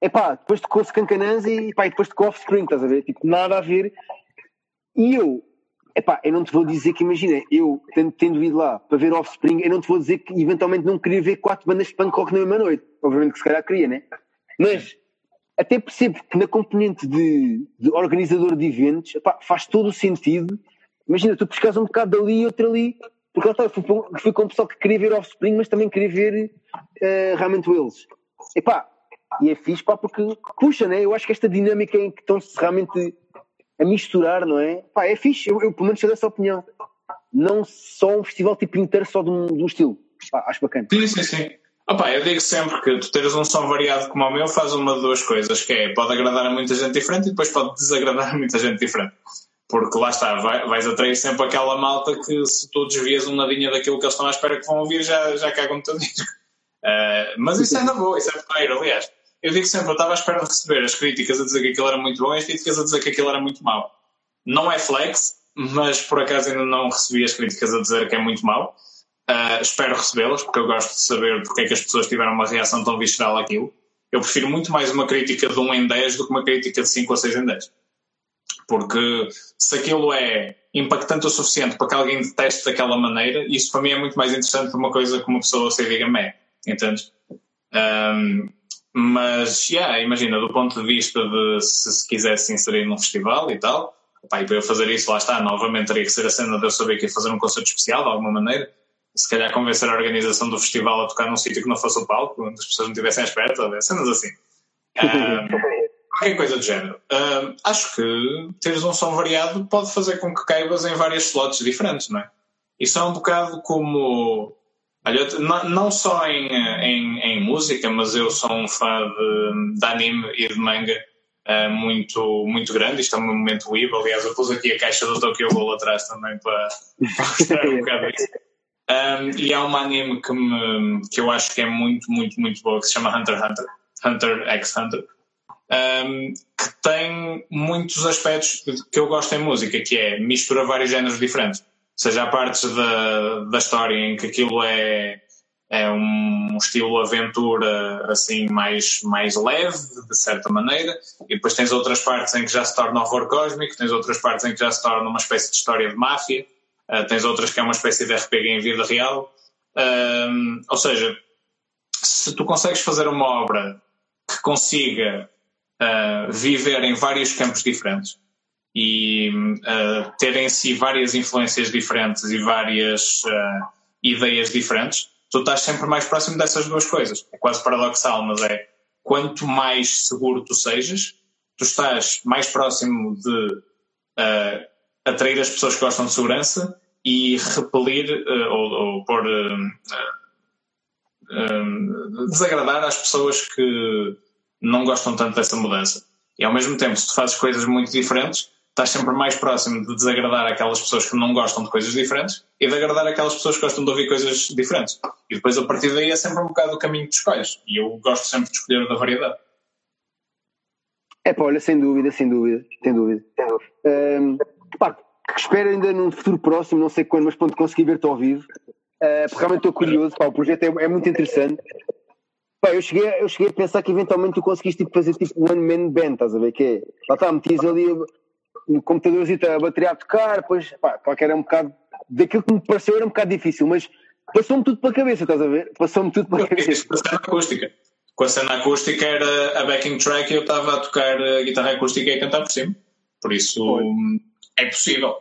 é pá, depois tocou Skankanans e pá, e depois tocou Offspring, estás a ver? Tipo, nada a ver. E eu, é pá, eu não te vou dizer que, imagina, eu tendo, tendo ido lá para ver Offspring, eu não te vou dizer que eventualmente não queria ver quatro bandas de punk rock na mesma noite. Obviamente que se calhar queria, né? Mas até percebo que na componente de, de organizador de eventos, epá, faz todo o sentido. Imagina, tu pescas um bocado dali e outro ali, porque está, fui, fui com o pessoal que queria ver Offspring, mas também queria ver uh, realmente eles. Epá, e é fixe, pá, porque puxa, né? Eu acho que esta dinâmica em que estão-se realmente a misturar, não é? Pá, é fixe, eu, eu pelo menos sou dessa opinião. Não só um festival tipo inteiro só de um, de um estilo. Pá, acho bacana. Sim, sim, sim. Opa, eu digo sempre que tu teres um som variado como o meu faz uma de duas coisas, que é pode agradar a muita gente diferente e depois pode desagradar a muita gente diferente. Porque lá está, vai, vais atrair sempre aquela malta que se tu desvias um nadinha daquilo que eles estão à espera que vão ouvir, já, já cagam no teu disco. Uh, mas isso é na boa, isso é porreiro, aliás. Eu digo sempre, eu estava à espera de receber as críticas a dizer que aquilo era muito bom e as críticas a dizer que aquilo era muito mau. Não é flex, mas por acaso ainda não recebi as críticas a dizer que é muito mau. Uh, espero recebê-las, porque eu gosto de saber porque é que as pessoas tiveram uma reação tão visceral àquilo. Eu prefiro muito mais uma crítica de 1 em 10 do que uma crítica de 5 ou 6 em 10. Porque se aquilo é impactante o suficiente para que alguém deteste daquela maneira, isso para mim é muito mais interessante que uma coisa que uma pessoa se diga mé. Entendes? Um, mas, yeah, imagina, do ponto de vista de se, se quisesse inserir num festival e tal, pá, e para eu fazer isso, lá está, novamente teria que ser a cena de eu saber que ia fazer um concerto especial de alguma maneira se calhar convencer a organização do festival a tocar num sítio que não fosse o palco, onde as pessoas não estivessem à espera, cenas assim. Um, qualquer coisa do género. Um, acho que teres um som variado pode fazer com que caibas em várias slots diferentes, não é? Isso é um bocado como. Olha, não só em, em, em, música, mas eu sou um fã de, de anime e de manga uh, muito, muito grande. Isto é um momento Weeb. Aliás, eu pus aqui a caixa do Tokyo Ghoul atrás também para, para mostrar um bocado isso. Um, e há um anime que, me, que eu acho que é muito, muito, muito boa, que se chama Hunter x Hunter, Hunter x Hunter, um, que tem muitos aspectos que eu gosto em música, que é mistura vários géneros diferentes. Seja, há partes da, da história em que aquilo é, é um estilo aventura assim mais, mais leve, de certa maneira, e depois tens outras partes em que já se torna horror cósmico, tens outras partes em que já se torna uma espécie de história de máfia Uh, tens outras que é uma espécie de RPG em vida real. Uh, ou seja, se tu consegues fazer uma obra que consiga uh, viver em vários campos diferentes e ter em si várias influências diferentes e várias ideias diferentes, tu estás sempre mais próximo dessas duas coisas. É quase paradoxal, mas é quanto mais seguro tu sejas, tu estás mais próximo de uh, atrair as pessoas que gostam de segurança e repelir uh, ou, ou pôr uh, uh, desagradar às pessoas que não gostam tanto dessa mudança. E ao mesmo tempo, se tu fazes coisas muito diferentes, estás sempre mais próximo de desagradar aquelas pessoas que não gostam de coisas diferentes e de agradar aquelas pessoas que gostam de ouvir coisas diferentes. E depois, a partir daí, é sempre um bocado o caminho que escolhes. E eu gosto sempre de escolher o da variedade. É pá, olha, sem dúvida, sem dúvida, sem dúvida. Um, pá, espero ainda num futuro próximo, não sei quando, mas pronto, conseguir ver-te ao vivo. Uh, realmente estou curioso, pá, o projeto é, é muito interessante. Pá, eu, cheguei, eu cheguei a pensar que eventualmente tu conseguiste tipo, fazer tipo one man band, estás a ver? Que é, lá está, metias ali no computadorzinho a bateria a tocar, depois, pá, claro que era um bocado, daquilo que me pareceu era um bocado difícil, mas passou-me tudo pela cabeça, estás a ver? Passou-me tudo pela cabeça. Com a cena acústica. Com a cena acústica era a backing track e eu estava a tocar a guitarra acústica e a cantar por cima. Por isso. Foi é possível.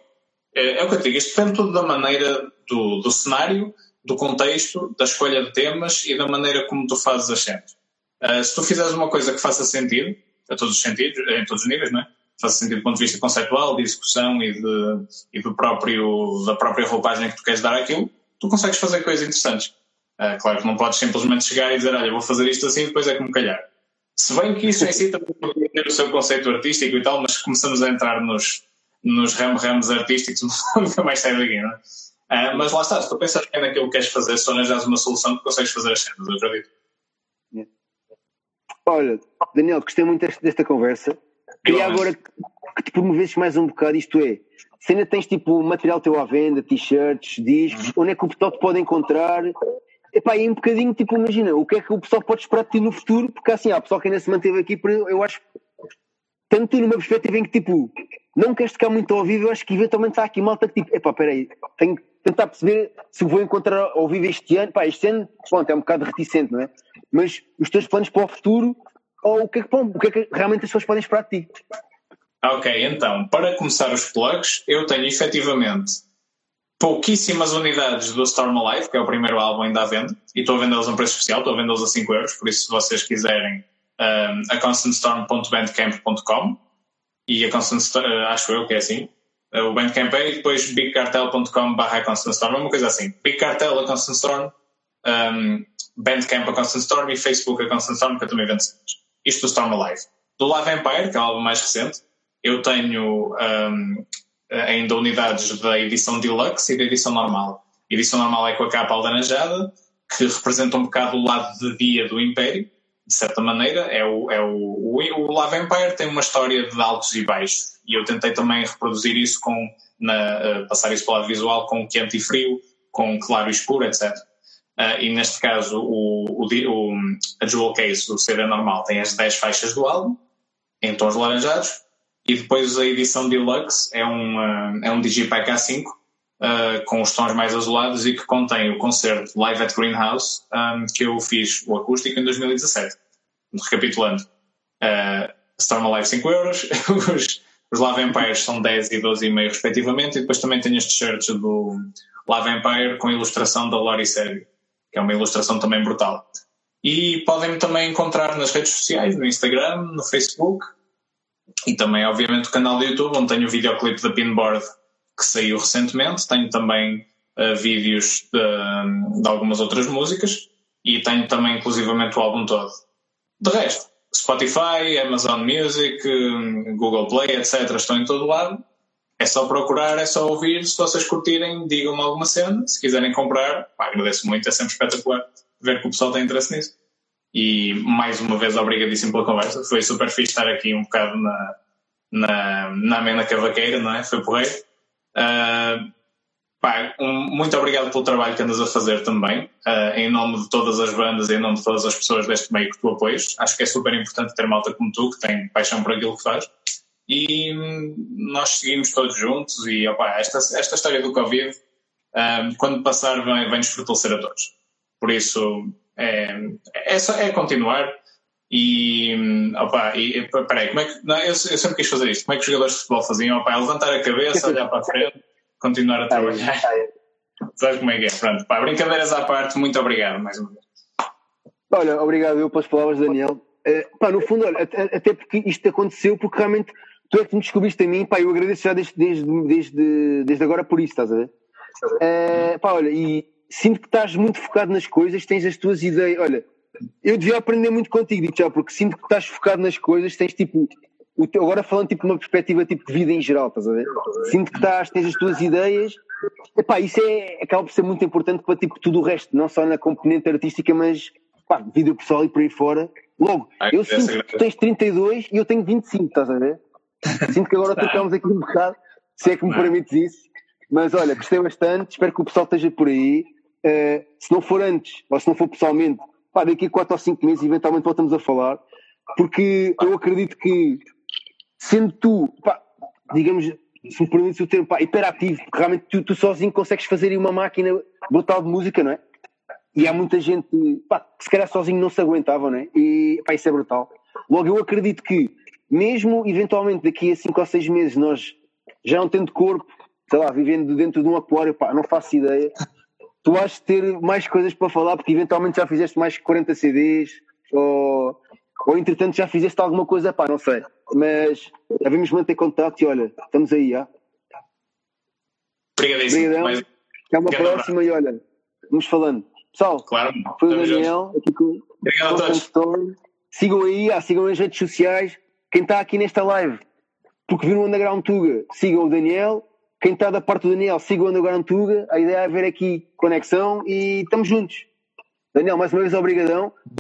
É, é, o que eu digo, isto depende tudo da maneira do, do cenário, do contexto, da escolha de temas e da maneira como tu fazes as cenas. Uh, se tu fizeres uma coisa que faça sentido, a todos os sentidos, em todos os níveis, não é? Faça sentido do ponto de vista conceptual, de execução e, de, e do próprio, da própria roupagem que tu queres dar àquilo, tu consegues fazer coisas interessantes. Uh, claro que não podes simplesmente chegar e dizer, olha, vou fazer isto assim e depois é me calhar. Se bem que isso em si também o seu conceito artístico e tal, mas começamos a entrar nos, nos ramos artísticos, nunca mais sai daqui, não é? Uh, mas lá está, se tu pensas bem naquilo que queres fazer, só arranjas uma solução que consegues fazer as cenas, eu acredito. Yeah. Olha, Daniel, gostei muito desta, conversa. Queria agora que te promovesses mais um bocado, isto é, se ainda tens tipo material teu à venda, t-shirts, discos, onde é que o pessoal te pode encontrar epá, é um bocadinho, tipo, imagina, o que é que o pessoal pode esperar de ti no futuro, porque assim, há pessoal que ainda se manteve aqui, eu acho, tanto numa perspectiva em que, tipo, não queres tocar muito ao vivo, eu acho que eventualmente há aqui malta que, tipo, epá, peraí, tenho que tentar perceber se vou encontrar ao vivo este ano, pá, este ano, pronto, é um bocado reticente, não é? Mas os teus planos para o futuro, ou o que é que, o que, é que realmente as pessoas podem esperar de ti? Ok, então, para começar os plugs, eu tenho efetivamente pouquíssimas unidades do Storm Alive, que é o primeiro álbum ainda à venda, e estou a vendê-los a um preço especial, estou a vendê-los a 5 euros, por isso se vocês quiserem um, a constantstorm.bandcamp.com e a Constant uh, acho eu que é assim, uh, o Bandcamp é e depois bigcartel.com barra Constant Storm, uma coisa assim, Big Cartel a Constant Storm, um, Bandcamp a Constant Storm e Facebook a Constant Storm, que eu também vendo Isto do Storm Alive. Do Live Empire, que é o álbum mais recente, eu tenho um, ainda unidades da edição deluxe e da edição normal. A edição normal é com a capa alaranjada, que representa um bocado o lado de dia do Império, de certa maneira. É o, é o, o, o Love Empire tem uma história de altos e baixos, e eu tentei também reproduzir isso com, na, uh, passar isso para o lado visual com quente e frio, com claro e escuro, etc. Uh, e neste caso, o, o, o, a Jewel Case, o CD normal, tem as 10 faixas do álbum, em tons laranjados, e depois a edição Deluxe é um, uh, é um Digipack A5 uh, com os tons mais azulados e que contém o concerto Live at Greenhouse um, que eu fiz o acústico em 2017. Recapitulando, uh, Storm Alive 5 euros, os, os Love Empires são 10 e 12,5 respectivamente, e depois também tenho este shirt do Love Empire com ilustração da Lori Sérgio, que é uma ilustração também brutal. E podem-me também encontrar nas redes sociais, no Instagram, no Facebook, e também, obviamente, o canal do YouTube, onde tenho o videoclipe da Pinboard que saiu recentemente. Tenho também uh, vídeos de, de, algumas outras músicas e tenho também, inclusivamente, o álbum todo. De resto, Spotify, Amazon Music, Google Play, etc., estão em todo lado. É só procurar, é só ouvir. Se vocês curtirem, digam-me alguma cena. Se quiserem comprar, pá, agradeço muito, é sempre espetacular ver que o pessoal tem interesse nisso. E mais uma vez, obrigadíssimo pela conversa. Foi super fixe estar aqui um bocado na, na, na amena cavaqueira, não é? Foi porreiro. Uh, pá, um, muito obrigado pelo trabalho que andas a fazer também, uh, em nome de todas as bandas em nome de todas as pessoas deste meio que tu apoias. Acho que é super importante ter malta como tu, que tem paixão por aquilo que faz. E hum, nós seguimos todos juntos. E opa, esta, esta história do Covid, uh, quando passar, vem, vem nos fortalecer a todos. Por isso, é, é, só, é continuar e, opa, e peraí, como é que. Não, eu, eu, sempre quis fazer isto. Como é que os jogadores de futebol faziam? Opa, levantar a cabeça, olhar para a frente, continuar a trabalhar. Sabes como é que é? Pronto, pá, brincadeiras à parte, muito obrigado mais uma vez. Olha, obrigado eu pelas palavras, Daniel. Uh, pá, no fundo, olha, até, até, porque isto aconteceu, porque realmente tu é que me descobriste a mim, pá, eu agradeço já desde, desde, desde, desde agora por isso, estás a ver? Uh, pá, olha, e sinto que estás muito focado nas coisas, tens as tuas ideias. Olha, eu devia aprender muito contigo, digo já, porque sinto que estás focado nas coisas, tens tipo. Teu, agora falando tipo uma perspectiva tipo de vida em geral, estás a ver? Sinto que estás, tens as tuas ideias. Epá, isso é, acaba por ser muito importante para tipo tudo o resto, não só na componente artística, mas pá, vida pessoal e por aí fora. Logo, eu sinto que tu tens 32 e eu tenho 25, estás a ver? Sinto que agora trocamos aqui um bocado, se é que me permites isso. Mas olha, gostei bastante, espero que o pessoal esteja por aí. Uh, se não for antes, ou se não for pessoalmente, pá, daqui a 4 ou 5 meses, eventualmente voltamos a falar, porque eu acredito que, sendo tu, pá, digamos, se me permites o termo, pá, hiperativo, porque realmente tu, tu sozinho consegues fazer uma máquina brutal de música, não é? E há muita gente, pá, que se calhar sozinho não se aguentava, não é? E, pá, isso é brutal. Logo, eu acredito que, mesmo eventualmente daqui a 5 ou 6 meses, nós já não tendo corpo, sei lá, vivendo dentro de um aquário, pá, não faço ideia, tu has de ter mais coisas para falar, porque eventualmente já fizeste mais que 40 CDs, ou, ou entretanto já fizeste alguma coisa, pá, não sei. Mas devemos manter contato e olha, estamos aí, já. Obrigadíssimo. Obrigadão. Até uma próxima e olha, vamos falando. Pessoal, claro, foi o Daniel, aqui com Obrigado a todos. Sigam aí, ah, sigam nas redes sociais. Quem está aqui nesta live, porque viram o Underground Tuga, sigam o Daniel quem está da parte do Daniel, siga o Underground Tuga. A ideia é haver aqui conexão e estamos juntos. Daniel, mais uma vez, obrigadão.